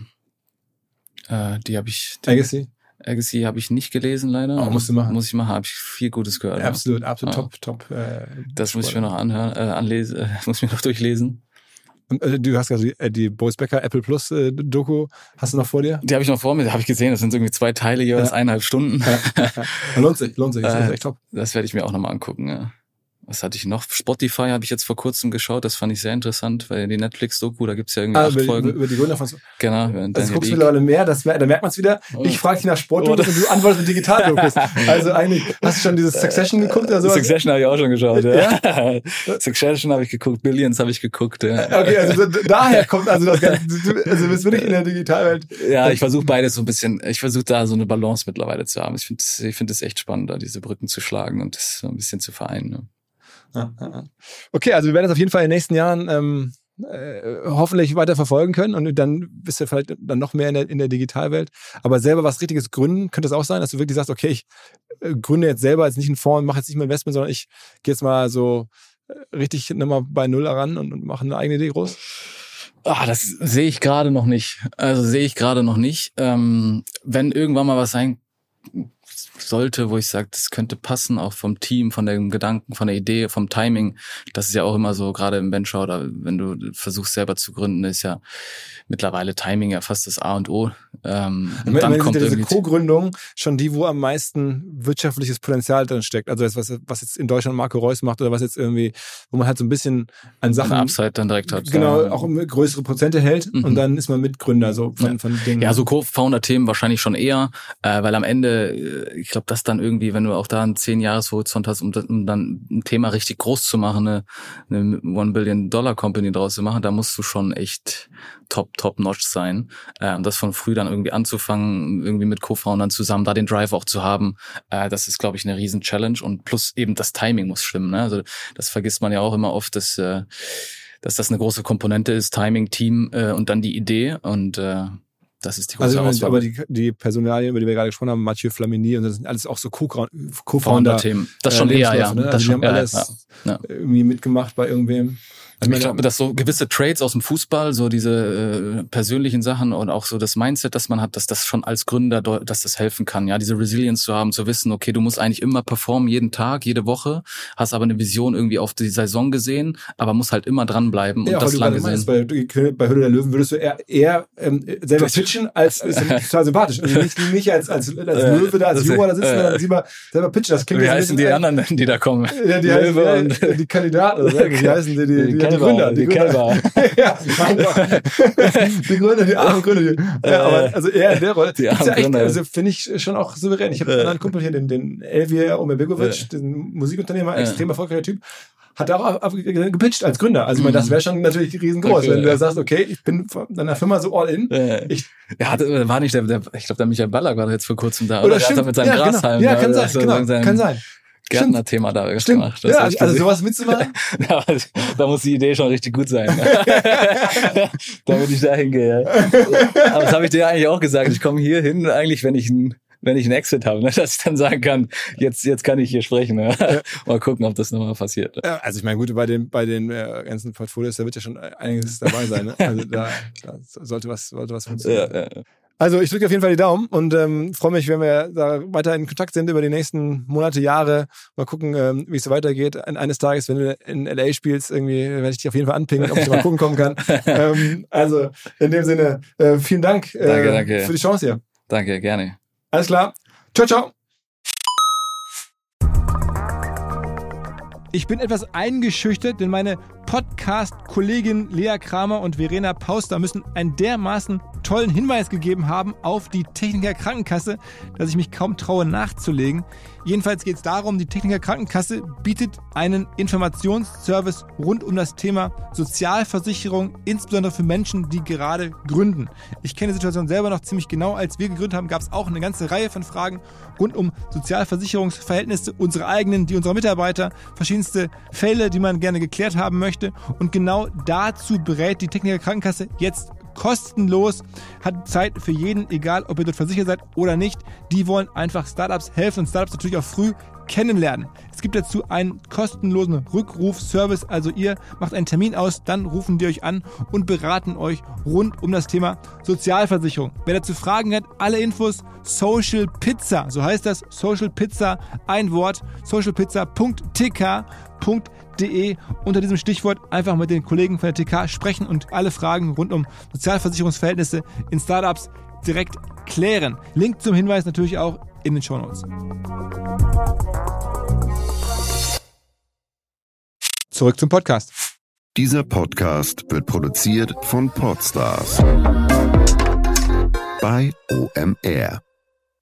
Äh, die habe ich. Die, Agassi? Agassi habe ich nicht gelesen leider. Oh, musst du machen. Muss ich machen, habe ich viel Gutes gehört. ja. Absolut, absolut Ja. top, top. Äh, Das muss ich mir Sport. noch anhören, äh, anlesen, äh, muss ich mir noch durchlesen. Und, äh, du hast gerade die, äh, die Boris Becker Apple Plus äh, Doku. Hast du noch vor dir? Die habe ich noch vor mir, die habe ich gesehen. Das sind irgendwie zwei Teile jeweils Ja. eineinhalb Stunden. lohnt sich, lohnt sich. Das ist Äh, echt top. Das werde ich mir auch nochmal angucken. Ja. Was hatte ich noch? Spotify habe ich jetzt vor kurzem geschaut. Das fand ich sehr interessant, weil die Netflix-Doku, da gibt's ja irgendwie Ah, acht über, Folgen. über, die Gründer von. genau. Also Daniel guckst du Ek. mittlerweile mehr, das, da merkt man es wieder. Oh. Ich frage dich nach Sportdokus und du antwortest mit Digitaldokus. Also eigentlich, hast du schon dieses Succession geguckt oder sowas? Succession habe ich auch schon geschaut. Ja. Succession habe ich geguckt, Billions habe ich geguckt. Ja, Okay, also daher kommt also das Ganze. Also bist wirklich in der Digitalwelt. ja ich versuche beides so ein bisschen, ich versuche da so eine Balance mittlerweile zu haben. Ich finde ich finde es echt spannend, da diese Brücken zu schlagen und das so ein bisschen zu vereinen. Ne? Okay, also wir werden das auf jeden Fall in den nächsten Jahren ähm, äh, hoffentlich weiter verfolgen können und dann bist du vielleicht dann noch mehr in der, in der Digitalwelt. Aber selber was Richtiges gründen, könnte es auch sein, dass du wirklich sagst, okay, ich äh, gründe jetzt selber jetzt nicht einen Fonds, mache jetzt nicht mehr Investment, sondern ich gehe jetzt mal so äh, richtig nochmal bei Null ran und, und mache eine eigene Idee groß. Ah, das sehe ich gerade noch nicht. Also sehe ich gerade noch nicht. Ähm, wenn irgendwann mal was sein sollte, wo ich sage, das könnte passen, auch vom Team, von dem Gedanken, von der Idee, vom Timing. Das ist ja auch immer so, gerade im Venture oder wenn du versuchst selber zu gründen, ist ja mittlerweile Timing ja fast das A und O. Ähm, und Dann kommt ja diese Co-Gründung schon die, wo am meisten wirtschaftliches Potenzial drin steckt. Also jetzt, was, was jetzt in Deutschland Marco Reus macht oder was jetzt irgendwie, wo man halt so ein bisschen an Sachen eine Upside dann direkt hat. genau Ja. auch größere Prozente hält Mhm. und dann ist man Mitgründer so von, Ja. von Dingen. Ja, so Co-Founder-Themen wahrscheinlich schon eher, äh, weil am Ende, äh, ich glaube, das dann irgendwie, wenn du auch da einen zehn Jahreshorizont hast, um, um dann ein Thema richtig groß zu machen, eine, eine One-Billion-Dollar-Company draus zu machen, da musst du schon echt top, top notch sein. Äh, und das von früh dann irgendwie anzufangen, irgendwie mit Co-Foundern zusammen, da den Drive auch zu haben, äh, das ist, glaube ich, eine riesen Challenge. Und plus eben das Timing muss stimmen. Ne? Also das vergisst man ja auch immer oft, dass äh, dass das eine große Komponente ist, Timing, Team äh, und dann die Idee und äh, das ist die große Also, wenn- Auswahl. aber die, die Personalien, über die wir gerade gesprochen haben, Mathieu Flamini und das sind alles auch so Co- Co-Founder. Founder-Themen. Das äh, schon eher, ja. Ne? Das Also die schon, haben ja, alles ja, ja. irgendwie mitgemacht bei irgendwem. Also Ich glaube, dass so gewisse Trades aus dem Fußball, so diese äh, persönlichen Sachen und auch so das Mindset, das man hat, dass das schon als Gründer, dass das helfen kann, ja, diese Resilience zu haben, zu wissen, okay, du musst eigentlich immer performen, jeden Tag, jede Woche, hast aber eine Vision irgendwie auf die Saison gesehen, aber musst halt immer dranbleiben und ja, das weil du lange sehen. bei, bei Höhle der Löwen würdest du eher, eher ähm, selber Pitch. pitchen, als ist total sympathisch. Also nicht, nicht als, als, als Äh, Löwe da, als das- Jura da sitzen, äh. sondern selber, selber pitchen. Das klingt Wie heißen die anderen, die da kommen? Ja, die Löwe heißen, ja, die Kandidaten, oder? Wie heißen die? Die, die, die, Gründer. die Gründer. Kälber. ja, die Gründer, die armen Gründer. Die, ja, aber also eher in der Rolle. Die Ist ja echt, Gründer. also finde ich schon auch souverän. Ich habe einen anderen Kumpel hier, den, den Elvier Omerbegovic, den Musikunternehmer, extrem erfolgreicher Typ. Hat auch gepitcht als Gründer. Also, ich meine, das wäre schon natürlich riesengroß, Okay, wenn du ja. sagst, okay, ich bin von deiner Firma so all in. Äh, Ich, ja, hatte, war nicht der, der ich glaube, der Michael Ballack war jetzt vor kurzem da. oder Der hat stimmt. mit seinem ja, Grashalm. Genau. Ja, kann sein, genau. sein Kann sein. Gärtner-Thema da gemacht. Das Ja, also gesehen. sowas mitzumachen. Ja, da muss die Idee schon richtig gut sein. Damit ich da hingehe. Aber das habe ich dir eigentlich auch gesagt. Ich komme hier hin, eigentlich, wenn ich ein wenn ich einen Exit habe, ne, dass ich dann sagen kann, jetzt, jetzt kann ich hier sprechen. Ne? Mal gucken, ob das nochmal passiert. Ja, also ich meine, gut, bei den, bei den äh, ganzen Portfolios, da wird ja schon einiges dabei sein. Ne? Also da, da sollte was, sollte was funktionieren. Ja, ja. Also ich drücke auf jeden Fall die Daumen und ähm, freue mich, wenn wir da weiter in Kontakt sind über die nächsten Monate, Jahre. Mal gucken, ähm, wie es so weitergeht. Ein- Eines Tages, wenn du in LA spielst, irgendwie werde ich dich auf jeden Fall anpingen, ob ich mal gucken kommen kann. ähm, also in dem Sinne, äh, vielen Dank äh, Danke, danke. für die Chance hier. Danke, gerne. Alles klar. Ciao, ciao. Ich bin etwas eingeschüchtert, denn meine Podcast-Kollegin Lea Kramer und Verena Pauster müssen ein dermaßen tollen Hinweis gegeben haben auf die Techniker Krankenkasse, dass ich mich kaum traue nachzulegen. Jedenfalls geht es darum, die Techniker Krankenkasse bietet einen Informationsservice rund um das Thema Sozialversicherung, insbesondere für Menschen, die gerade gründen. Ich kenne die Situation selber noch ziemlich genau. Als wir gegründet haben, gab es auch eine ganze Reihe von Fragen rund um Sozialversicherungsverhältnisse, unsere eigenen, die unserer Mitarbeiter, verschiedenste Fälle, die man gerne geklärt haben möchte. Und genau dazu berät die Techniker Krankenkasse jetzt kostenlos, hat Zeit für jeden, egal ob ihr dort versichert seid oder nicht. Die wollen einfach Startups helfen und Startups natürlich auch früh kennenlernen. Es gibt dazu einen kostenlosen Rückrufservice, also ihr macht einen Termin aus, dann rufen die euch an und beraten euch rund um das Thema Sozialversicherung. Wer dazu Fragen hat, alle Infos Social Pizza, so heißt das Social Pizza, ein Wort, socialpizza.tk.de unter diesem Stichwort einfach mit den Kollegen von der TK sprechen und alle Fragen rund um Sozialversicherungsverhältnisse in Startups direkt klären. Link zum Hinweis natürlich auch in den Show Notes. Zurück zum Podcast. Dieser Podcast wird produziert von Podstars bei OMR.